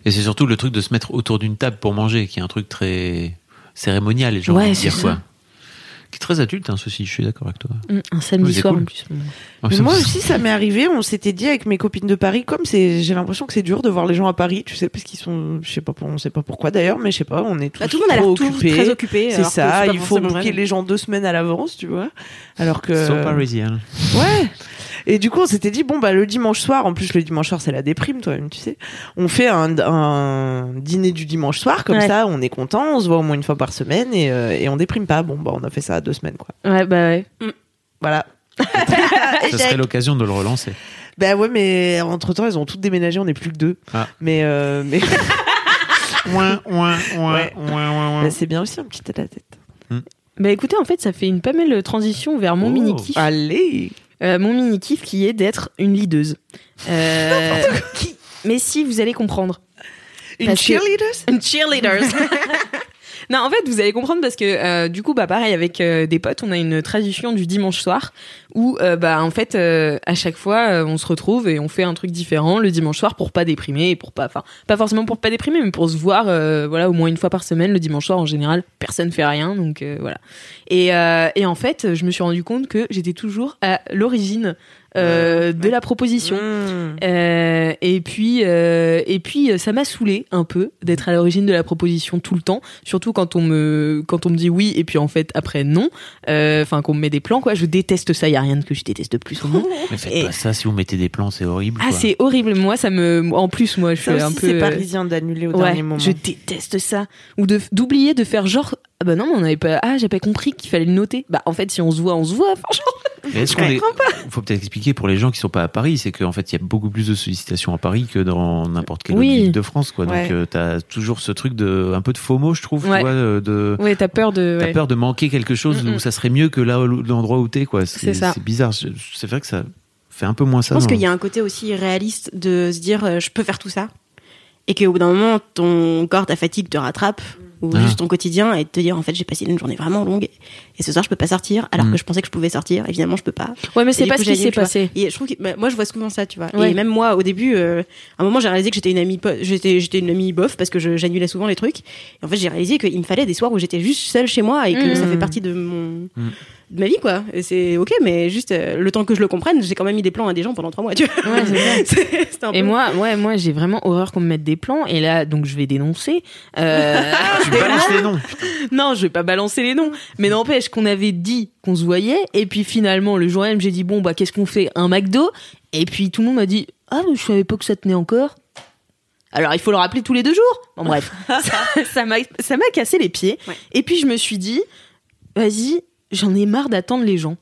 Speaker 3: Et c'est surtout le truc de se mettre autour d'une table pour manger, qui est un truc très cérémonial, j'ai envie
Speaker 2: Ouais,
Speaker 3: dire
Speaker 2: ça.
Speaker 3: Qui est très adulte, hein, ceci, je suis d'accord avec toi.
Speaker 2: Mm, Un samedi soir
Speaker 3: cool.
Speaker 2: en plus.
Speaker 4: Mais moi aussi, ça m'est arrivé. On s'était dit avec mes copines de Paris, comme c'est, j'ai l'impression que c'est dur de voir les gens à Paris, tu sais, parce qu'ils sont, je sais pas, on sait pas pourquoi d'ailleurs, mais je sais pas, on est tous
Speaker 5: Bah, tout le monde a l'air très occupé.
Speaker 4: C'est ça, il faut booker les gens deux semaines à l'avance, tu vois. Alors que.
Speaker 3: So parisien.
Speaker 4: Ouais. Et du coup, on s'était dit, bon, bah, le dimanche soir, en plus, le dimanche soir, c'est la déprime, toi-même, tu sais. On fait un, un dîner du dimanche soir, comme
Speaker 5: Ouais.
Speaker 4: ça, on est content, on se voit au moins une fois par semaine et, euh, et on déprime pas. Bon, bah, on a fait ça à deux semaines, quoi.
Speaker 2: Ouais, bah ouais.
Speaker 4: Voilà. [LAUGHS]
Speaker 3: Ça serait l'occasion de le relancer.
Speaker 4: Bah ouais, mais entre temps, elles ont toutes déménagé, on n'est plus que deux.
Speaker 3: Ah.
Speaker 4: Mais, euh, mais [LAUGHS]
Speaker 3: Ouin, ouin, ouin,
Speaker 4: Ouais.
Speaker 3: ouin, ouin, ouin.
Speaker 4: bah, c'est bien aussi un petit tête à tête.
Speaker 2: Bah écoutez, en fait, ça fait une pas mal transition vers mon
Speaker 3: Oh.
Speaker 2: mini kiff.
Speaker 4: Allez
Speaker 2: Euh, mon mini kiff qui est d'être une leaduse. Euh, [LAUGHS] mais si vous allez comprendre.
Speaker 4: Une
Speaker 2: Parce que-
Speaker 4: cheerleader
Speaker 2: Une cheerleaders. [LAUGHS] non, en fait, vous allez comprendre parce que euh, du coup, bah pareil avec des potes, on a une tradition du dimanche soir où euh, bah en fait euh, à chaque fois euh, on se retrouve et on fait un truc différent le dimanche soir pour pas déprimer et pour pas, enfin pas forcément pour pas déprimer, mais pour se voir voilà au moins une fois par semaine le dimanche soir en général personne fait rien donc voilà. Et et en fait, je me suis rendu compte que j'étais toujours à l'origine euh, de la proposition.
Speaker 4: Mmh.
Speaker 2: Euh, et puis, euh, et puis, ça m'a saoulé un peu d'être à l'origine de la proposition tout le temps, surtout quand on me, quand on me dit oui et puis en fait après non. Enfin, qu'on me met des plans quoi. Je déteste ça. Il y a rien que je déteste plus au [LAUGHS] monde.
Speaker 3: Mais faites
Speaker 2: Et-
Speaker 3: pas ça, si vous mettez des plans, c'est horrible.
Speaker 2: Ah, c'est horrible. Moi, ça me, en plus, moi, je
Speaker 4: Ça
Speaker 2: suis un peu.
Speaker 4: c'est parisien d'annuler au
Speaker 2: Ouais,
Speaker 4: dernier moment.
Speaker 2: je déteste ça. Ou d'oublier de faire genre ah bah non, mais on avait pas ah, j'ai pas compris qu'il fallait le noter. Bah en fait, si on se voit, on se voit. Enfin, genre,
Speaker 3: Mais est-ce qu'on est... faut peut-être expliquer pour les gens qui sont pas à Paris, c'est qu'en fait il y a beaucoup plus de sollicitations à Paris que dans n'importe quelle
Speaker 2: Oui.
Speaker 3: autre ville de France, quoi.
Speaker 4: Ouais.
Speaker 3: Donc euh, t'as toujours ce truc de un peu de FOMO, je trouve,
Speaker 2: Ouais.
Speaker 3: tu vois, euh, de
Speaker 2: ouais, t'as peur de.
Speaker 3: t'as
Speaker 2: ouais.
Speaker 3: peur de manquer quelque chose
Speaker 2: Mm, mm.
Speaker 3: où ça serait mieux que là où- l'endroit où t'es, quoi.
Speaker 2: C'est ça.
Speaker 3: C'est bizarre. C'est vrai que ça fait un peu moins ça.
Speaker 5: Je pense qu'il y a un côté aussi réaliste de se dire euh, je peux faire tout ça et qu'au bout d'un moment ton corps ta fatigue te rattrape ou
Speaker 3: Ah.
Speaker 5: juste ton quotidien et te dire en fait j'ai passé une journée vraiment longue et ce soir je peux pas sortir alors
Speaker 3: Mm.
Speaker 5: que je pensais que je pouvais sortir évidemment je peux pas
Speaker 2: Ouais, mais c'est pas
Speaker 5: coup,
Speaker 2: ce qui s'est passé.
Speaker 5: et je trouve que bah, moi je vois souvent ça tu vois
Speaker 2: Ouais.
Speaker 5: et même moi au début euh, à un moment j'ai réalisé que j'étais une amie j'étais j'étais une amie bof parce que je- j'annulais souvent les trucs et en fait j'ai réalisé qu'il me fallait des soirs où j'étais juste seule chez moi et que
Speaker 2: Mm.
Speaker 5: ça fait partie de mon de ma vie, quoi. Et c'est ok, mais juste euh, le temps que je le comprenne, j'ai quand même mis des plans à des gens pendant trois mois, tu vois.
Speaker 2: Ouais, [LAUGHS]
Speaker 5: un
Speaker 2: Et moi, ouais, moi, j'ai vraiment horreur qu'on me mette des plans. Et là, donc, je vais dénoncer. Euh, [LAUGHS]
Speaker 3: Tu balances les noms.
Speaker 2: non, je vais pas balancer les noms. Mais n'empêche qu'on avait dit qu'on se voyait. Et puis finalement, le jour même, j'ai dit bon, bah, qu'est-ce qu'on fait? Un McDo. Et puis tout le monde m'a dit ah, mais je savais pas que ça tenait encore. Alors, il faut le rappeler tous les deux jours. Bon, bref, [LAUGHS] ça ça m'a ça m'a cassé les pieds.
Speaker 5: Ouais.
Speaker 2: Et puis je me suis dit, vas-y, j'en ai marre d'attendre les gens.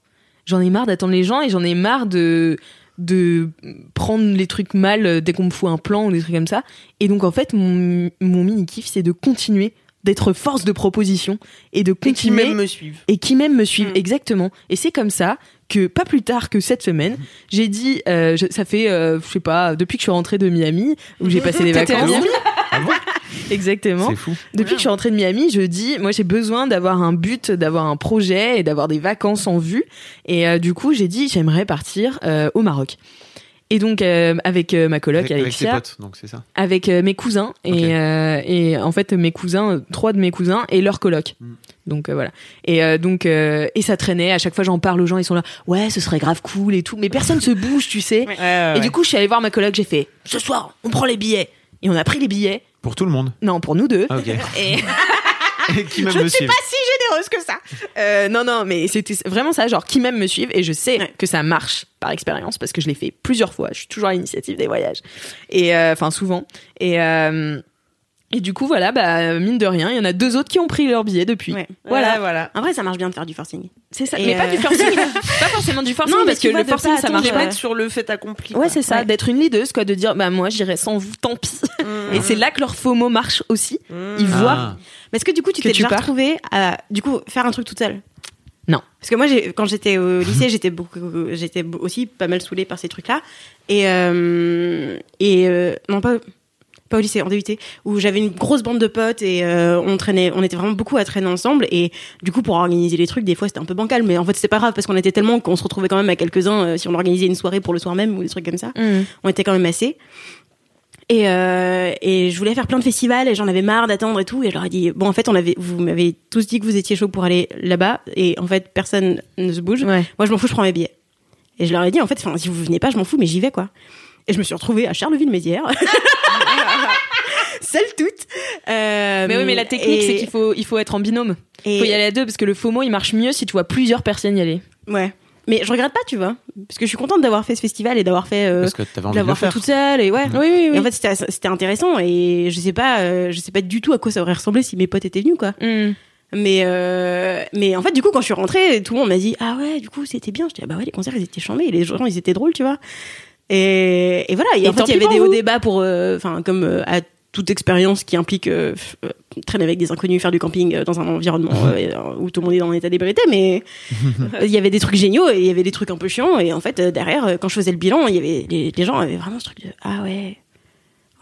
Speaker 2: J'en ai marre d'attendre les gens et j'en ai marre de de prendre les trucs mal euh, dès qu'on me fout un plan ou des trucs comme ça. Et donc en fait, mon, mon mini kiff, c'est de continuer d'être force de proposition et de
Speaker 4: Et qui
Speaker 2: continuer
Speaker 4: même me suivent.
Speaker 2: et qui même me suivent
Speaker 5: Mm.
Speaker 2: exactement. Et c'est comme ça que pas plus tard que cette semaine, j'ai dit, euh, je- ça fait, euh, je sais pas, depuis que je suis rentrée de Miami où j'ai passé [LAUGHS] des vacances.
Speaker 4: Miami?
Speaker 3: Ah bon?
Speaker 2: Exactement.
Speaker 3: C'est fou.
Speaker 2: Depuis que je suis rentrée de Miami, je dis, moi j'ai besoin d'avoir un but, d'avoir un projet et d'avoir des vacances en vue. Et euh, du coup, j'ai dit, j'aimerais partir euh, au Maroc. Et donc euh, avec euh, ma coloc
Speaker 3: Avec, avec ses
Speaker 2: Alexia,
Speaker 3: potes, donc c'est ça.
Speaker 2: avec euh, mes cousins et, euh, et en fait mes cousins, trois de mes cousins et leur coloc.
Speaker 3: Mm.
Speaker 2: Donc euh, voilà. Et euh, donc euh, et ça traînait. À chaque fois j'en parle aux gens, ils sont là, ouais, ce serait grave cool et tout. Mais personne se bouge, tu sais.
Speaker 5: Ouais.
Speaker 2: Et du coup, je suis allée voir ma coloc, j'ai fait, ce soir, on prend les billets. Et on a pris les billets.
Speaker 3: Pour tout le monde.
Speaker 2: Non, pour nous deux.
Speaker 3: Ah, ok. [LAUGHS]
Speaker 2: Et [LAUGHS]
Speaker 3: Et qui
Speaker 2: je
Speaker 3: me
Speaker 2: ne suis pas si généreuse que ça. Euh, non, non, mais c'était vraiment ça, genre qui même me suivent et je sais
Speaker 5: Ouais.
Speaker 2: que ça marche par expérience parce que je l'ai fait plusieurs fois. Je suis toujours à l'initiative des voyages et euh, enfin souvent. Et euh, et du coup voilà, bah mine de rien, il y en a deux autres qui ont pris leur billet depuis.
Speaker 5: Ouais.
Speaker 2: Voilà,
Speaker 4: Voilà, voilà.
Speaker 5: En vrai, ça marche bien de faire du forcing.
Speaker 2: c'est ça.
Speaker 5: Et
Speaker 2: mais pas
Speaker 5: euh,
Speaker 2: du forcing, [LAUGHS] pas forcément du forcing
Speaker 5: Non,
Speaker 2: parce que
Speaker 5: vois,
Speaker 2: le forcing ça marche pas.
Speaker 4: mettre sur le fait accompli.
Speaker 2: Ouais,
Speaker 4: quoi.
Speaker 2: c'est ça,
Speaker 5: Ouais.
Speaker 2: d'être une leaduse, quoi, de dire, bah moi j'irai sans vous, tant pis. Et c'est là que leur FOMO marche aussi. Ils voient.
Speaker 3: Ah.
Speaker 5: Mais est-ce que du coup, tu
Speaker 2: Que
Speaker 5: t'es
Speaker 2: tu
Speaker 5: déjà
Speaker 2: pars
Speaker 5: retrouvé à du coup faire un truc toute seule?
Speaker 2: Non.
Speaker 5: Parce que moi, j'ai- quand j'étais au lycée, j'étais beaucoup, j'étais aussi pas mal saoulée par ces trucs-là. Et euh, et euh, non pas pas au lycée, en DUT, où j'avais une grosse bande de potes et euh, on traînait, on était vraiment beaucoup à traîner ensemble. Et du coup, pour organiser les trucs, des fois c'était un peu bancal, mais en fait c'était pas grave parce qu'on était tellement qu'on se retrouvait quand même à quelques-uns euh, si on organisait une soirée pour le soir même ou des trucs comme ça. On était quand même assez. Et, euh, et je voulais faire plein de festivals et j'en avais marre d'attendre et tout. Et je leur ai dit, bon, en fait, on avait, vous m'avez tous dit que vous étiez chaud pour aller là-bas. Et en fait, personne ne se bouge.
Speaker 2: Ouais.
Speaker 5: Moi, je m'en fous, je prends mes billets. Et je leur ai dit, en fait, enfin, si vous venez pas, je m'en fous, mais j'y vais, quoi. Et je me suis retrouvée à Charleville-Mézières. [LAUGHS] Seule toute. Euh,
Speaker 2: Mais oui, mais la technique,
Speaker 5: et-
Speaker 2: c'est qu'il faut, il faut être en binôme. Il
Speaker 5: et-
Speaker 2: faut y aller à deux parce que le FOMO, il marche mieux si tu vois plusieurs personnes y aller.
Speaker 5: Ouais. Mais je regrette pas, tu vois. Parce que je suis contente d'avoir fait ce festival et d'avoir fait, euh,
Speaker 3: Parce que envie de le
Speaker 5: l'avoir fait toute seule et ouais.
Speaker 2: Oui, oui,
Speaker 5: Et en fait, c'était c'était intéressant et je sais pas, euh, je sais pas du tout à quoi ça aurait ressemblé si mes potes étaient venus, quoi.
Speaker 2: Mm.
Speaker 5: Mais euh, mais en fait, du coup, quand je suis rentrée, tout le monde m'a dit ah ouais, du coup, c'était bien. Je dis ah bah ouais, les concerts ils étaient chambés, les gens ils étaient drôles, tu vois. Et, et voilà. Et,
Speaker 2: Et
Speaker 5: en fait, il y avait des hauts débats pour, euh, enfin, comme euh, à toute expérience qui implique euh, euh, traîner avec des inconnus, faire du camping euh, dans un environnement euh, où tout le monde est dans un état d'ébriété. Mais [LAUGHS] euh, il y avait des trucs géniaux et il y avait des trucs un peu chiants. Et en fait, euh, derrière, quand je faisais le bilan, il y avait les, les gens avaient vraiment ce truc de ah ouais.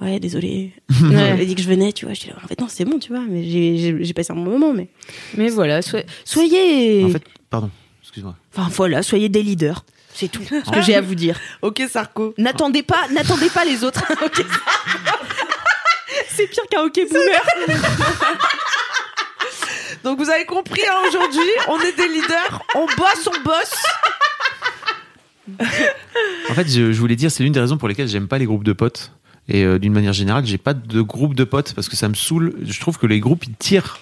Speaker 5: Ouais, désolé. [LAUGHS] J'avais dit que je venais, tu vois. J'étais là, en fait, non, c'est bon, tu vois. Mais j'ai- passé un bon moment, mais.
Speaker 2: Mais voilà, so- soyez.
Speaker 3: En fait, pardon, excuse-moi.
Speaker 2: Enfin voilà, soyez des leaders. C'est tout ce que j'ai à vous dire.
Speaker 4: Ok, Sarko.
Speaker 2: N'attendez pas, n'attendez pas les autres. [LAUGHS] Ok. C'est pire qu'un hockey boomer. [LAUGHS]
Speaker 4: Donc vous avez compris, hein, aujourd'hui, on est des leaders, on bosse, on bosse.
Speaker 3: En fait, je, je voulais dire, c'est l'une des raisons pour lesquelles j'aime pas les groupes de potes. Et euh, d'une manière générale, j'ai pas de groupe de potes parce que ça me saoule. Je trouve que les groupes ils tirent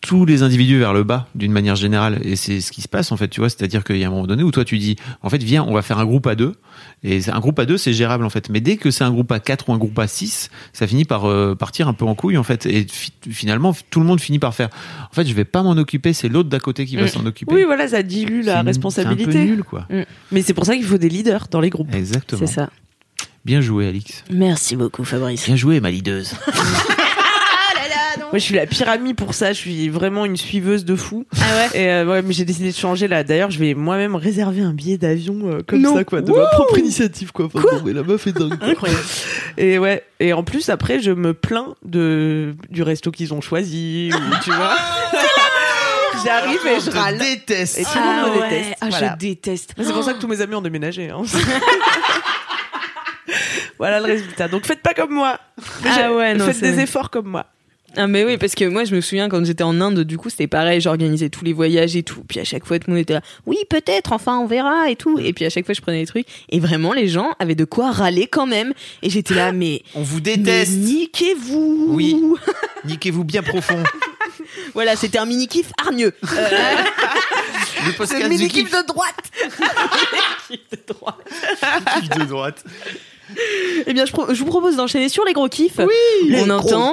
Speaker 3: tous les individus vers le bas d'une manière générale. Et c'est ce qui se passe en fait tu vois. C'est à dire qu'il y a un moment donné où toi tu dis en fait viens on va faire un groupe à deux. Et c'est- un groupe à deux c'est gérable en fait. Mais dès que c'est un groupe à quatre ou un groupe à six ça finit par euh, partir un peu en couille en fait. Et fi- finalement tout le monde finit par faire en fait je vais pas m'en occuper c'est l'autre d'à côté qui va
Speaker 2: Mm.
Speaker 3: s'en occuper.
Speaker 4: Oui, voilà, ça dilue la responsabilité.
Speaker 3: c'est un peu nul quoi.
Speaker 4: Mais c'est pour ça qu'il faut des leaders dans les groupes.
Speaker 3: exactement.
Speaker 2: C'est ça.
Speaker 3: bien joué Alix.
Speaker 2: Merci beaucoup, Fabrice.
Speaker 3: bien joué ma leaduse [LAUGHS]
Speaker 4: Moi, je suis la pire amie pour ça. Je suis vraiment une suiveuse de fou.
Speaker 2: Ah ouais.
Speaker 4: Et euh, ouais, mais j'ai décidé de changer là. D'ailleurs, je vais moi-même réserver un billet d'avion euh, comme
Speaker 2: Non.
Speaker 4: ça, quoi, de ma propre initiative, quoi. Enfin, non, mais la meuf est dingue.
Speaker 5: Incroyable.
Speaker 4: Et ouais. Et en plus, après, je me plains de du resto qu'ils ont choisi, ou, tu vois. [LAUGHS] J'arrive et je râle.
Speaker 3: déteste
Speaker 4: Et tout le monde me déteste.
Speaker 2: Ah,
Speaker 4: Voilà.
Speaker 2: je déteste.
Speaker 4: C'est pour ça que tous mes amis ont déménagé. hein. [LAUGHS] voilà le résultat. Donc faites pas comme moi.
Speaker 2: Ah ouais, non,
Speaker 4: faites des efforts comme moi.
Speaker 2: Ah mais oui parce que moi je me souviens quand j'étais en Inde du coup c'était pareil j'organisais tous les voyages et tout. Puis à chaque fois tout le monde était là oui peut-être enfin on verra et tout. Et puis à chaque fois je prenais des trucs. Et vraiment les gens avaient de quoi râler quand même. Et j'étais là mais [GASPS]
Speaker 3: On vous déteste.
Speaker 2: niquez-vous.
Speaker 3: Oui. [LAUGHS] Niquez-vous bien profond. [LAUGHS]
Speaker 2: voilà c'était un mini kiff hargneux. Euh, [LAUGHS]
Speaker 3: Le podcast du kiff.
Speaker 2: de droite. De droite.
Speaker 3: Kiff de droite.
Speaker 2: eh bien je, pro- je vous propose d'enchaîner sur les gros kiffs. Oui. On entend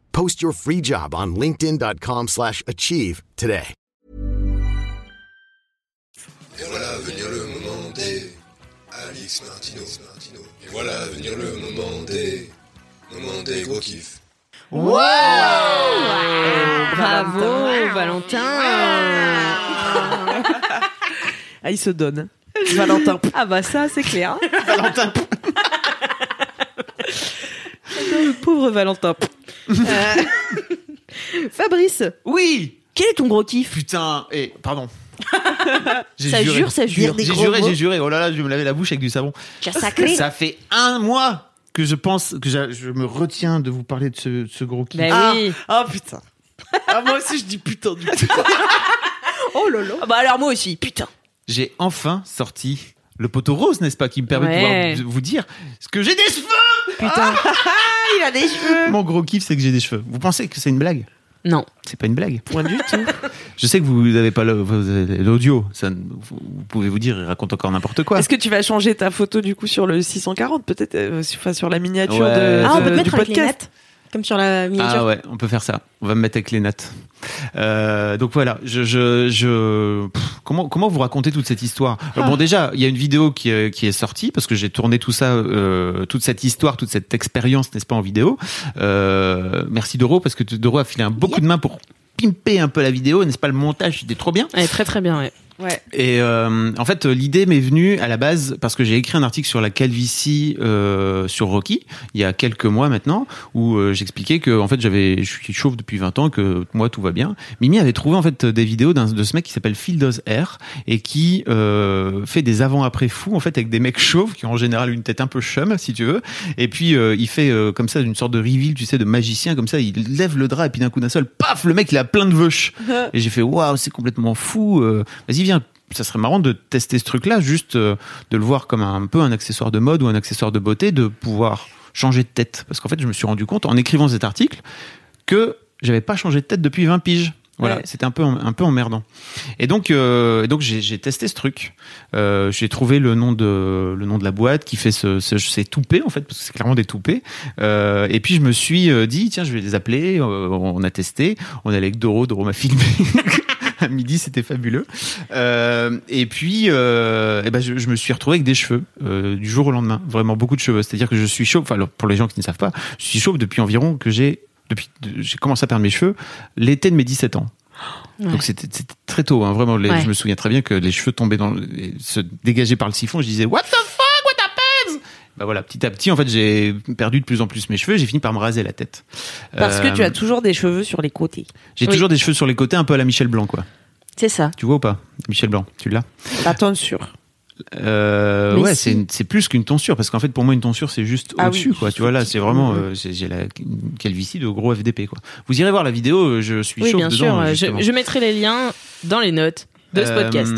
Speaker 6: Post your free job on linkedin.com/achieve slash achieve today.
Speaker 7: Et voilà venir le moment des Alix Martino. Et voilà venir le moment des moment des gros kiffs.
Speaker 2: bravo Valentin [LAUGHS]
Speaker 4: Ah, il se donne. [LAUGHS] Valentin.
Speaker 2: ah bah ça c'est clair [LAUGHS]
Speaker 3: Valentin.
Speaker 2: le pauvre Valentin Euh, [LAUGHS] Fabrice
Speaker 3: Oui.
Speaker 2: quel est ton gros kiff?
Speaker 3: Putain. Et pardon. [LAUGHS] J'ai
Speaker 2: ça
Speaker 3: juré.
Speaker 2: jure ça jure
Speaker 3: J'ai juré, j'ai juré. Oh là là, je vais me laver la bouche avec du savon.
Speaker 2: sacré
Speaker 3: Ça fait un mois que je pense que j'a- je me retiens de vous parler de ce, ce gros kiff.
Speaker 2: bah
Speaker 4: Ah,
Speaker 2: oui
Speaker 4: ah, putain. Ah, moi aussi, je dis putain du coup. [LAUGHS]
Speaker 2: oh là là bah alors moi aussi putain
Speaker 3: J'ai enfin sorti le poteau rose, n'est-ce pas, qui me permet
Speaker 2: Ouais.
Speaker 3: de pouvoir vous dire ce que j'ai des cheveux.
Speaker 2: Putain [LAUGHS]
Speaker 4: il a des cheveux.
Speaker 3: Mon gros kiff, c'est que j'ai des cheveux. Vous pensez que c'est une blague?
Speaker 2: Non
Speaker 3: C'est pas une blague.
Speaker 4: Point du tout. [LAUGHS]
Speaker 3: Je sais que vous n'avez pas le- vous avez l'audio. Ça, vous vous pouvez vous dire, il raconte encore n'importe quoi.
Speaker 4: Est-ce que tu vas changer ta photo du coup sur le 640 peut-être euh, sur- enfin, sur la miniature
Speaker 3: Ouais.
Speaker 4: de,
Speaker 5: Ah, on
Speaker 4: de-
Speaker 5: peut
Speaker 4: du
Speaker 5: mettre avec les
Speaker 4: podcast
Speaker 5: nattes, comme sur la miniature.
Speaker 3: Ah ouais, on peut faire ça. On va me mettre avec les notes. Euh, donc voilà, je, je, je pff, comment comment vous racontez toute cette histoire? Alors Bon déjà, il y a une vidéo qui est, qui est sortie parce que j'ai tourné tout ça, euh, toute cette histoire, toute cette expérience, n'est-ce pas, en vidéo. Euh, merci Doro parce que Doro a filé un beaucoup de main pour pimper un peu la vidéo, n'est-ce pas? Le montage, c'était trop bien.
Speaker 2: Elle est très très bien ouais
Speaker 4: Ouais.
Speaker 3: Et euh, en fait, l'idée m'est venue à la base parce que j'ai écrit un article sur la calvitie euh, sur Rocky il y a quelques mois maintenant, où euh, j'expliquais que en fait j'avais, je suis chauve depuis 20 ans, que moi tout va bien. Mimi avait trouvé en fait des vidéos de ce mec qui s'appelle Phil Does Air et qui euh, fait des avant-après fous en fait avec des mecs chauves qui ont en général une tête un peu chum si tu veux. Et puis euh, il fait euh, comme ça une sorte de reveal, tu sais, de magicien comme ça. Il lève le drap et puis d'un coup d'un seul, paf, le mec il a plein de veuches. [LAUGHS] Et j'ai fait waouh, c'est complètement fou. Vas-y viens, ça serait marrant de tester ce truc-là, juste euh, de le voir comme un, peu un accessoire de mode ou un accessoire de beauté, de pouvoir changer de tête. Parce qu'en fait, je me suis rendu compte en écrivant cet article que j'avais pas changé de tête depuis 20 piges. Voilà,
Speaker 4: Ouais.
Speaker 3: c'était un peu un peu emmerdant. Et donc euh, donc j'ai testé ce truc. Euh, j'ai trouvé le nom de le nom de la boîte qui fait ce, ce ces toupets en fait parce que c'est clairement des toupets. Euh, et puis je me suis dit tiens je vais les appeler. On a testé. On est allé avec Doro. Doro m'a filmé. [LAUGHS] [LAUGHS] à midi, c'était fabuleux. Euh, et puis, euh, eh ben, je, je me suis retrouvé avec des cheveux euh, du jour au lendemain, vraiment beaucoup de cheveux. C'est-à-dire que je suis chauve. Enfin, alors, pour les gens qui ne savent pas, je suis chauve depuis environ que j'ai depuis j'ai commencé à perdre mes cheveux l'été de mes 17 ans. Donc c'était très tôt, hein, vraiment. les-
Speaker 2: Ouais.
Speaker 3: Je me souviens très bien que les cheveux tombaient dans, et se dégageaient par le siphon. Je disais What the fuck, Bah voilà, petit à petit, en fait, j'ai perdu de plus en plus mes cheveux. J'ai fini par me raser la tête.
Speaker 4: Parce que
Speaker 3: Euh,
Speaker 4: tu as toujours des cheveux sur les côtés.
Speaker 3: J'ai
Speaker 2: Oui.
Speaker 3: toujours des cheveux sur les côtés, un peu à la Michel Blanc, quoi.
Speaker 2: c'est ça
Speaker 3: Tu vois ou pas Michel Blanc, tu l'as?
Speaker 4: La tonsure.
Speaker 3: Euh, ouais,
Speaker 2: si.
Speaker 3: c'est plus qu'une tonsure parce qu'en fait pour moi une tonsure c'est juste
Speaker 4: Ah
Speaker 3: au-dessus
Speaker 4: oui.
Speaker 3: quoi. Tu vois là, c'est vraiment euh, c'est- j'ai la calvitie de gros FDP quoi. Vous irez voir la vidéo, euh, je suis
Speaker 2: oui
Speaker 3: chauve
Speaker 2: bien
Speaker 3: dedans.
Speaker 2: sûr euh, je mettrai les liens dans les notes de ce
Speaker 3: Euh,
Speaker 2: podcast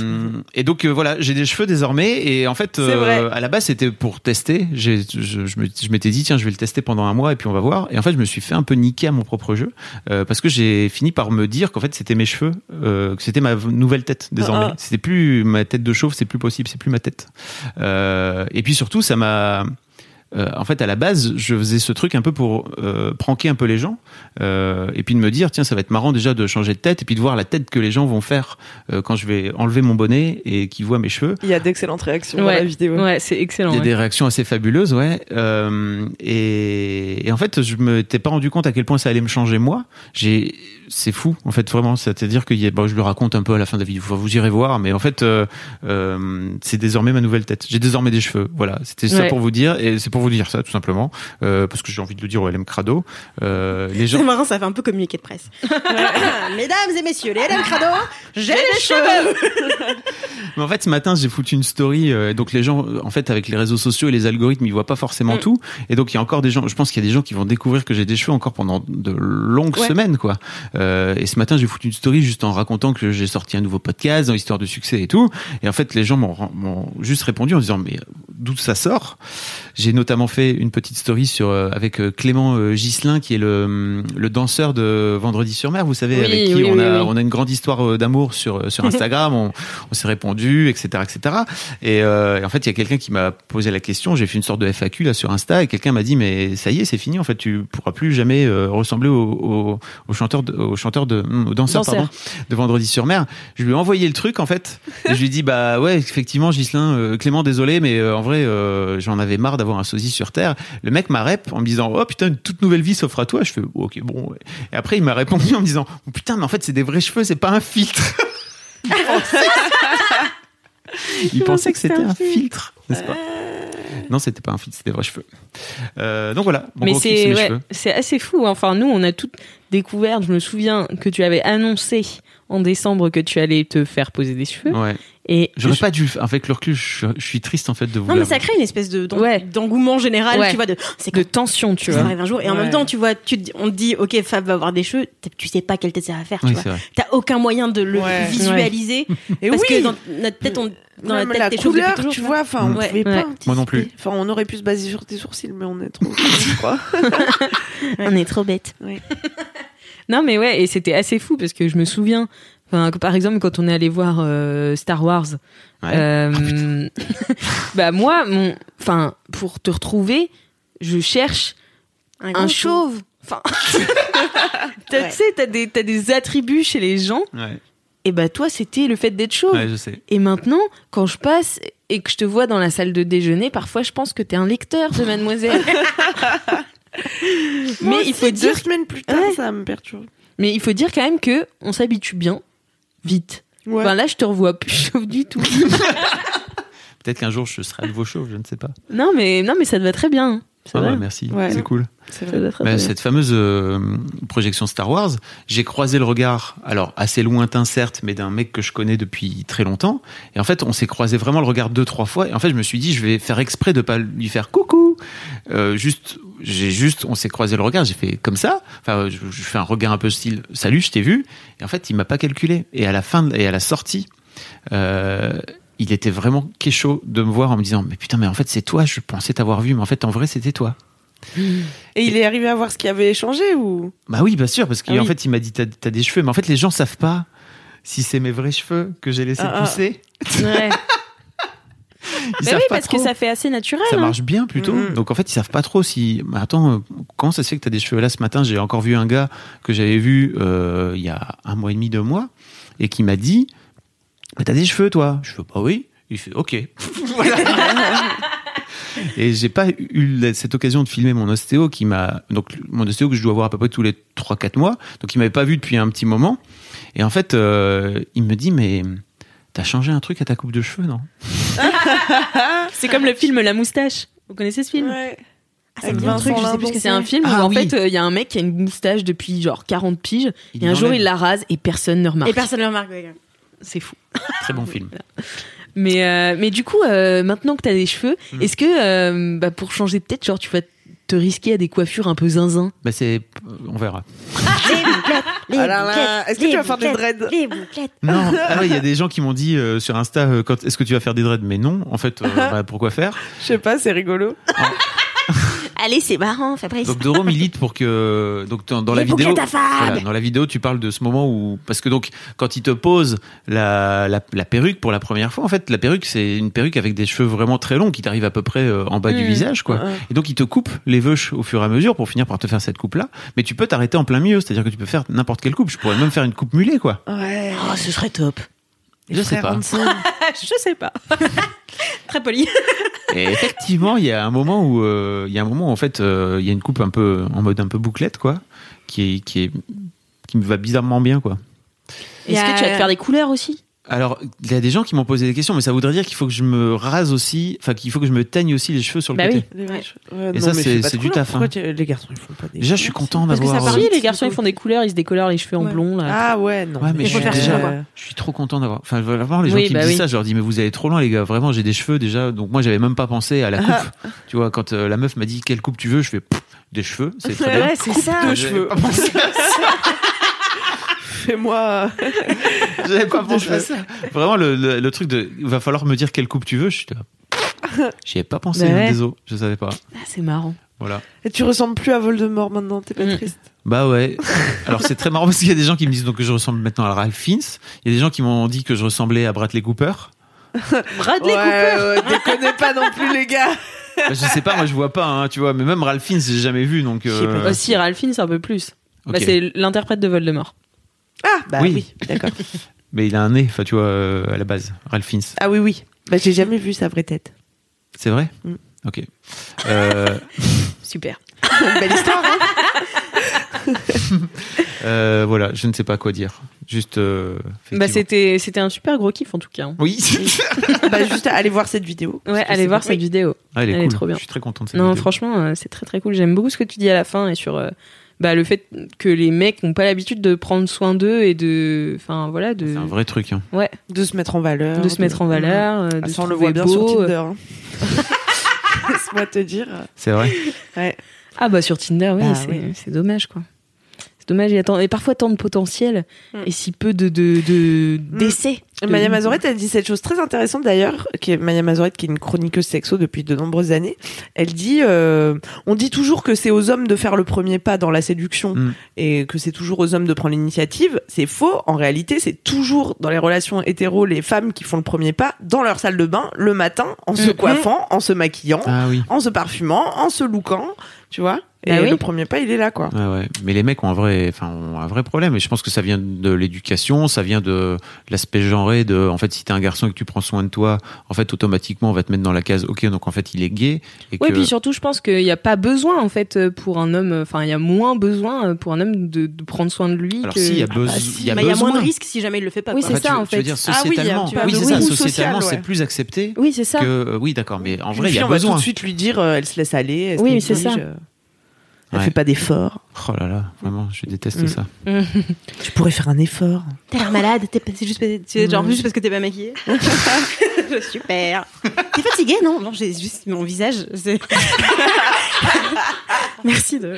Speaker 3: Et donc euh, voilà, j'ai des cheveux désormais et en fait euh, à la base c'était pour tester. Je, je m'étais dit tiens je vais le tester pendant un mois et puis on va voir. Et en fait je me suis fait un peu niquer à mon propre jeu euh, parce que j'ai fini par me dire qu'en fait c'était mes cheveux, euh, que c'était ma nouvelle tête désormais.
Speaker 4: Ah, ah.
Speaker 3: C'était plus ma tête de chauve, c'est plus possible, c'est plus ma tête. Euh, et puis surtout ça m'a euh, en fait, à la base, je faisais ce truc un peu pour euh, pranker un peu les gens, euh, et puis de me dire, tiens, ça va être marrant déjà de changer de tête, et puis de voir la tête que les gens vont faire euh, quand je vais enlever mon bonnet et qu'ils voient mes cheveux.
Speaker 4: Il y a d'excellentes réactions dans
Speaker 2: Ouais.
Speaker 4: la vidéo.
Speaker 2: Ouais, c'est excellent.
Speaker 3: Il y a
Speaker 2: ouais.
Speaker 3: des réactions assez fabuleuses, ouais. Euh, et, et en fait, je me t'ai pas rendu compte à quel point ça allait me changer moi. J'ai, c'est fou, en fait, vraiment. C'est-à-dire que bon, je le raconte un peu à la fin de la vidéo. Vous irez voir, mais en fait, euh, euh, c'est désormais ma nouvelle tête. J'ai désormais des cheveux. Voilà, c'était ça pour vous dire, et c'est pour vous dire ça, tout simplement, euh, parce que j'ai envie de le dire au LM Crado. Euh, les gens.
Speaker 5: C'est marrant, ça fait un peu communiqué de presse. [LAUGHS] Mesdames et messieurs, les LM Crado, j'ai les cheveux [LAUGHS]
Speaker 3: Mais en fait, ce matin, j'ai foutu une story. euh, donc les gens, en fait, avec les réseaux sociaux et les algorithmes, ils voient pas forcément tout. Et donc il y a encore des gens. Je pense qu'il y a des gens qui vont découvrir que j'ai des cheveux encore pendant de longues
Speaker 4: Ouais.
Speaker 3: semaines, quoi. Euh, et ce matin, j'ai foutu une story juste en racontant que j'ai sorti un nouveau podcast dans l'histoire de succès et tout. Et en fait, les gens m'ont juste répondu en disant mais d'où ça sort? J'ai notamment fait une petite story sur euh, avec euh, Clément Gislin, qui est le, le danseur de Vendredi sur Mer. Vous savez,
Speaker 2: Oui,
Speaker 3: avec qui
Speaker 2: oui,
Speaker 3: on a
Speaker 2: oui.
Speaker 3: on a une grande histoire d'amour sur sur [LAUGHS] Instagram. on on s'est répondu, etc., etc. Et, euh, et en fait, il y a quelqu'un qui m'a posé la question. J'ai fait une sorte de FAQ là sur Insta et quelqu'un m'a dit mais ça y est, c'est fini. En fait, tu pourras plus jamais ressembler au, au, au chanteur, de, au chanteur de, hum, au danseur,
Speaker 2: Danseur.
Speaker 3: pardon, de Vendredi sur Mer. Je lui ai envoyé le truc en fait. Et je lui ai dit bah ouais, effectivement, Gislin, euh, Clément, désolé, mais euh, en vrai, euh, j'en avais marre d'avoir un sosie sur Terre. Le mec m'a rep en me disant oh putain, une toute nouvelle vie s'offre à toi. Je fais ok bon. ouais. Et après, il m'a répondu en me disant oh, putain, mais en fait, c'est des vrais cheveux, c'est pas un filtre. [LAUGHS] Il pensait que c'était un filtre, n'est-ce pas? Non, c'était pas un filtre, c'était des vrais cheveux. Euh, donc voilà, mon
Speaker 2: Mais
Speaker 3: c'est
Speaker 2: ouais, assez fou. hein. Enfin, nous, on a toutes découvert. Je me souviens que tu avais annoncé en décembre que tu allais te faire poser des cheveux.
Speaker 3: Ouais.
Speaker 2: Et
Speaker 3: J'aurais
Speaker 2: je-
Speaker 3: pas dû. Avec le recul, je, suis- je suis triste en fait de vous.
Speaker 5: Non, mais ça crée une espèce de d'en-
Speaker 2: Ouais.
Speaker 5: d'engouement général,
Speaker 2: Ouais.
Speaker 5: tu vois, de c'est
Speaker 2: de tension, tu
Speaker 5: ça
Speaker 2: vois.
Speaker 5: arrive un jour. Et en
Speaker 4: Ouais.
Speaker 5: même temps, tu vois, tu, on te dit, ok, Fab va avoir des cheveux, tu sais pas quelle tête ça va faire, tu
Speaker 3: Oui,
Speaker 5: vois. T'as aucun moyen de le
Speaker 4: Ouais.
Speaker 5: visualiser. [LAUGHS]
Speaker 4: Et
Speaker 5: parce
Speaker 4: oui,
Speaker 5: que dans notre tête, on, dans
Speaker 4: même
Speaker 5: la tête,
Speaker 4: la couleur,
Speaker 5: toujours,
Speaker 4: tu vois, enfin, on
Speaker 5: Ouais.
Speaker 4: pouvait
Speaker 2: Ouais.
Speaker 4: pas.
Speaker 3: Moi non plus.
Speaker 4: Enfin, on aurait pu se baser sur tes sourcils, mais on est trop, [LAUGHS] je crois.
Speaker 5: On est trop bêtes.
Speaker 2: Non, mais ouais, et c'était assez fou parce que je me souviens, enfin, par exemple, quand on est allé voir euh, Star Wars,
Speaker 3: Ouais.
Speaker 2: euh, [LAUGHS] bah moi, mon, enfin, pour te retrouver, je cherche un chauve. Enfin, [LAUGHS] [LAUGHS]
Speaker 4: Ouais.
Speaker 2: tu sais, t'as des, t'as des attributs chez les gens,
Speaker 3: Ouais.
Speaker 2: et bah toi, c'était le fait d'être chauve.
Speaker 3: Ouais, je sais.
Speaker 2: Et maintenant, quand je passe et que je te vois dans la salle de déjeuner, parfois je pense que t'es un lecteur de Mademoiselle. [LAUGHS] Mais il faut
Speaker 4: deux
Speaker 2: dire,
Speaker 4: semaines plus tard,
Speaker 2: Ouais.
Speaker 4: ça me perturbe.
Speaker 2: mais il faut dire quand même que on s'habitue bien, vite.
Speaker 4: Ouais.
Speaker 2: Ben là, je te revois plus chauve du tout. [LAUGHS]
Speaker 3: Peut-être qu'un jour je serai à nouveau chauve, je ne sais pas.
Speaker 2: non, mais non, mais ça te va très bien. C'est vrai.
Speaker 3: ouais, merci,
Speaker 4: Ouais.
Speaker 3: c'est cool. Bah, cette fameuse euh, projection Star Wars, j'ai croisé le regard, alors assez lointain certes, mais d'un mec que je connais depuis très longtemps. Et en fait, on s'est croisé vraiment le regard deux trois fois. Et en fait, je me suis dit, je vais faire exprès de pas lui faire coucou. Euh, juste, j'ai juste, on s'est croisé le regard, j'ai fait comme ça. Enfin, je, je fais un regard un peu style, salut, je t'ai vu. Et en fait, il m'a pas calculé. Et à la fin de- et à la sortie. Euh, il était vraiment chaud de me voir en me disant mais putain mais en fait c'est toi je pensais t'avoir vu mais en fait en vrai c'était toi
Speaker 4: Et il est arrivé à voir ce qui avait changé ou?
Speaker 3: Bah oui, bien sûr, parce qu'en
Speaker 4: Ah oui.
Speaker 3: fait, il m'a dit t'as as des cheveux, mais en fait, les gens savent pas si c'est mes vrais cheveux que j'ai laissé
Speaker 4: Ah, ah.
Speaker 3: pousser.
Speaker 2: Ouais. [LAUGHS]
Speaker 3: Ils
Speaker 2: Bah oui, parce que ça fait assez naturel.
Speaker 3: ça
Speaker 2: hein.
Speaker 3: marche bien plutôt.
Speaker 4: Mhm.
Speaker 3: Donc en fait, ils savent pas trop si. Mais attends, comment ça se fait que t'as des cheveux? Là ce matin J'ai encore vu un gars que j'avais vu euh, il y a un mois et demi, deux mois, et qui m'a dit mais t'as des cheveux toi Je fais bah oui. Il fait ok. [LAUGHS] Voilà. Et j'ai pas eu cette occasion de filmer mon ostéo qui m'a donc mon ostéo que je dois voir à peu près tous les 3-4 mois donc il m'avait pas vu depuis un petit moment et en fait euh, il me dit mais t'as changé un truc à ta coupe de cheveux non? [LAUGHS]
Speaker 2: C'est comme le film La moustache. Vous connaissez ce film?
Speaker 4: Ouais.
Speaker 5: Ah, ça
Speaker 4: Avec
Speaker 5: me dit un truc, je sais plus que
Speaker 2: C'est un film où
Speaker 3: Ah
Speaker 2: en
Speaker 3: oui.
Speaker 2: fait il y a un mec qui a une moustache depuis genre 40 piges
Speaker 3: Il
Speaker 2: et un jour il la rase et personne ne remarque.
Speaker 5: Et personne ne remarque. ouais.
Speaker 2: C'est fou.
Speaker 3: très bon film
Speaker 2: Mais euh, mais du coup euh, maintenant que t'as des cheveux,
Speaker 3: Mm.
Speaker 2: est-ce que euh, bah, pour changer de tête, genre tu vas te risquer à des coiffures un peu zinzin?
Speaker 3: Bah c'est on verra
Speaker 5: Les bouclettes, les
Speaker 4: Ah là là,
Speaker 5: bouclettes,
Speaker 4: est-ce que
Speaker 5: les
Speaker 4: tu vas faire des dreads?
Speaker 5: Les bouclettes.
Speaker 3: non ah ouais, il y a des gens qui m'ont dit euh, sur Insta euh, quand est-ce que tu vas faire des dreads? Mais non en fait euh, [LAUGHS] bah, pourquoi faire?
Speaker 4: Je sais pas, c'est rigolo.
Speaker 5: Allez, c'est marrant, Fabrice.
Speaker 3: Donc Doro [LAUGHS] milite pour que donc dans, dans la vidéo
Speaker 5: que ta femme.
Speaker 3: voilà, dans la vidéo tu parles de ce moment où parce que donc quand il te pose la, la, la perruque pour la première fois en fait la perruque c'est une perruque avec des cheveux vraiment très longs qui t'arrivent à peu près euh, en bas du
Speaker 2: Mm.
Speaker 3: visage quoi
Speaker 4: Ouais.
Speaker 3: et donc il te coupe les veuches au fur et à mesure pour finir par te faire cette coupe là mais tu peux t'arrêter en plein milieu c'est-à-dire que tu peux faire n'importe quelle coupe je pourrais même faire une coupe mulet quoi
Speaker 4: Ouais.
Speaker 5: Oh, ce serait top. [LAUGHS]
Speaker 3: je sais pas
Speaker 2: Je sais pas.
Speaker 5: Très poli.
Speaker 3: et effectivement il y a un moment où euh, il y a un moment où en fait euh, il y a une coupe un peu en mode un peu bouclette quoi qui est qui est qui me va bizarrement bien quoi
Speaker 1: Est-ce que tu vas te faire des couleurs aussi?
Speaker 3: Alors, il y a des gens qui m'ont posé des questions, mais ça voudrait dire qu'il faut que je me rase aussi, enfin qu'il faut que je me teigne aussi les cheveux sur le
Speaker 1: Bah
Speaker 3: côté.
Speaker 4: Vaches. Ouais,
Speaker 3: Et
Speaker 4: non,
Speaker 3: ça, c'est- du taf, hein.
Speaker 4: Les garçons, ils font pas des.
Speaker 3: Déjà, je suis content
Speaker 5: Parce que ça
Speaker 3: d'avoir. euh,
Speaker 1: Si, les garçons, ils font des couleurs, ils se décolorent les cheveux en
Speaker 5: Ouais.
Speaker 1: blond, là.
Speaker 4: Ah ouais, non.
Speaker 3: Ouais, mais je suis
Speaker 5: faire ça,
Speaker 3: déjà,
Speaker 5: quoi.
Speaker 3: je suis trop content d'avoir. Enfin, vraiment, les gens
Speaker 1: Oui,
Speaker 3: qui
Speaker 1: bah
Speaker 3: me disent
Speaker 1: oui.
Speaker 3: ça, je leur dis, mais vous allez trop loin, les gars. Vraiment, j'ai des cheveux déjà. Donc moi, j'avais même pas pensé à la coupe. tu vois, quand euh, la meuf m'a dit quelle coupe tu veux, je fais des cheveux, c'est [LAUGHS] très bien.
Speaker 4: C'est ça.
Speaker 3: Ah, pas pensé [LAUGHS]
Speaker 4: Fais-moi. [LAUGHS]
Speaker 3: J'avais pas pensé à ça. Vraiment, le, le, le truc de, il va falloir me dire quelle coupe tu veux. Je suis là. [LAUGHS] J'y ai pas pensé,
Speaker 1: Bah ouais.
Speaker 3: désolé, je savais pas.
Speaker 1: Ah, c'est marrant.
Speaker 3: Voilà.
Speaker 4: Et tu ressembles plus à Voldemort maintenant, t'es pas
Speaker 1: Mm.
Speaker 4: triste
Speaker 3: Bah ouais. [LAUGHS] Alors c'est très marrant parce qu'il y a des gens qui me disent donc que je ressemble maintenant à Ralph Fiennes. Il y a des gens qui m'ont dit que je ressemblais à Bradley Cooper.
Speaker 1: Bradley
Speaker 4: Ouais, ouais, déconnez pas non plus, les gars.
Speaker 3: Bah, je sais pas, moi je vois pas, hein, tu vois. Mais même Ralph Fiennes, j'ai jamais vu, donc.
Speaker 4: Je sais pas.
Speaker 3: euh,
Speaker 1: Aussi, Ralphine, c'est un peu plus. Bah, c'est l'interprète de Voldemort.
Speaker 4: Ah, bah
Speaker 3: Oui.
Speaker 4: oui, d'accord. [LAUGHS]
Speaker 3: Mais il a un nez, enfin tu vois, euh, à la base, Ralph Fiennes.
Speaker 4: Ah oui, oui. Bah, j'ai jamais vu sa vraie tête.
Speaker 3: C'est vrai.
Speaker 4: Mm.
Speaker 3: Ok. Euh, [LAUGHS]
Speaker 1: Super.
Speaker 4: Belle histoire, hein [LAUGHS]
Speaker 3: euh, voilà, je ne sais pas quoi dire. Juste. euh,
Speaker 1: Bah, c'était, c'était un super gros kiff, en tout cas. hein.
Speaker 3: Oui.
Speaker 4: Bah, juste allez voir cette vidéo.
Speaker 1: Ouais, allez voir cette vidéo.
Speaker 3: Ah, elle est
Speaker 1: Elle est
Speaker 3: cool.
Speaker 1: trop bien.
Speaker 3: Je suis très content de cette
Speaker 1: Non,
Speaker 3: vidéo.
Speaker 1: franchement, c'est très très cool. J'aime beaucoup ce que tu dis à la fin et sur euh, bah, le fait que les mecs n'ont pas l'habitude de prendre soin d'eux et de. Enfin, voilà, de.
Speaker 3: C'est un vrai truc. Hein.
Speaker 1: Ouais,
Speaker 4: De se mettre en valeur.
Speaker 1: de se mettre en valeur. euh,
Speaker 4: Ah,
Speaker 1: de
Speaker 4: ça,
Speaker 1: se
Speaker 4: on le voit bien
Speaker 1: beau.
Speaker 4: sur Tinder. hein. [LAUGHS] Laisse-moi te dire.
Speaker 3: C'est vrai.
Speaker 4: Ouais.
Speaker 1: Ah, bah sur Tinder, oui,
Speaker 4: Ah,
Speaker 1: c'est,
Speaker 4: oui.
Speaker 1: c'est dommage, quoi. C'est dommage, il y a tant- et parfois tant de potentiel
Speaker 4: Mm.
Speaker 1: et si peu de, de, de- d'essais. De-
Speaker 4: Maya Mazorette a dit cette chose très intéressante d'ailleurs, qui est Maya Mazorette qui est une chroniqueuse sexo depuis de nombreuses années. Elle dit, euh, on dit toujours que c'est aux hommes de faire le premier pas dans la séduction
Speaker 3: Mm.
Speaker 4: et que c'est toujours aux hommes de prendre l'initiative. C'est faux. En réalité, c'est toujours dans les relations hétéro les femmes qui font le premier pas dans leur salle de bain le matin en se coiffant, en se maquillant,
Speaker 3: Ah oui.
Speaker 4: en se parfumant, en se lookant, tu vois. Et
Speaker 1: Bah oui.
Speaker 4: le premier pas, il est là, quoi.
Speaker 3: Ouais, ouais. Mais les mecs ont un vrai, enfin, ont un vrai problème. Et je pense que ça vient de l'éducation, ça vient de l'aspect genré. De, en fait, si t'es un garçon et que tu prends soin de toi, en fait, automatiquement, on va te mettre dans la case. Ok, donc en fait, il est gay. Et
Speaker 1: Ouais,
Speaker 3: que...
Speaker 1: puis surtout, je pense qu'il n'y a pas besoin, en fait, euh, pour un homme, enfin, il y a moins besoin euh, pour un homme de, de prendre soin de lui.
Speaker 3: Alors
Speaker 1: que...
Speaker 3: si, il y a,
Speaker 1: Ah,
Speaker 3: besoin
Speaker 1: bah,
Speaker 3: il
Speaker 1: si.
Speaker 3: y a
Speaker 5: Mais il y a
Speaker 3: besoin.
Speaker 5: moins de risques si jamais il le fait pas.
Speaker 1: Oui,
Speaker 5: quoi.
Speaker 1: c'est ça, en
Speaker 3: veux
Speaker 1: fait.
Speaker 3: dire
Speaker 4: Ah oui, il y a-
Speaker 3: sociétalement.
Speaker 4: tu parles
Speaker 3: oui,
Speaker 4: de
Speaker 3: c'est ça.
Speaker 4: oui,
Speaker 3: Sociétalement,
Speaker 4: social,
Speaker 3: c'est
Speaker 4: ouais.
Speaker 3: plus accepté
Speaker 1: Oui, c'est ça.
Speaker 3: que. euh, Oui, d'accord. Mais en vrai, il y a
Speaker 4: on va
Speaker 3: besoin.
Speaker 4: tout de suite lui dire, euh, elle se laisse aller.
Speaker 1: Oui, mais c'est ça.
Speaker 4: Euh, Elle
Speaker 3: Ouais.
Speaker 4: fait pas d'efforts.
Speaker 3: Oh là là, vraiment, je déteste
Speaker 4: Mm.
Speaker 3: ça. [LAUGHS]
Speaker 4: Tu pourrais faire un effort.
Speaker 5: T'as l'air malade, t'es juste, c'est genre juste parce que t'es pas maquillée. [LAUGHS] [LAUGHS] Super. T'es fatiguée Non, non, j'ai juste mon visage. Merci de.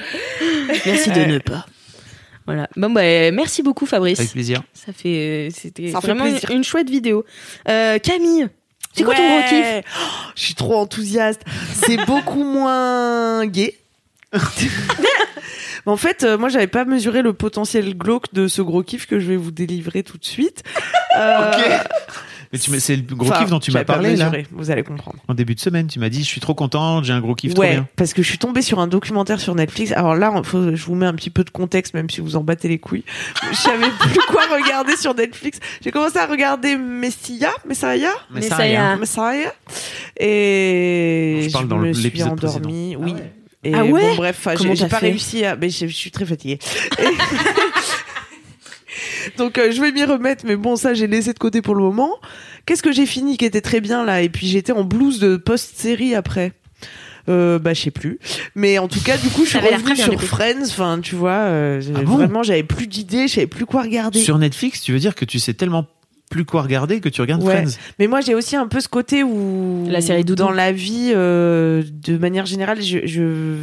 Speaker 1: Merci de ne pas. Voilà. Bon, bah, merci beaucoup, Fabrice.
Speaker 3: Avec plaisir.
Speaker 1: Ça fait, c'était
Speaker 4: Ça fait
Speaker 1: vraiment une,
Speaker 4: plaisir.
Speaker 1: une chouette vidéo. Euh, Camille, c'est quoi ton
Speaker 4: Ouais.
Speaker 1: gros kiff?
Speaker 4: Oh, Je suis trop enthousiaste. C'est beaucoup moins gay. Mais en fait, euh, moi, j'avais pas mesuré le potentiel glauque de ce gros kiff que je vais vous délivrer tout de suite. Euh,
Speaker 3: Mais tu m'as- c'est le gros
Speaker 4: enfin,
Speaker 3: kiff dont tu m'as
Speaker 4: j'avais pas
Speaker 3: parlé là.
Speaker 4: mesuré, Vous allez comprendre.
Speaker 3: En début de semaine, tu m'as dit, je suis trop contente, j'ai un gros kiff trop
Speaker 4: Ouais,
Speaker 3: bien.
Speaker 4: parce que je suis tombée sur un documentaire sur Netflix. Alors là, faut, je vous mets un petit peu de contexte, même si vous en battez les couilles. Je savais [LAUGHS] plus quoi regarder sur Netflix. J'ai commencé à regarder Messia, Messiah,
Speaker 3: Mais
Speaker 1: Mais
Speaker 3: ça,
Speaker 1: ça y est.
Speaker 3: rien.
Speaker 4: Messiah, et
Speaker 3: Je parle
Speaker 4: je
Speaker 3: dans
Speaker 4: me suis
Speaker 3: l'épisode
Speaker 4: endormie. Oui. Et
Speaker 1: Ah ouais
Speaker 4: bon, bref, j'ai pas
Speaker 1: fait
Speaker 4: réussi à. Mais je, suis très fatiguée. [LAUGHS] Donc euh, je vais m'y remettre, mais bon, ça j'ai laissé de côté pour le moment. Qu'est-ce que j'ai fini qui était très bien là? Et puis j'étais en blues de post-série après. Euh, bah je sais plus, mais en tout cas du coup je suis revenue sur. Friends. Enfin tu vois, euh,
Speaker 3: Ah bon?
Speaker 4: vraiment j'avais plus d'idées, je savais plus quoi regarder.
Speaker 3: Sur Netflix, tu veux dire que tu sais tellement plus quoi regarder que tu regardes
Speaker 4: Ouais.
Speaker 3: Friends
Speaker 4: Mais moi, j'ai aussi un peu ce côté où
Speaker 1: La série Doudou.
Speaker 4: dans la vie, euh, de manière générale, je,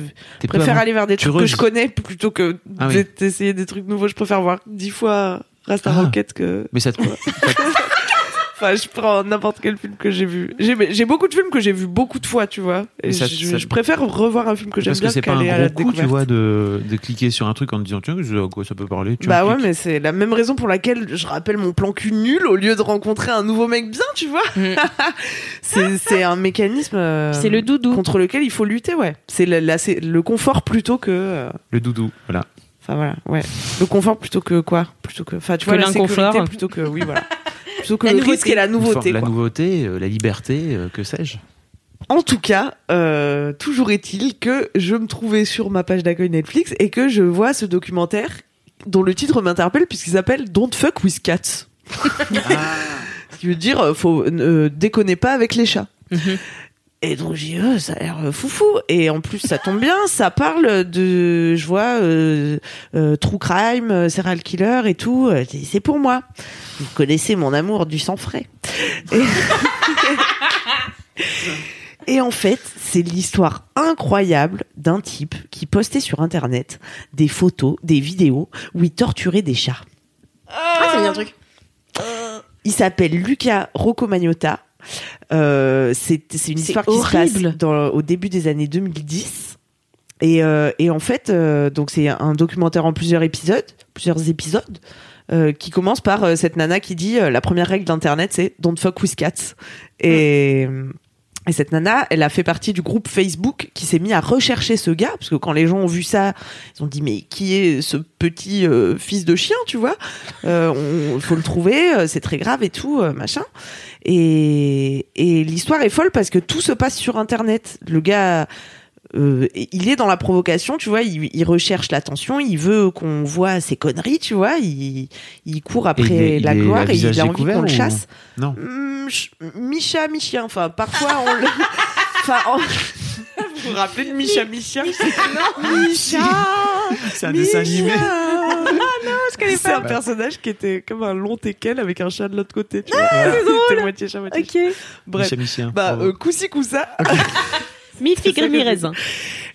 Speaker 4: préfère aller vers des trucs que je connais plutôt que
Speaker 3: Ah oui.
Speaker 4: d'essayer des trucs nouveaux. Je préfère voir dix fois Rasta
Speaker 3: Ah.
Speaker 4: Rocket que.
Speaker 3: Mais ça te, [LAUGHS] ça te-
Speaker 4: Enfin, je prends n'importe quel film que j'ai vu. J'ai j'ai beaucoup de films que j'ai vu beaucoup de fois, tu vois. Et
Speaker 3: ça-
Speaker 4: je,
Speaker 3: ça-
Speaker 4: je préfère revoir un film que j'aime
Speaker 3: Parce
Speaker 4: bien
Speaker 3: que c'est pas un gros coup, tu vois, de, de cliquer sur un truc en te disant tiens, je- à quoi ça peut parler. Tu
Speaker 4: Bah ouais,
Speaker 3: cliques.
Speaker 4: mais c'est la même raison pour laquelle je rappelle mon plan cul nul au lieu de rencontrer un nouveau mec bien, tu vois.
Speaker 1: Mm. [LAUGHS]
Speaker 4: c'est c'est un mécanisme euh,
Speaker 1: C'est le doudou.
Speaker 4: contre lequel il faut lutter, ouais. C'est le, la- c'est le confort plutôt que. euh,
Speaker 3: Le doudou, voilà.
Speaker 4: Enfin voilà, ouais. Le confort plutôt que quoi? Plutôt que. Enfin, tu
Speaker 1: Que
Speaker 4: vois, la
Speaker 1: l'inconfort.
Speaker 4: sécurité plutôt que. Oui, voilà. [LAUGHS] Plutôt que
Speaker 5: La
Speaker 4: le
Speaker 5: nouveauté.
Speaker 4: risque et la nouveauté.
Speaker 3: la nouveauté, euh, la liberté, euh, que sais-je.
Speaker 4: En tout cas, euh, toujours est-il que je me trouvais sur ma page d'accueil Netflix et que je vois ce documentaire dont le titre m'interpelle puisqu'il s'appelle Don't fuck with cats. [LAUGHS] Ce qui veut dire, euh, faut euh, déconner pas avec les chats.
Speaker 1: Mhm.
Speaker 4: Et donc j'ai oh, ça a l'air euh, foufou. Et en plus, ça tombe bien, ça parle de, je vois, euh, euh, true crime, euh, serial killer et tout. Euh, c'est- pour moi. Vous connaissez mon amour du sang frais. Et, [LAUGHS] Et en fait, c'est l'histoire incroyable d'un type qui postait sur Internet des photos, des vidéos où il torturait des chats.
Speaker 5: Ah, ça me dit un truc.
Speaker 4: Il s'appelle Luca Roccomagnotta. Euh, c'est c'est une histoire qui se
Speaker 1: horrible.
Speaker 4: passe dans, au début des années 2010. Et, euh, et en fait, euh, donc c'est un documentaire en plusieurs épisodes, plusieurs épisodes, euh, qui commence par cette nana qui dit la première règle d'internet c'est don't fuck with cats. Et et cette nana, elle a fait partie du groupe Facebook qui s'est mis à rechercher ce gars, parce que quand les gens ont vu ça, ils ont dit mais qui est ce petit euh, fils de chien, tu vois? Euh, on, faut le trouver, euh, c'est très grave et tout, euh, machin. Et, et l'histoire est folle parce que tout se passe sur Internet. Le gars, euh, il est dans la provocation, tu vois, il, il recherche l'attention, il veut qu'on voit ses conneries, tu vois, il, il court après
Speaker 3: il est-
Speaker 4: la gloire et il a envie qu'on le chasse.
Speaker 3: Non?
Speaker 4: Ch- Mi-chat, mi-chien. Enfin, parfois on le. [LAUGHS] Enfin, vous vous rappelez de Micha, mi-chien? Non, Micha
Speaker 3: C'est un dessin animé.
Speaker 4: Ah non, je connais pas. C'est un personnage qui était comme un long teckel avec un chat de l'autre côté. Tu vois. C'était moitié chat, moitié.
Speaker 5: Ok.
Speaker 4: Bref.
Speaker 3: Micha Michien.
Speaker 4: Bah, euh, coussi coussa.
Speaker 1: Mi
Speaker 4: que
Speaker 1: mi raisin.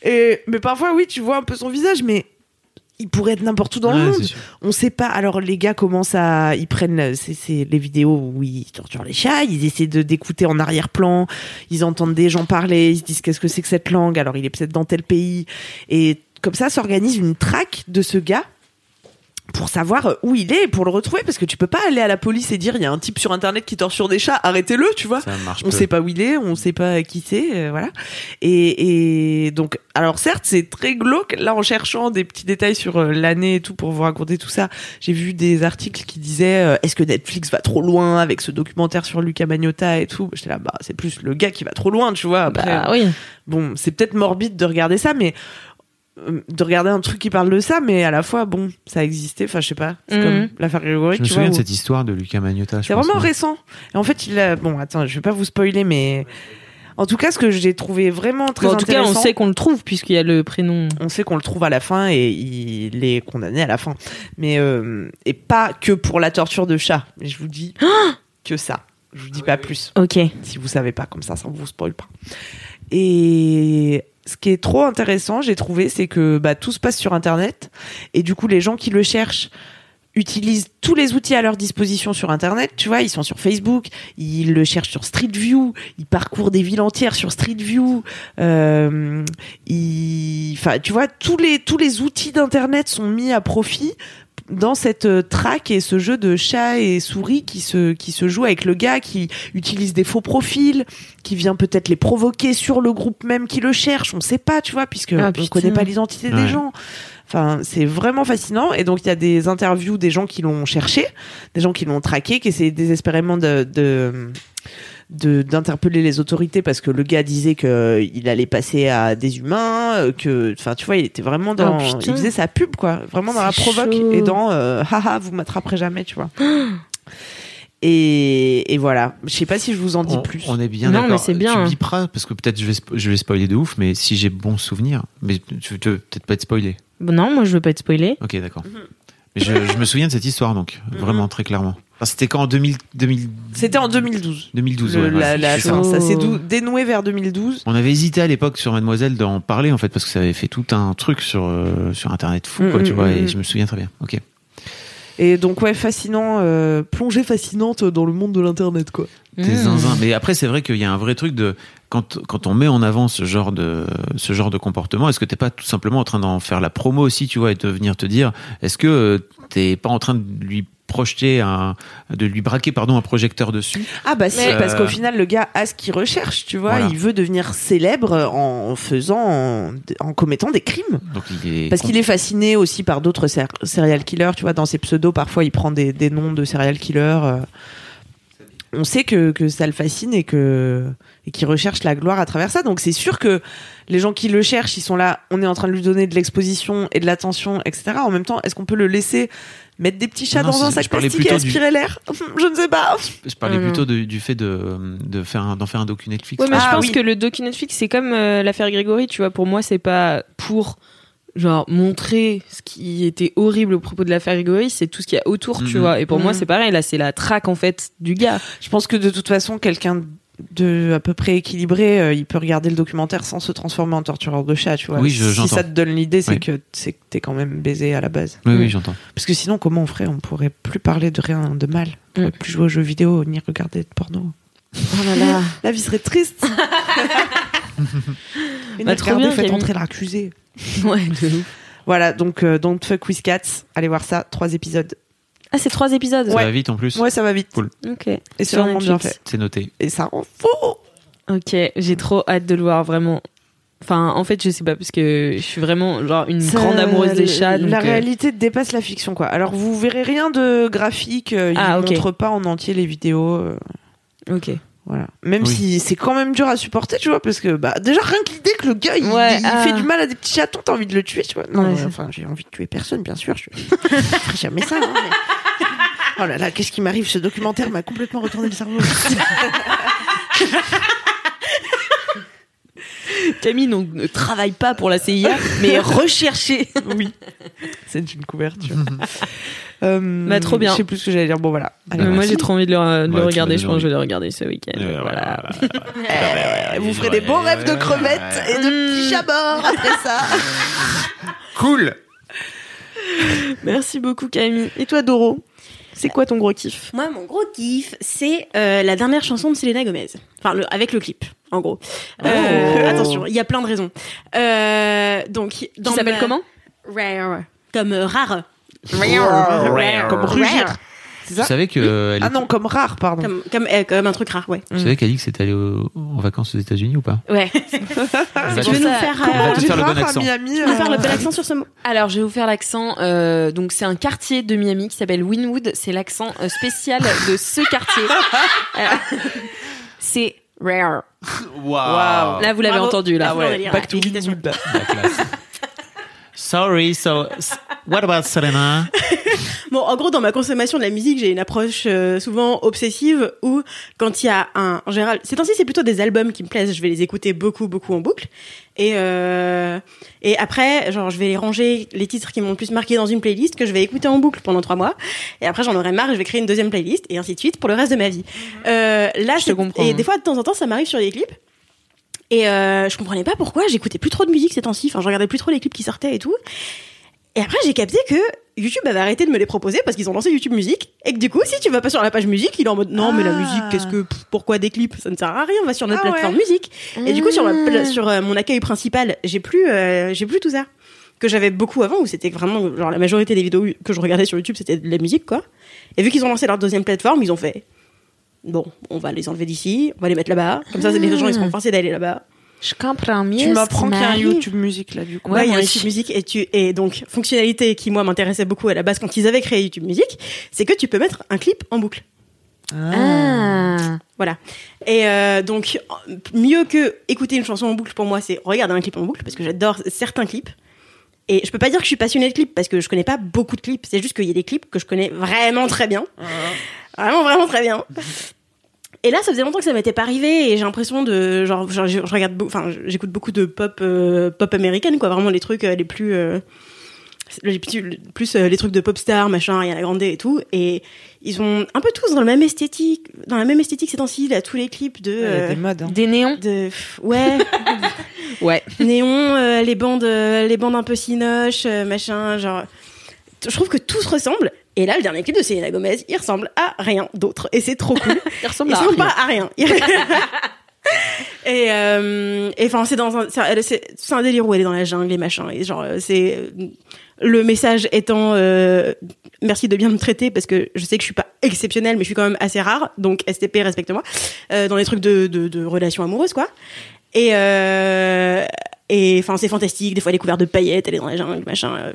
Speaker 4: Et, mais parfois, oui, tu vois un peu son visage, mais il pourrait être n'importe où dans le monde. On sait pas. Alors les gars commencent à, ils prennent, c'est c'est les vidéos où ils torturent les chats, ils essaient de d'écouter en arrière-plan, ils entendent des gens parler, ils se disent qu'est-ce que c'est que cette langue? Alors il est peut-être dans tel pays et comme ça s'organise une traque de ce gars pour savoir où il est et pour le retrouver parce que tu peux pas aller à la police et dire il y a un type sur internet qui torture des chats, arrêtez-le, tu vois.
Speaker 3: Ça marche
Speaker 4: On
Speaker 3: peu.
Speaker 4: sait pas où il est, on sait pas qui c'est, euh, voilà. Et, et donc, alors certes, c'est très glauque. Là, en cherchant des petits détails sur euh, l'année et tout pour vous raconter tout ça, j'ai vu des articles qui disaient euh, est-ce que Netflix va trop loin avec ce documentaire sur Luca Magnotta et tout? J'étais là, bah c'est plus le gars qui va trop loin, tu vois. Après,
Speaker 1: Bah oui.
Speaker 4: bon, c'est peut-être morbide de regarder ça, mais euh, de regarder un truc qui parle de ça, mais à la fois, bon, ça existait. Enfin, je sais pas. C'est
Speaker 1: Mhm.
Speaker 4: comme l'affaire Grégory,
Speaker 3: Je me
Speaker 4: tu
Speaker 3: souviens
Speaker 4: vois.
Speaker 3: de
Speaker 4: où-
Speaker 3: cette histoire de Lucas Magnotta.
Speaker 4: c'est vraiment
Speaker 3: ouais.
Speaker 4: récent. Et en fait, il a. Bon, attends, je vais pas vous spoiler, mais. En tout cas, ce que j'ai trouvé vraiment très
Speaker 1: Bon, en tout cas, on
Speaker 4: intéressant.
Speaker 1: sait qu'on le trouve puisqu'il y a le prénom.
Speaker 4: on sait qu'on le trouve à la fin et il est condamné à la fin. Mais euh, et pas que pour la torture de chat. Mais je vous dis [GASPS] que ça. Je vous dis pas plus.
Speaker 1: Ok.
Speaker 4: Si vous savez pas comme ça, ça ne vous spoil pas. Et ce qui est trop intéressant, j'ai trouvé, c'est que bah, tout se passe sur Internet. Et du coup, les gens qui le cherchent utilisent tous les outils à leur disposition sur internet, tu vois, ils sont sur Facebook, ils le cherchent sur Street View, ils parcourent des villes entières sur Street View, euh, enfin, tu vois, tous les outils d'internet sont mis à profit dans cette euh, traque et ce jeu de chat et souris qui se qui se joue avec le gars qui utilise des faux profils, qui vient peut-être les provoquer sur le groupe même qui le cherche, on sait pas, tu vois, puisque
Speaker 1: Ah,
Speaker 4: on connaît pas l'identité des gens. Enfin, c'est vraiment fascinant. Et donc, il y a des interviews des gens qui l'ont cherché, des gens qui l'ont traqué, qui essaient désespérément de- d'interpeller les autorités parce que le gars disait que il allait passer à des humains, euh, que, enfin, tu vois, il était vraiment dans,
Speaker 1: Oh, putain.
Speaker 4: il faisait sa pub, quoi, vraiment dans la provoque
Speaker 1: chaud.
Speaker 4: et dans, euh, haha, vous m'attraperez jamais, tu vois. [GASPS] Et, et voilà. Je sais pas si je vous en dis
Speaker 3: on,
Speaker 4: plus.
Speaker 3: on est bien
Speaker 1: Non,
Speaker 3: d'accord.
Speaker 1: mais c'est bien,
Speaker 3: Tu biperas parce que peut-être je vais, je vais spoiler de ouf, mais si j'ai bon souvenir, mais tu veux peut-être pas être spoilé.
Speaker 1: Non, moi je veux pas être spoilé.
Speaker 3: Ok, d'accord.
Speaker 4: Mhm.
Speaker 3: Mais je, je me souviens de cette histoire donc vraiment très clairement. Enfin, c'était quand en 2000, 2000
Speaker 4: C'était en 2012.
Speaker 3: 2012.
Speaker 4: Le-
Speaker 3: ouais, ouais,
Speaker 4: la-
Speaker 3: c'est ça.
Speaker 4: s'est dénoué vers 2012.
Speaker 3: On avait hésité à l'époque sur Mademoiselle d'en parler en fait parce que ça avait fait tout un truc sur euh, sur internet fou quoi
Speaker 4: Mm,
Speaker 3: tu vois
Speaker 4: mm,
Speaker 3: et
Speaker 4: mm.
Speaker 3: je me souviens très bien. Ok.
Speaker 4: Et donc ouais, fascinant, euh, plongée fascinante dans le monde de l'internet quoi.
Speaker 3: T'es
Speaker 2: Mmh.
Speaker 3: zinzin. Mais après, c'est vrai qu'il y a un vrai truc de quand quand on met en avant ce genre de ce genre de comportement, est-ce que t'es pas tout simplement en train d'en faire la promo aussi, tu vois, et de venir te dire, est-ce que euh, t'es pas en train de lui projeter un de lui braquer pardon un projecteur dessus
Speaker 4: Ah bah si,
Speaker 3: Mais-
Speaker 4: parce
Speaker 3: Euh,
Speaker 4: qu'au final le gars a ce qu'il recherche, tu vois,
Speaker 3: Voilà.
Speaker 4: il veut devenir célèbre en faisant, en, en commettant des crimes.
Speaker 3: Donc il est
Speaker 4: Parce qu'il est fasciné aussi par d'autres ser- serial killers, tu vois, dans ses pseudos, parfois il prend des, des noms de serial killers. euh. On sait que, que ça le fascine et que et qu'il recherche la gloire à travers ça. Donc c'est sûr que les gens qui le cherchent, ils sont là, on est en train de lui donner de l'exposition et de l'attention, etc. En même temps, est-ce qu'on peut le laisser mettre des petits chats
Speaker 3: Non,
Speaker 4: dans un sac plastique et
Speaker 3: plutôt du-
Speaker 4: aspirer l'air [LAUGHS] Je ne sais pas.
Speaker 3: je parlais
Speaker 2: Mhm.
Speaker 3: plutôt de- du fait de de faire d'en faire un docu Netflix.
Speaker 2: Ouais, mais
Speaker 4: Ah,
Speaker 2: je pense
Speaker 4: oui.
Speaker 2: que le docu Netflix, c'est comme euh, l'affaire Grégory, tu vois. Pour moi, c'est pas pour genre montrer ce qui était horrible au propos de l'affaire Grégory, c'est tout ce qu'il y a autour, tu
Speaker 3: Mhm.
Speaker 2: vois. Et pour moi,
Speaker 4: Mhm.
Speaker 2: c'est pareil. Là, c'est la traque en fait du gars.
Speaker 4: Je pense que de toute façon, quelqu'un de à peu près équilibré, euh, il peut regarder le documentaire sans se transformer en tortureur de chat, tu vois.
Speaker 3: Oui, je-
Speaker 4: si ça te donne l'idée, c'est
Speaker 3: Oui.
Speaker 4: que c'est que t'es quand même baisé à la base.
Speaker 3: Oui, oui, j'entends.
Speaker 4: Parce que sinon, comment on ferait? On pourrait plus parler de rien de mal. On pourrait
Speaker 2: Mm.
Speaker 4: plus jouer aux jeux vidéo ni regarder de porno.
Speaker 2: Oh là là. [LAUGHS]
Speaker 4: La vie serait triste. [LAUGHS] Et
Speaker 2: Bah, trop
Speaker 4: regarder,
Speaker 2: bien,
Speaker 4: faites entrer l'accusé.
Speaker 2: ouais, de ouf.
Speaker 4: Voilà, donc euh, Don't Fuck With Cats, allez voir ça, trois épisodes.
Speaker 2: Ah, c'est trois épisodes.
Speaker 3: Ça
Speaker 4: Ouais.
Speaker 3: va vite en plus.
Speaker 4: Ouais, ça va vite.
Speaker 3: Cool.
Speaker 2: Ok.
Speaker 4: Et c'est
Speaker 2: Sur
Speaker 4: vraiment bien fait.
Speaker 3: C'est noté.
Speaker 4: Et ça rend fou.
Speaker 2: Ok, j'ai trop hâte de le voir vraiment. Enfin, en fait, je sais pas parce que je suis vraiment genre une
Speaker 4: Ça-
Speaker 2: grande amoureuse des chats. donc,
Speaker 4: la
Speaker 2: euh,
Speaker 4: réalité dépasse la fiction, quoi. Alors, vous verrez rien de graphique. euh, il
Speaker 2: Ah, ok.
Speaker 4: montre pas en entier les vidéos. euh,
Speaker 2: Ok.
Speaker 4: Voilà. Même
Speaker 3: Oui.
Speaker 4: si c'est quand même dur à supporter, tu vois, parce que bah déjà rien que l'idée que le gars il,
Speaker 2: Ouais,
Speaker 4: il
Speaker 2: ah.
Speaker 4: fait du mal à des petits chatons, t'as envie de le tuer, tu vois. Non,
Speaker 2: Ouais,
Speaker 4: mais
Speaker 2: c'est-
Speaker 4: enfin, j'ai envie de tuer personne, bien sûr. Je, je [LAUGHS] ferai jamais ça. hein, mais- [LAUGHS] Oh là là, qu'est-ce qui m'arrive? Ce documentaire m'a complètement retourné le cerveau. [LAUGHS] [LAUGHS]
Speaker 2: Camille donc, ne travaille pas pour la CIA, mais est recherchée. [LAUGHS]
Speaker 4: oui, c'est une couverture. Euh,
Speaker 2: Bah, trop bien.
Speaker 4: Je sais plus ce que j'allais dire. Bon voilà. Allez,
Speaker 2: Euh, moi, j'ai trop envie de le, de
Speaker 3: Ouais,
Speaker 2: regarder. Je pense que je vais le regarder ce week-end.
Speaker 3: Ouais,
Speaker 2: voilà.
Speaker 4: Vous ferez des bons rêves de crevettes et de petits chats morts après ça.
Speaker 3: Cool.
Speaker 2: Merci beaucoup, Camille. Et toi, Doro? C'est quoi ton gros kiff?
Speaker 5: Moi, mon gros kiff, c'est euh, la dernière chanson de Selena Gomez. Enfin, le, avec le clip, en gros. Euh,
Speaker 4: Oh.
Speaker 5: Attention, il y a plein de raisons. Euh, donc,
Speaker 2: Qui
Speaker 5: dans
Speaker 2: s'appelle
Speaker 5: ma-
Speaker 2: comment?
Speaker 5: Rare. Comme euh, rare.
Speaker 4: Rare. Comme rugir. C'est
Speaker 3: Vous
Speaker 4: ça
Speaker 3: savez que elle
Speaker 4: Ah non, comme rare, pardon.
Speaker 5: Comme, comme, euh, comme un truc rare, ouais.
Speaker 3: Vous savez qu'Alix est allé au- en vacances aux États-unis ou pas
Speaker 5: Ouais.
Speaker 3: Va
Speaker 5: Tu
Speaker 3: te-
Speaker 5: veux nous faire,
Speaker 3: On va
Speaker 5: euh,
Speaker 3: te faire le bon accent.
Speaker 4: Miami,
Speaker 5: faire le
Speaker 4: euh,
Speaker 5: bel accent sur ce mot
Speaker 2: Alors, je vais vous faire l'accent. euh, donc, c'est un quartier de Miami qui s'appelle Winwood. C'est l'accent euh, spécial de ce quartier. [LAUGHS] Euh, c'est rare.
Speaker 3: Waouh.
Speaker 2: Là, vous l'avez entendu, là.
Speaker 5: Ah ouais, délire,
Speaker 4: Back to
Speaker 5: imitation.
Speaker 4: Winwood.
Speaker 3: La classe. Sorry, so what about Selena [LAUGHS]
Speaker 5: Bon, en gros, dans ma consommation de la musique, j'ai une approche euh, souvent obsessive où, quand il y a un, en général, ces temps-ci, c'est plutôt des albums qui me plaisent. Je vais les écouter beaucoup, beaucoup en boucle. Et euh, et après, genre, je vais ranger les titres qui m'ont le plus marqué dans une playlist que je vais écouter en boucle pendant trois mois. Et après, j'en aurai marre et je vais créer une deuxième playlist et ainsi de suite pour le reste de ma vie. Euh, là,
Speaker 2: Je te comprends.
Speaker 5: Et des fois, de temps en temps, ça m'arrive sur des clips. Et euh, je comprenais pas pourquoi j'écoutais plus trop de musique ces temps-ci. Enfin, je regardais plus trop les clips qui sortaient et tout. Et après, j'ai capté que YouTube avait arrêté de me les proposer parce qu'ils ont lancé YouTube Musique. Et que du coup, si tu vas pas sur la page musique, il est en mode non, mais la
Speaker 4: Ah.
Speaker 5: musique, qu'est-ce que, pff, pourquoi des clips? Ça ne sert à rien, on va sur notre
Speaker 4: Ah
Speaker 5: plateforme
Speaker 4: ouais.
Speaker 5: musique. Et du coup, sur, la
Speaker 2: Mmh.
Speaker 5: sur euh, mon accueil principal, j'ai plus, euh, j'ai plus tout ça. Que j'avais beaucoup avant, où c'était vraiment, genre, la majorité des vidéos que je regardais sur YouTube, c'était de la musique, quoi. Et vu qu'ils ont lancé leur deuxième plateforme, ils ont fait, bon, on va les enlever d'ici, on va les mettre là-bas. Comme ça, les gens, ils seront forcés d'aller là-bas.
Speaker 2: Je comprends mieux.
Speaker 4: Tu m'apprends
Speaker 2: qui
Speaker 4: qu'il y a un. YouTube musique là du coup.
Speaker 2: Ouais,
Speaker 5: Ouais, il y a un. YouTube Music et tu et donc fonctionnalité qui moi m'intéressait beaucoup à la base quand ils avaient créé YouTube Music, c'est que tu peux mettre un clip en boucle.
Speaker 2: Ah.
Speaker 5: Voilà. Et euh, donc mieux que écouter une chanson en boucle pour moi, c'est regarder un clip en boucle parce que j'adore certains clips. Et je peux pas dire que je suis passionnée de clips parce que je connais pas beaucoup de clips. C'est juste qu'il y a des clips que je connais vraiment très bien, vraiment vraiment très bien. Et là, ça faisait longtemps que ça m'était pas arrivé et j'ai l'impression de genre, genre, je, je regarde, enfin, j'écoute beaucoup de pop, euh, pop américaine quoi, vraiment les trucs euh, les plus, euh, les plus, plus, euh, les trucs de pop star, machin, Ariana Grande et tout. Et ils sont un peu tous dans le même esthétique, dans la même esthétique ces temps-ci, là, tous les clips de,
Speaker 4: Il y a
Speaker 5: euh,
Speaker 4: des modes. hein.
Speaker 2: Des néons
Speaker 5: de, pff, ouais, [LAUGHS]
Speaker 2: Ouais.
Speaker 5: néon, euh, les bandes, euh, les bandes un peu cinoches, euh, machin, genre. Je trouve que tout se ressemble Et là, le dernier clip de Selena Gomez, il ressemble à rien d'autre. Et c'est trop cool. [LAUGHS]
Speaker 2: Il ressemble
Speaker 5: il
Speaker 2: à
Speaker 5: ressemble pas à rien. [LAUGHS] [LAUGHS] et euh, et enfin c'est dans un c'est un délire où elle est dans la jungle et machin et genre euh, c'est euh, le message étant euh, merci de bien me traiter parce que je sais que je suis pas exceptionnelle mais je suis quand même assez rare donc STP respecte-moi euh, dans les trucs de de, de relations amoureuses quoi et euh, et enfin c'est fantastique des fois elle est couverte de paillettes elle est dans la jungle machin euh,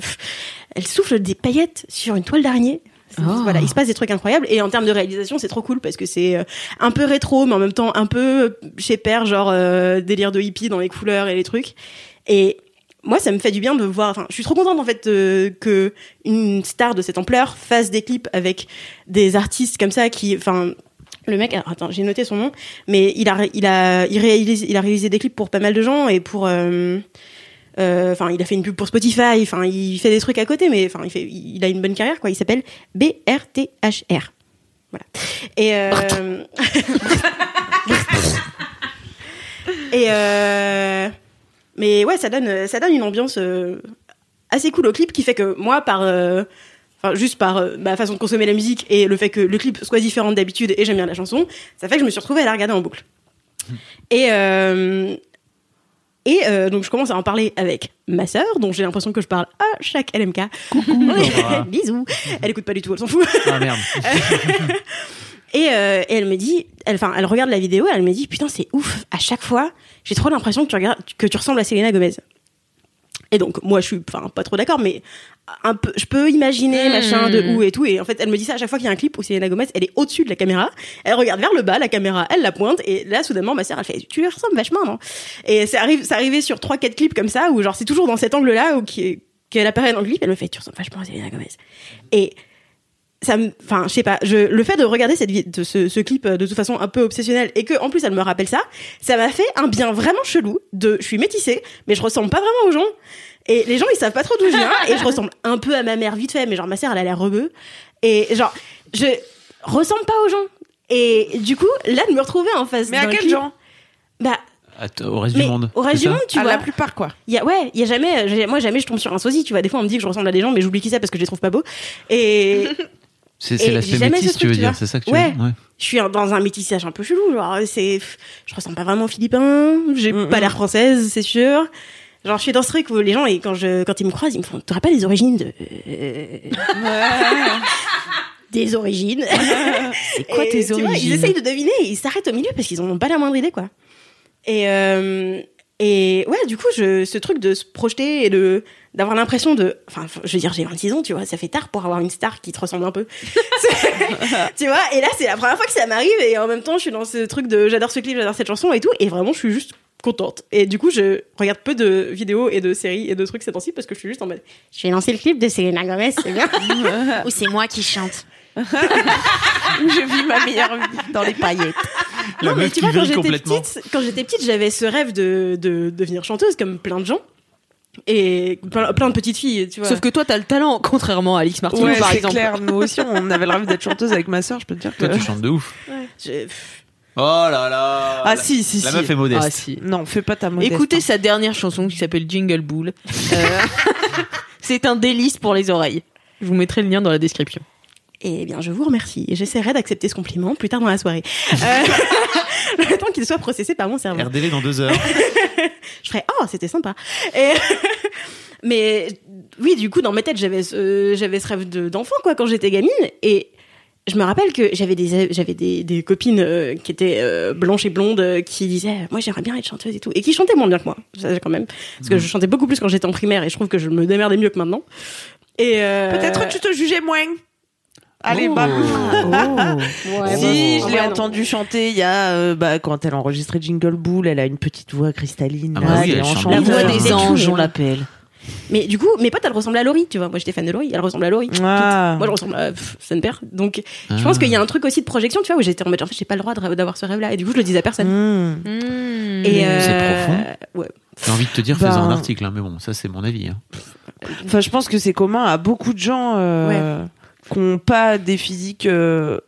Speaker 5: elle souffle des paillettes sur une toile d'araignée C'est-
Speaker 2: Oh.
Speaker 5: Voilà, il se passe des trucs incroyables et en termes de réalisation, c'est trop cool parce que c'est euh, un peu rétro, mais en même temps un peu chez père, genre euh, délire de hippie dans les couleurs et les trucs. Et moi, ça me fait du bien de voir. Enfin, je suis trop contente en fait euh, que une star de cette ampleur fasse des clips avec des artistes comme ça qui, enfin. Le mec, alors, attends, j'ai noté son nom, mais il a, il a, il réalise, il a réalisé des clips pour pas mal de gens et pour, euh, euh, enfin, il a fait une pub pour Spotify. Enfin, il fait des trucs à côté, mais enfin, il fait, il a une bonne carrière, quoi. Il s'appelle BRTHR. Voilà. Et euh... [LAUGHS] et mais ouais, ça donne, ça donne une ambiance assez cool au clip qui fait que moi, par Enfin, juste par euh, ma façon de consommer la musique et le fait que le clip soit différent d'habitude et j'aime bien la chanson, ça fait que je me suis retrouvée à la regarder en boucle. Et euh, et euh, donc je commence à en parler avec ma sœur, dont j'ai l'impression que je parle à chaque LMK. Coucou, [LAUGHS] bisous. Elle écoute pas du tout, elle s'en fout.
Speaker 3: Ah merde. [LAUGHS] [LAUGHS]
Speaker 5: Et, euh, et elle me dit, elle, enfin, elle regarde la vidéo, et elle me dit, putain, c'est ouf. À chaque fois, j'ai trop l'impression que tu regardes, que tu ressembles à Selena Gomez. Et donc, moi, je suis, enfin, pas trop d'accord, mais un peu, je peux imaginer,
Speaker 2: Hmm.
Speaker 5: machin, de où et tout. Et en fait, elle me dit ça à chaque fois qu'il y a un clip où Selena Gomez, elle est au-dessus de la caméra. Elle regarde vers le bas, la caméra, elle la pointe. Et là, soudainement, ma sœur, elle fait, tu lui ressembles vachement, non? Et ça arrive, ça arrivait sur trois, quatre clips comme ça, où genre, c'est toujours dans cet angle-là, où qu'elle apparaît dans le clip, elle me fait, tu ressembles vachement à Selena Gomez. Et, ça me enfin je sais pas je le fait de regarder cette vi- de ce, ce clip euh, de toute façon un peu obsessionnel et que en plus elle me rappelle ça ça m'a fait un bien vraiment chelou de je suis métissée mais je ressemble pas vraiment aux gens et les gens ils savent pas trop d'où je viens et je ressemble un peu à ma mère vite fait mais genre ma sœur elle a l'air rebeu et genre je ressemble pas aux gens et du coup là de me retrouver en face
Speaker 4: Mais à quel
Speaker 5: clip-
Speaker 4: genre?
Speaker 5: Bah
Speaker 3: Au reste
Speaker 5: mais
Speaker 3: du monde.
Speaker 5: au reste du monde tu
Speaker 4: À
Speaker 5: vois
Speaker 4: la plupart, quoi.
Speaker 5: il y a, ouais, il y a jamais, j'ai- moi jamais je tombe sur un sosie, tu vois. Des fois on me dit que je ressemble à des gens, mais j'oublie qui c'est parce que je les trouve pas beaux. Et [LAUGHS]
Speaker 3: C'est l'aspect métis,
Speaker 5: ce
Speaker 3: tu veux dire, c'est ça que tu
Speaker 5: Ouais.
Speaker 3: veux dire
Speaker 5: je suis dans un métissage un peu chelou. Genre, c'est, je ressemble pas vraiment aux Philippins, j'ai pas l'air française, c'est sûr. Genre, je suis dans ce truc où les gens, et quand je, quand ils me croisent, ils me font, t'aurais pas les origines de, [LAUGHS] des origines. [LAUGHS]
Speaker 2: C'est quoi
Speaker 5: Et,
Speaker 2: tes
Speaker 5: vois,
Speaker 2: origines?
Speaker 5: Ils essayent de deviner, et ils s'arrêtent au milieu parce qu'ils en ont pas la moindre idée, quoi. Et, euh, et ouais, du coup, je, ce truc de se projeter et de, d'avoir l'impression de, enfin, je veux dire, j'ai 26 ans, tu vois, ça fait tard pour avoir une star qui te ressemble un peu. [LAUGHS] [LAUGHS] Tu vois, et là, c'est la première fois que ça m'arrive, et en même temps, je suis dans ce truc de, j'adore ce clip, j'adore cette chanson et tout, et vraiment, je suis juste contente. Et du coup, je regarde peu de vidéos et de séries et de trucs ces temps-ci parce que je suis juste en mode, je vais lancer le clip de Selena Gomez, c'est bien. [LAUGHS]
Speaker 1: Ou c'est moi qui chante.
Speaker 4: Je vis ma meilleure vie dans les paillettes.
Speaker 3: La
Speaker 5: non, mais tu vois, quand j'étais
Speaker 3: complètement.
Speaker 5: petite, quand j'étais petite, j'avais ce rêve de, de devenir chanteuse comme plein de gens. Et plein, plein de petites filles, tu vois.
Speaker 2: Sauf que toi, t'as le talent, contrairement à Alix Martin,
Speaker 4: Ouais,
Speaker 2: par
Speaker 4: c'est
Speaker 2: exemple.
Speaker 4: clair. Nous aussi, on [LAUGHS] avait le rêve d'être chanteuse avec ma sœur. Je peux te dire que.
Speaker 3: Toi, tu chantes de ouf.
Speaker 5: Je-
Speaker 3: Oh là là.
Speaker 4: Ah si, si,
Speaker 3: La
Speaker 4: si.
Speaker 3: meuf est modeste.
Speaker 2: Ah, si.
Speaker 4: Non, fais pas ta modeste.
Speaker 2: Écoutez
Speaker 4: hein.
Speaker 2: sa dernière chanson qui s'appelle Jingle Bull. Euh, [LAUGHS] c'est un délice pour les oreilles. Je vous mettrai le lien dans la description.
Speaker 5: Eh bien, je vous remercie. J'essaierai d'accepter ce compliment plus tard dans la soirée. Euh, [LAUGHS] le temps qu'il soit processé par mon cerveau.
Speaker 3: RDV dans deux heures. [LAUGHS]
Speaker 5: Je ferais oh c'était sympa. Et [LAUGHS] mais oui du coup dans ma tête j'avais ce, j'avais ce rêve de- d'enfant quoi quand j'étais gamine et je me rappelle que j'avais des j'avais des, des copines euh, qui étaient euh, blanches et blondes euh, qui disaient moi j'aimerais bien être chanteuse et tout et qui chantaient moins bien que moi ça, quand même parce que je chantais beaucoup plus quand j'étais en primaire et je trouve que je me démerdais mieux que maintenant et euh,
Speaker 4: Peut-être tu te jugeais moins. Allez,
Speaker 3: Oh.
Speaker 4: bah.
Speaker 5: ouais,
Speaker 4: si,
Speaker 5: bon,
Speaker 4: je l'ai
Speaker 5: ouais, non.
Speaker 4: entendu chanter il y a euh, bah, quand elle enregistrait Jingle Bull, elle a une petite voix cristalline.
Speaker 3: Ah
Speaker 4: là,
Speaker 3: bah oui,
Speaker 4: elle est
Speaker 3: elle chante.
Speaker 2: La voix
Speaker 3: Euh,
Speaker 2: des anges, on l'appelle.
Speaker 5: mais du coup mes potes elles ressemblent à Laurie tu vois moi j'étais fan de Laurie elle ressemble à Laurie
Speaker 4: Ah.
Speaker 5: Moi, je ressemble à pff, Son-Père. Donc, je
Speaker 3: Ah.
Speaker 5: pense qu'il y a un truc aussi de projection, tu vois, où j'étais en mode, en fait, j'ai pas le droit d'avoir ce rêve-là. Et du coup, je le disais à personne.
Speaker 4: Mmh.
Speaker 5: Et euh,
Speaker 3: C'est profond.
Speaker 5: Ouais.
Speaker 3: J'ai envie de te dire,
Speaker 4: Ben-
Speaker 3: fais-en un article, hein, mais bon, ça c'est mon avis. hein.
Speaker 4: Enfin, je pense que c'est commun à beaucoup de gens euh, qui n'ont pas des physiques euh,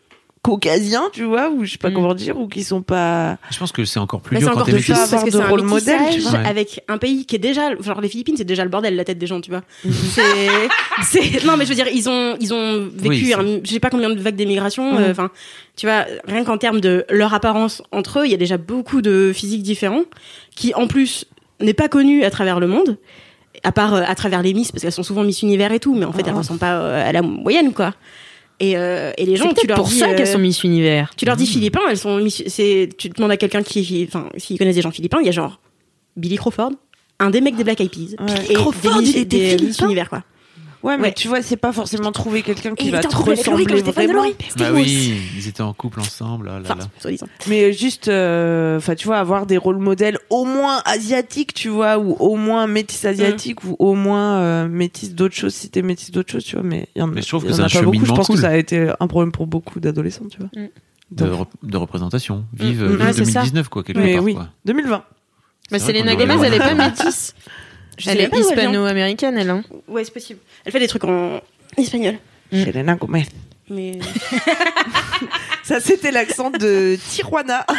Speaker 4: caucasiens, tu vois, ou je sais pas
Speaker 2: Mm.
Speaker 4: comment dire, ou qui sont pas.
Speaker 3: Je pense que c'est encore plus
Speaker 5: Bah,
Speaker 3: dur
Speaker 5: c'est
Speaker 3: quand
Speaker 5: encore
Speaker 3: t'es
Speaker 5: plus
Speaker 3: métis.
Speaker 4: pas
Speaker 5: parce que
Speaker 4: de
Speaker 5: c'est un
Speaker 4: rôle modèle, tu
Speaker 3: vois.
Speaker 5: Avec un pays qui est déjà, genre les Philippines, c'est déjà le bordel la tête des gens, tu vois. c'est, c'est, non mais je veux dire, ils ont, ils ont vécu,
Speaker 3: Oui,
Speaker 5: un- je sais pas combien de vagues d'émigration. euh,
Speaker 4: Mhm.
Speaker 5: Enfin, tu vois, rien qu'en termes de leur apparence entre eux, il y a déjà beaucoup de physiques différents qui, en plus, n'est pas connu à travers le monde. À part euh, à travers les Miss, parce qu'elles sont souvent Miss Univers et tout, mais en fait, elles
Speaker 4: Ah.
Speaker 5: ressemblent pas euh, à la moyenne, quoi. Et, euh, et les gens, tu leur
Speaker 2: pour
Speaker 5: dis,
Speaker 2: ça qu'elles sont Miss Univers.
Speaker 5: tu leur dis philippins, elles sont Miss- c'est tu demandes à quelqu'un qui enfin s'ils connaissent des gens philippins, il y a genre Billy Crawford, un des mecs des Black Eyed Peas
Speaker 4: Ouais.
Speaker 5: et
Speaker 2: Crawford,
Speaker 5: des,
Speaker 2: il était
Speaker 5: des Miss Univers quoi.
Speaker 4: Ouais, mais
Speaker 5: Ouais.
Speaker 4: tu vois, c'est pas forcément trouver quelqu'un qui va te ressembler vraiment.
Speaker 3: Bah oui, ils étaient en couple ensemble. ah là
Speaker 5: Enfin,
Speaker 3: là.
Speaker 5: soi-disant.
Speaker 4: Mais juste, euh, enfin, tu vois, avoir des rôles modèles au moins asiatiques, tu vois, ou au moins métis asiatiques, ou au moins euh, métis d'autres choses, si t'es métis d'autres choses, tu vois. Mais il y en,
Speaker 3: Mais je trouve que
Speaker 4: y en
Speaker 3: c'est
Speaker 4: a
Speaker 3: un
Speaker 4: pas beaucoup. Je pense
Speaker 3: cool.
Speaker 4: que ça a été un problème pour beaucoup d'adolescents, tu vois.
Speaker 2: Mm.
Speaker 3: de,
Speaker 4: Donc,
Speaker 3: rep- de représentation. Vive,
Speaker 4: Mm, mm.
Speaker 3: vive
Speaker 2: Ouais, c'est ça.
Speaker 3: 2019, quoi, quelque
Speaker 4: Mais
Speaker 3: part.
Speaker 4: oui,
Speaker 3: quoi.
Speaker 4: 2020.
Speaker 2: Bah, Selena Gomez, elle est pas [LAUGHS] métisse.
Speaker 5: Je
Speaker 2: Elle est hispano-américaine, elle. Hein.
Speaker 5: Ouais, c'est possible. Elle fait des trucs en espagnol.
Speaker 2: Mm.
Speaker 4: Selena Gomez.
Speaker 5: Mais [LAUGHS]
Speaker 4: Ça, c'était l'accent de Tijuana. [LAUGHS]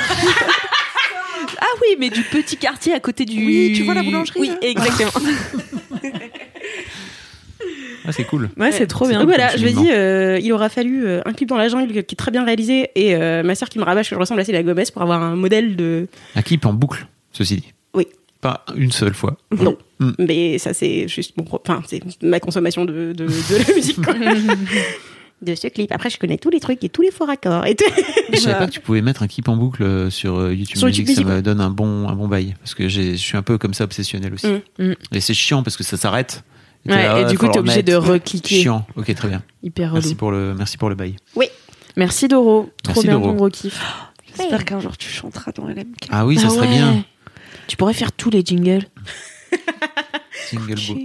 Speaker 2: Ah oui, mais du petit quartier à côté du.
Speaker 4: Oui, tu vois la boulangerie,
Speaker 2: Oui,
Speaker 4: là
Speaker 2: exactement. [LAUGHS]
Speaker 3: Ah, c'est cool.
Speaker 2: Ouais, c'est trop bien.
Speaker 5: Donc voilà, je
Speaker 3: absolument.
Speaker 5: ai dit, euh, il aura fallu euh, un clip dans la jungle qui est très bien réalisé et euh, ma sœur qui me rabâche que je ressemble à Selena Gomez pour avoir un modèle de.
Speaker 3: Un clip en boucle, ceci dit.
Speaker 5: Oui.
Speaker 3: Pas une seule fois.
Speaker 5: Non.
Speaker 3: Mm.
Speaker 5: Mais ça, c'est juste mon. Enfin, c'est ma consommation de, de, de la musique, quoi. [LAUGHS] de ce clip. Après, je connais tous les trucs et tous les faux raccords. Et tout.
Speaker 3: Je savais pas que tu pouvais mettre un clip en boucle euh, sur euh, YouTube
Speaker 5: Sur
Speaker 3: Music,
Speaker 5: YouTube
Speaker 3: ça
Speaker 5: Music,
Speaker 3: me donne un bon, un bon bail. Parce que je suis un peu comme ça obsessionnel aussi.
Speaker 5: Mm.
Speaker 2: Mm.
Speaker 3: Et c'est chiant parce que ça s'arrête. t'es
Speaker 2: Ouais,
Speaker 3: là,
Speaker 2: et du coup, t'es
Speaker 3: le
Speaker 2: obligé de
Speaker 3: remettre.
Speaker 2: recliquer.
Speaker 3: Chiant. Ok, très bien.
Speaker 2: Hyper relou.
Speaker 3: Merci pour le, merci pour le bail.
Speaker 2: Merci Doro. Trop
Speaker 3: Merci,
Speaker 2: bien
Speaker 3: Doro.
Speaker 2: ton gros kiff.
Speaker 4: J'espère qu'un jour tu chanteras dans LMK.
Speaker 3: Ah oui, ça
Speaker 2: Ah
Speaker 3: serait
Speaker 2: ouais.
Speaker 3: bien.
Speaker 2: Tu pourrais faire tous les jingles.
Speaker 3: Single Bo.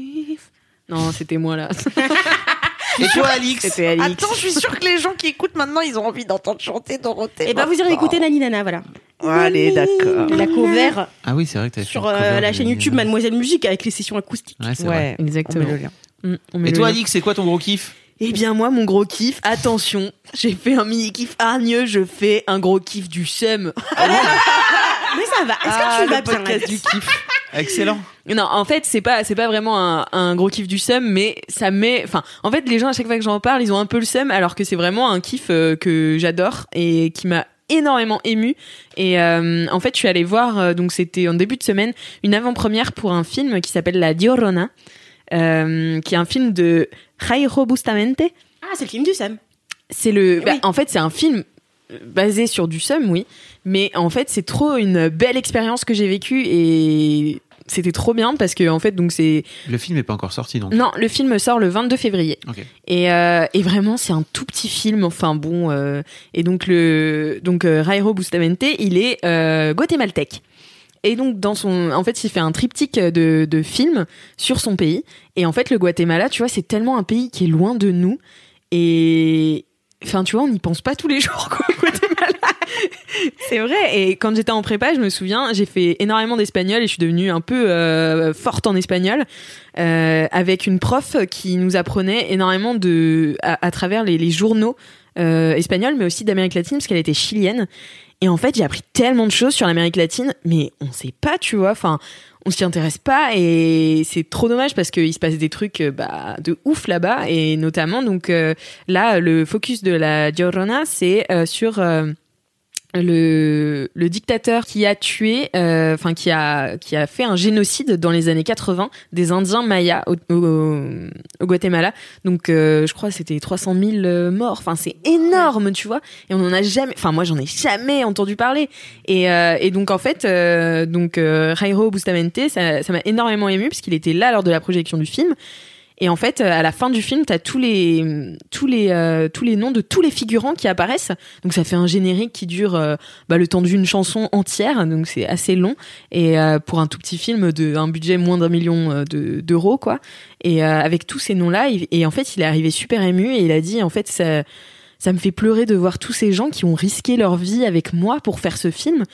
Speaker 2: Non, c'était moi là. [LAUGHS]
Speaker 4: Et toi, Alix
Speaker 2: C'était Alix.
Speaker 4: Attends, je suis sûre que les gens qui écoutent maintenant, ils ont envie d'entendre chanter Dorothée.
Speaker 5: Et ben, vous irez écouter Nani Nana, voilà.
Speaker 4: Allez, d'accord.
Speaker 5: La cover
Speaker 3: Ah oui, c'est vrai que t'as
Speaker 5: sur euh, la chaîne YouTube Mademoiselle Musique avec les sessions acoustiques.
Speaker 3: Ouais, c'est vrai.
Speaker 4: Ouais,
Speaker 2: Exactement.
Speaker 4: on met le lien.
Speaker 2: Mm, on met
Speaker 3: Et
Speaker 2: le
Speaker 3: toi,
Speaker 2: lien.
Speaker 3: Alix, c'est quoi ton gros kiff?
Speaker 2: Eh bien moi, mon gros kiff, attention, j'ai fait un mini kiff hargneux, je fais un gros kiff du seum. [LAUGHS]
Speaker 5: Mais ça va. Est-ce
Speaker 4: Ah,
Speaker 5: que tu
Speaker 4: le
Speaker 5: vas bien Alex
Speaker 4: du kiff.
Speaker 3: Excellent.
Speaker 2: Non, en fait, c'est pas c'est pas vraiment un, un gros kiff du seum, mais ça met. Enfin, en fait, les gens à chaque fois que j'en parle, ils ont un peu le seum, alors que c'est vraiment un kiff euh, que j'adore et qui m'a énormément ému et euh, en fait je suis allée voir euh, donc c'était en début de semaine une avant-première pour un film qui s'appelle La Diorona euh, qui est un film de Jairo Bustamente
Speaker 5: Ah, c'est le film du Sam.
Speaker 2: c'est le. bah,
Speaker 5: Oui.
Speaker 2: En fait, c'est un film basé sur du seum, oui. Mais en fait, c'est trop une belle expérience que j'ai vécue et c'était trop bien parce que en fait, donc c'est.
Speaker 3: Le film n'est pas encore sorti, donc.
Speaker 2: Non, le film sort le 22 février. Et, euh, et vraiment, c'est un tout petit film. Enfin bon. euh, et donc le donc euh, Jairo Bustamente, il est euh, guatémaltèque. Et donc dans son, en fait, il fait un triptyque de, de films sur son pays. Et en fait, le Guatemala, tu vois, c'est tellement un pays qui est loin de nous. Et enfin, tu vois, on n'y pense pas tous les jours, quoi, c'est vrai. Et quand j'étais en prépa, je me souviens, j'ai fait énormément d'espagnol et je suis devenue un peu euh, forte en espagnol euh, avec une prof qui nous apprenait énormément de à, travers les, les journaux euh, espagnols, mais aussi d'Amérique latine parce qu'elle était chilienne. Et en fait, j'ai appris tellement de choses sur l'Amérique latine, mais on sait pas, tu vois. Enfin, on s'y intéresse pas et c'est trop dommage parce qu'il se passe des trucs euh, bah, de ouf là-bas et notamment donc euh, là le focus de la Llorona c'est euh, sur euh, le, le dictateur qui a tué, euh, enfin qui a qui a fait un génocide dans les années 80 des Indiens mayas au, au, au Guatemala. Donc euh, je crois c'était 300 000 euh, morts. Enfin c'est énorme, tu vois. Et on en a jamais. Enfin moi j'en ai jamais entendu parler. Et, euh, et donc en fait euh, donc euh, Jairo Bustamente ça ça m'a énormément ému parce qu'il était là lors de la projection du film. Et en fait, euh, à la fin du film, t'as tous les tous les euh, tous les noms de tous les figurants qui apparaissent. Donc ça fait un générique qui dure euh, bah, le temps d'une chanson entière, donc c'est assez long. Et euh, pour un tout petit film de un budget moins d'un million euh, de- d'euros, quoi. Et avec tous ces noms-là, il- et en fait, il est arrivé super ému et il a dit en fait ça ça me fait pleurer de voir tous ces gens qui ont risqué leur vie avec moi pour faire ce film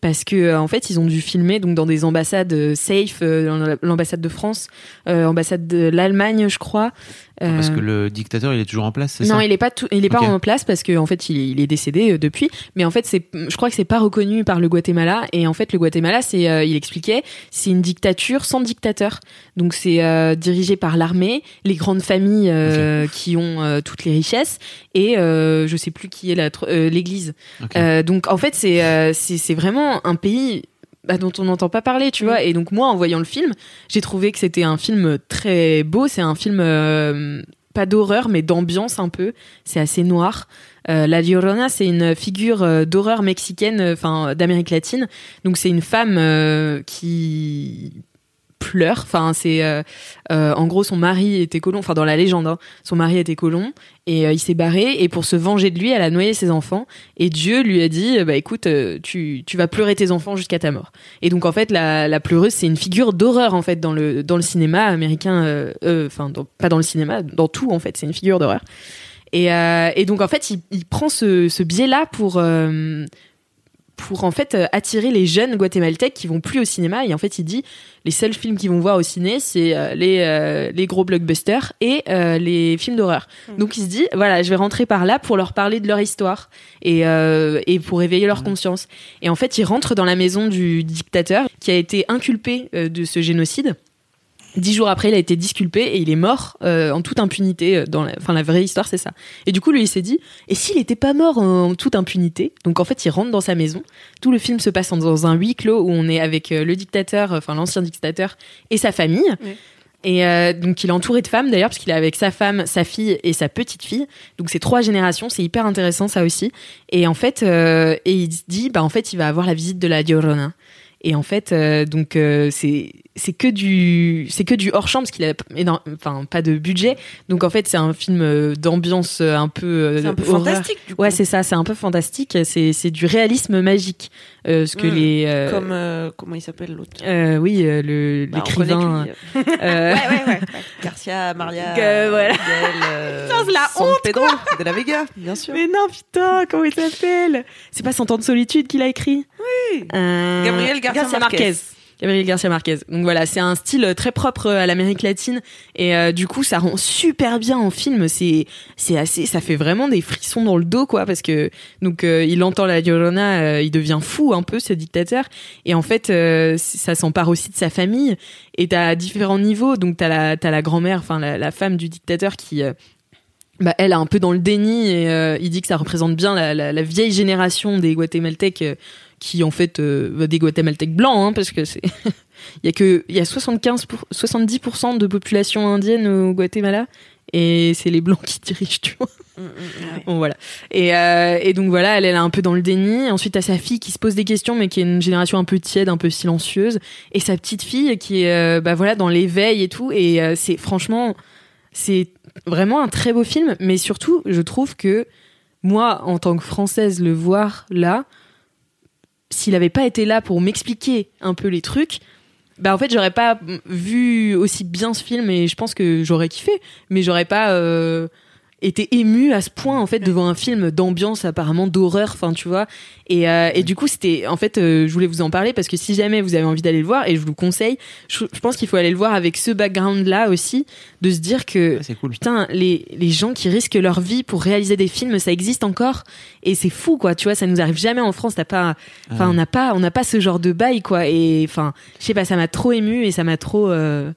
Speaker 2: parce que euh, en fait ils ont dû filmer donc dans des ambassades euh, safe euh, l'ambassade de France ambassade de l'Allemagne je crois
Speaker 3: Parce
Speaker 2: Euh,
Speaker 3: que le dictateur, il est toujours en place, c'est
Speaker 2: non, il est pas tout, il est pas en place parce que en fait il est, il est décédé euh, depuis. Mais en fait c'est, je crois que c'est pas reconnu par le Guatemala. Et en fait le Guatemala, c'est, euh, il expliquait, c'est une dictature sans dictateur. Donc c'est euh, dirigé par l'armée, les grandes familles euh, qui ont euh, toutes les richesses et euh, je sais plus qui est la, euh, l'Église. Euh, donc en fait c'est, euh, c'est, c'est vraiment un pays. Bah, dont on n'entend pas parler, tu vois. Et donc moi, en voyant le film, j'ai trouvé que c'était un film très beau. C'est un film euh, pas d'horreur, mais d'ambiance un peu. C'est assez noir. Euh, la Llorona, c'est une figure euh, d'horreur mexicaine, euh, enfin d'Amérique latine. Donc c'est une femme euh, qui pleure. Enfin, c'est euh, euh, en gros son mari était colon. Enfin, dans la légende, hein, son mari était colon et euh, il s'est barré. Et pour se venger de lui, elle a noyé ses enfants. Et Dieu lui a dit, bah écoute, tu tu vas pleurer tes enfants jusqu'à ta mort. Et donc en fait, la, la pleureuse, c'est une figure d'horreur en fait dans le dans le cinéma américain. Enfin, pas dans le cinéma, dans tout en fait, c'est une figure d'horreur. Et, et donc en fait, il, il prend ce, ce biais-là pour euh, pour en fait euh, attirer les jeunes guatémaltèques qui vont plus au cinéma. Et en fait, il dit les seuls films qu'ils vont voir au ciné, c'est euh, les euh, les gros blockbusters et euh, les films d'horreur. Donc il se dit voilà, je vais rentrer par là pour leur parler de leur histoire et euh, et pour éveiller leur conscience. Et en fait, il rentre dans la maison du dictateur qui a été inculpé euh, de ce génocide. Dix jours après, il a été disculpé et il est mort euh, en toute impunité. euh, Dans la... Enfin, la vraie histoire, c'est ça. Et du coup, lui, il s'est dit, et s'il n'était pas mort en toute impunité Donc, en fait, il rentre dans sa maison. Tout le film se passe dans un huis clos où on est avec euh, le dictateur, enfin l'ancien dictateur, et sa famille. Et euh, donc, il est entouré de femmes d'ailleurs, parce qu'il est avec sa femme, sa fille et sa petite fille. Donc, c'est trois générations. C'est hyper intéressant, ça aussi. Et en fait, euh, et il se dit, bah, en fait, il va avoir la visite de la Llorona. Et en fait, euh, donc euh, c'est c'est que du c'est que du hors champ parce qu'il a énorme- enfin pas de budget. Donc en fait, c'est un film euh, d'ambiance euh, un peu euh,
Speaker 4: un peu fantastique, du coup.
Speaker 2: Ouais, c'est ça, c'est un peu fantastique. C'est c'est du réalisme magique. Euh, ce que
Speaker 4: Mm.
Speaker 2: les euh,
Speaker 4: Comme, euh, comment il s'appelle l'autre?
Speaker 2: Euh, oui euh, le
Speaker 4: Bah,
Speaker 2: l'écrivain. [LAUGHS]
Speaker 4: ouais, ouais, ouais. [LAUGHS] Garcia, Maria,
Speaker 2: Que voilà.
Speaker 4: Miguel, [LAUGHS]
Speaker 2: Putain, la
Speaker 4: San
Speaker 2: honte,
Speaker 4: Pedro de la Vega, bien sûr.
Speaker 2: Mais non, putain, comment il s'appelle? C'est pas Cent ans de solitude qu'il a écrit?
Speaker 4: Oui. Gabriel Garcia Marquez.
Speaker 2: Gabriel Garcia Marquez. Donc voilà, c'est un style très propre à l'Amérique latine et euh, du coup ça rend super bien en film. C'est c'est assez, ça fait vraiment des frissons dans le dos quoi parce que donc euh, il entend la Llorona, euh, il devient fou un peu ce dictateur et en fait euh, ça s'empare aussi de sa famille et t'as différents niveaux. Donc t'as la t'as la grand-mère, enfin la, femme du dictateur qui euh, bah, elle est un peu dans le déni et euh, il dit que ça représente bien la, la, vieille génération des Guatémaltèques euh, qui en fait euh, des Guatémaltèques blancs hein, parce que c'est [LAUGHS] il y a que il y a 75 pour- 70% de population indienne au Guatemala et c'est les blancs [LAUGHS] qui dirigent tu vois. Bon voilà. Et, euh, et donc voilà elle, elle est un peu dans le déni. Ensuite t'as sa fille qui se pose des questions mais qui est une génération un peu tiède un peu silencieuse. Et sa petite fille qui est euh, bah voilà dans l'éveil et tout. Et euh, c'est franchement c'est vraiment un très beau film, mais surtout, je trouve que moi, en tant que française, le voir là, s'il avait pas été là pour m'expliquer un peu les trucs, bah en fait, j'aurais pas vu aussi bien ce film et je pense que j'aurais kiffé, mais j'aurais pas été ému à ce point en fait devant un film d'ambiance apparemment d'horreur, enfin tu vois. Et, euh, et du coup, c'était en fait, euh, je voulais vous en parler parce que si jamais vous avez envie d'aller le voir, et je vous le conseille, je, je pense qu'il faut aller le voir avec ce background là aussi, de se dire que
Speaker 3: cool.
Speaker 2: putain, les, les gens qui risquent leur vie pour réaliser des films, ça existe encore. Et c'est fou, quoi. Tu vois, ça nous arrive jamais en France. T'as pas, enfin, on n'a pas, on n'a pas ce genre de bail, quoi. Et enfin, je sais pas, ça m'a trop ému et ça m'a trop euh,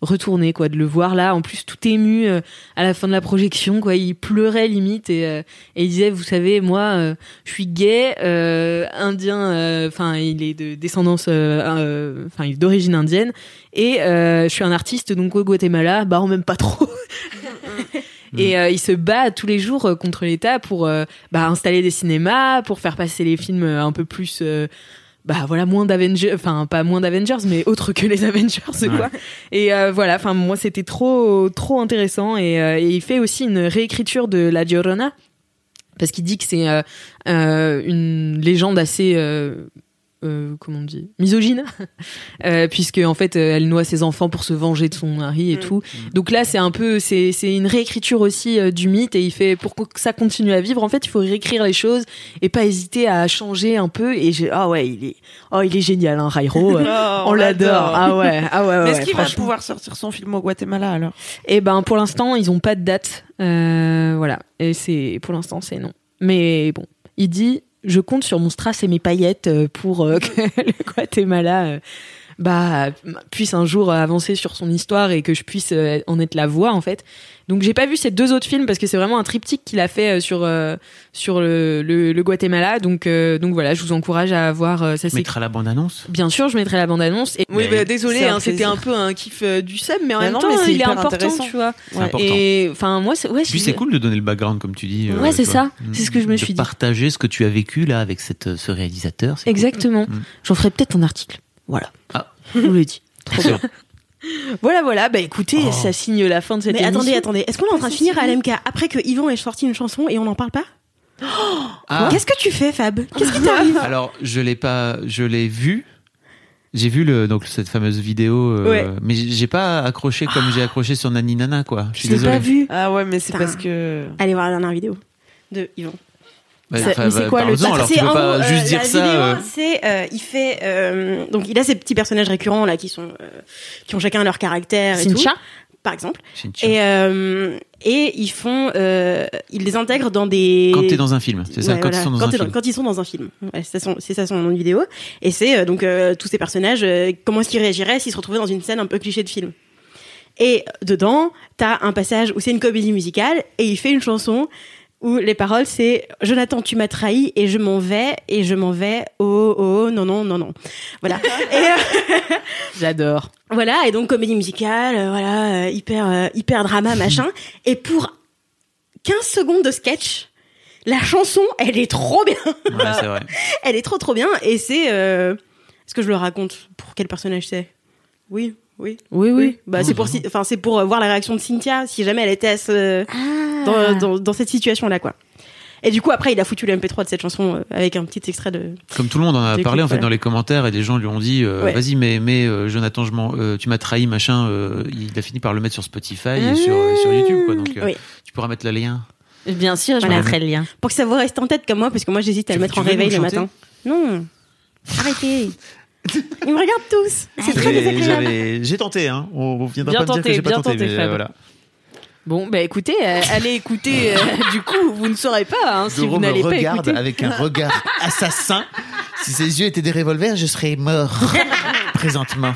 Speaker 2: retourné, quoi, de le voir là. En plus, tout ému euh, à la fin de la projection, quoi. Il pleurait limite et, euh, et il disait, vous savez, moi, euh, je suis gay, euh, indien. euh, Enfin, il est de descendance, euh, euh, enfin, il est d'origine indienne. Et euh, je suis un artiste, donc au Guatemala, bah, on m'aime pas trop. [LAUGHS] Et euh, il se bat tous les jours contre l'État pour euh, bah, installer des cinémas, pour faire passer les films un peu plus, euh, bah voilà, moins d'Avengers, enfin pas moins d'Avengers, mais autre que les Avengers, [LAUGHS] quoi. Et euh, voilà, enfin moi c'était trop trop intéressant et, euh, et il fait aussi une réécriture de La Llorona parce qu'il dit que c'est euh, euh, une légende assez euh, comment on dit misogyne [LAUGHS] euh, puisque en fait euh, elle noie ses enfants pour se venger de son mari et
Speaker 5: Mm.
Speaker 2: tout. Donc là c'est un peu c'est c'est une réécriture aussi euh, du mythe et il fait pour que ça continue à vivre en fait il faut réécrire les choses et pas hésiter à changer un peu. Et j'ai ah ouais il est oh il est génial hein Rairo Euh, [LAUGHS]
Speaker 4: Oh,
Speaker 2: on l'adore. ah ouais ah ouais, [LAUGHS] ouais,
Speaker 4: Mais est-ce
Speaker 2: ouais,
Speaker 4: qu'il va pouvoir sortir son film au Guatemala alors?
Speaker 2: Eh ben pour l'instant ils ont pas de date, Euh, voilà. Et c'est pour l'instant c'est non. Mais bon, il dit je compte sur mon strass et mes paillettes euh, pour euh, [LAUGHS] que le Guatemala euh, bah puisse un jour avancer sur son histoire et que je puisse euh, en être la voix en fait. Donc j'ai pas vu ces deux autres films parce que c'est vraiment un triptyque qu'il a fait euh, sur euh, sur le, le, le Guatemala. Donc euh, donc voilà, je vous encourage à voir. euh, ça
Speaker 3: mettras la bande-annonce?
Speaker 2: Bien sûr, je mettrai la bande-annonce. Et...
Speaker 3: Oui,
Speaker 2: bah, désolé, hein, c'était un peu un kiff euh, du sub, mais en
Speaker 4: Bah
Speaker 2: même
Speaker 4: non,
Speaker 2: temps,
Speaker 4: mais c'est
Speaker 2: il est
Speaker 4: hyper
Speaker 2: important, tu vois.
Speaker 3: C'est important.
Speaker 2: Et enfin, moi, ouais,
Speaker 3: Puis c'est cool de donner le background, comme tu dis. euh,
Speaker 2: Ouais, c'est ça. C'est ce que je me
Speaker 3: De
Speaker 2: suis dit.
Speaker 3: Partager ce que tu as vécu là avec cette, ce réalisateur. cool.
Speaker 2: Exactement.
Speaker 3: Mm.
Speaker 2: J'en ferai peut-être un article. Voilà.
Speaker 3: Ah.
Speaker 2: Je vous l'ai dit.
Speaker 3: Trop bien. [LAUGHS]
Speaker 2: Voilà, voilà. Bah écoutez,
Speaker 3: Oh.
Speaker 2: ça signe la fin de cette
Speaker 5: Mais
Speaker 2: émission.
Speaker 5: attendez, attendez. Est-ce qu'on est en train de finir à LMK après que Yvan ait sorti une chanson et on n'en parle pas [GASPS]
Speaker 3: Ah.
Speaker 5: Qu'est-ce que tu fais, Fab? Qu'est-ce qui t'arrive?
Speaker 3: Alors, je l'ai pas, je l'ai vu. J'ai vu le, donc cette fameuse vidéo, euh,
Speaker 5: Ouais.
Speaker 3: mais j'ai pas accroché comme j'ai accroché sur Nani Nana, quoi. Je suis
Speaker 5: pas vu.
Speaker 4: Ah ouais, mais c'est parce que.
Speaker 5: Allez voir la dernière vidéo de Yvan.
Speaker 3: Bah,
Speaker 2: C'est-
Speaker 3: bah,
Speaker 2: quoi le
Speaker 3: alors tu
Speaker 5: C'est
Speaker 3: peux
Speaker 5: en
Speaker 3: pas
Speaker 5: gros,
Speaker 3: juste
Speaker 5: euh,
Speaker 3: dire
Speaker 5: la
Speaker 3: ça. euh,
Speaker 5: c'est euh, il fait euh, donc il a ses petits personnages récurrents là qui sont euh, qui ont chacun leur caractère et tout, par exemple. Et euh, et ils font euh, ils les intègrent dans des
Speaker 3: Quand t'es dans un film, c'est ça,
Speaker 5: Ouais,
Speaker 3: quand
Speaker 5: voilà.
Speaker 3: ils sont dans
Speaker 5: Quand
Speaker 3: un film.
Speaker 5: quand ils sont dans un film. Ouais, c'est ça ça son nom de vidéo. Et c'est euh, donc euh, tous ces personnages, euh, comment est-ce qu'ils réagiraient s'ils se retrouvaient dans une scène un peu cliché de film. Et dedans, t'as un passage où c'est une comédie musicale et il fait une chanson où les paroles c'est Jonathan tu m'as trahi et je m'en vais et je m'en vais oh oh non non non non voilà. [LAUGHS] Euh,
Speaker 2: J'adore.
Speaker 5: voilà et donc comédie musicale euh, voilà euh, hyper euh, hyper drama machin. Et pour 15 secondes de sketch la chanson elle est trop bien.
Speaker 3: Ouais, c'est vrai. [LAUGHS]
Speaker 5: elle est trop trop bien. Et c'est euh... est-ce que je le raconte pour quel personnage c'est? Oui oui
Speaker 2: Oui, oui.
Speaker 5: bah c'est pour si- enfin c'est pour euh, voir la réaction de Cynthia si jamais elle était à ce-
Speaker 2: Ah.
Speaker 5: dans, dans, dans cette situation là quoi et du coup après il a foutu le MP3 de cette chanson euh, avec un petit extrait de
Speaker 3: Comme tout le monde en a parlé en fait
Speaker 5: voilà.
Speaker 3: dans les commentaires et des gens lui ont dit euh,
Speaker 5: Ouais.
Speaker 3: vas-y mais mais euh, Jonathan je euh, tu m'as trahi machin euh, il a fini par le mettre sur Spotify et sur euh, sur YouTube quoi donc euh,
Speaker 5: Oui.
Speaker 3: tu pourras mettre le lien.
Speaker 2: Bien sûr, je
Speaker 5: Voilà.
Speaker 2: mettrai le lien.
Speaker 5: pour que ça vous reste en tête comme moi parce que moi j'hésite à
Speaker 3: Tu-
Speaker 5: le mettre en réveil le matin non arrêtez [LAUGHS] ils me regardent tous c'est très désagréable
Speaker 3: J'ai tenté hein. On viendra
Speaker 2: Bien
Speaker 3: pas me dire
Speaker 2: tenté,
Speaker 3: que j'ai pas
Speaker 2: bien
Speaker 3: tenté,
Speaker 2: tenté,
Speaker 3: mais, euh, voilà.
Speaker 2: Bon, bah écoutez, euh, allez écouter. euh, [LAUGHS] du coup, vous ne saurez pas hein, si
Speaker 3: Doro
Speaker 2: vous
Speaker 3: me
Speaker 2: n'allez pas
Speaker 3: regarde
Speaker 2: écouter.
Speaker 3: avec un regard [LAUGHS] assassin. Si ses yeux étaient des revolvers, je serais mort présentement.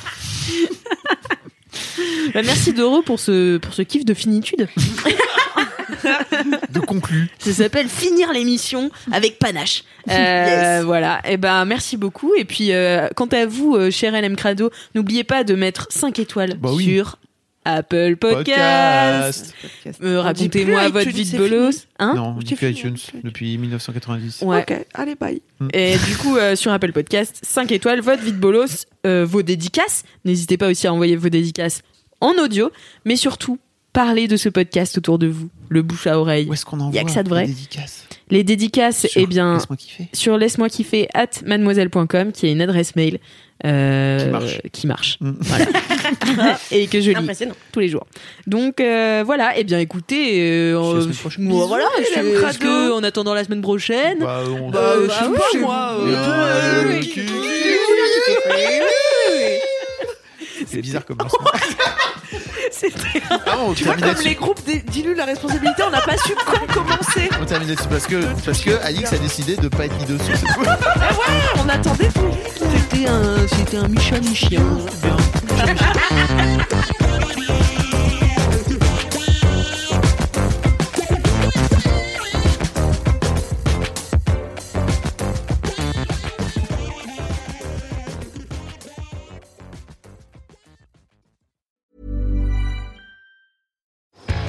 Speaker 2: Bah, merci Doro pour ce pour ce kiff de finitude.
Speaker 3: De conclu.
Speaker 2: Ça s'appelle finir l'émission avec panache. Euh,
Speaker 5: Yes.
Speaker 2: Voilà. Et ben merci beaucoup. Et puis euh, quant à vous, euh, cher LM Crado, n'oubliez pas de mettre 5 étoiles
Speaker 3: Bah oui.
Speaker 2: sur Apple Podcast. Euh,
Speaker 4: dit plus
Speaker 2: Racontez-moi votre
Speaker 4: iTunes,
Speaker 2: vie de bolos. Hein
Speaker 3: non, plus
Speaker 4: fini,
Speaker 3: iTunes depuis 1990.
Speaker 2: Ouais.
Speaker 4: Ok, allez, bye.
Speaker 2: Et du coup, euh, sur Apple Podcast, 5 étoiles, votre vie de bolos, euh, vos dédicaces. N'hésitez pas aussi à envoyer vos dédicaces en audio, mais surtout, parlez de ce podcast autour de vous, le bouche à oreille.
Speaker 3: Où est-ce qu'on envoie
Speaker 2: Y a que ça de vrai.
Speaker 3: les dédicaces
Speaker 2: Les dédicaces,
Speaker 3: Sur
Speaker 2: eh bien,
Speaker 3: Laisse-moi kiffer.
Speaker 2: sur laisse-moi kiffer at mademoiselle.com, qui est une adresse mail euh,
Speaker 3: Qui marche.
Speaker 2: qui marche.
Speaker 3: Mm.
Speaker 2: Voilà. Et que je lis
Speaker 5: impressionnant
Speaker 2: tous les jours. Donc euh, voilà, et bien écoutez, euh, euh, moi, voilà,
Speaker 4: les
Speaker 2: que- en attendant la semaine prochaine,
Speaker 3: Bah, on-
Speaker 2: Bah,
Speaker 4: Euh,
Speaker 2: bah,
Speaker 4: je sais pas, moi.
Speaker 2: vous.
Speaker 4: euh,
Speaker 3: Euh,
Speaker 4: euh,
Speaker 3: le cul. C'est bizarre comme [LAUGHS] lancement. [LAUGHS]
Speaker 4: C'était
Speaker 3: Ah, on
Speaker 4: Tu vois,
Speaker 3: termine
Speaker 4: comme
Speaker 3: là-dessus.
Speaker 4: les groupes dé- diluent la responsabilité, on n'a pas su quand commencer.
Speaker 3: On termine là-dessus parce que, parce que Alix a décidé de pas être mis dessus. c'est tout. [LAUGHS]
Speaker 4: On attendait tout.
Speaker 2: c'était un, c'était un Micha Michien.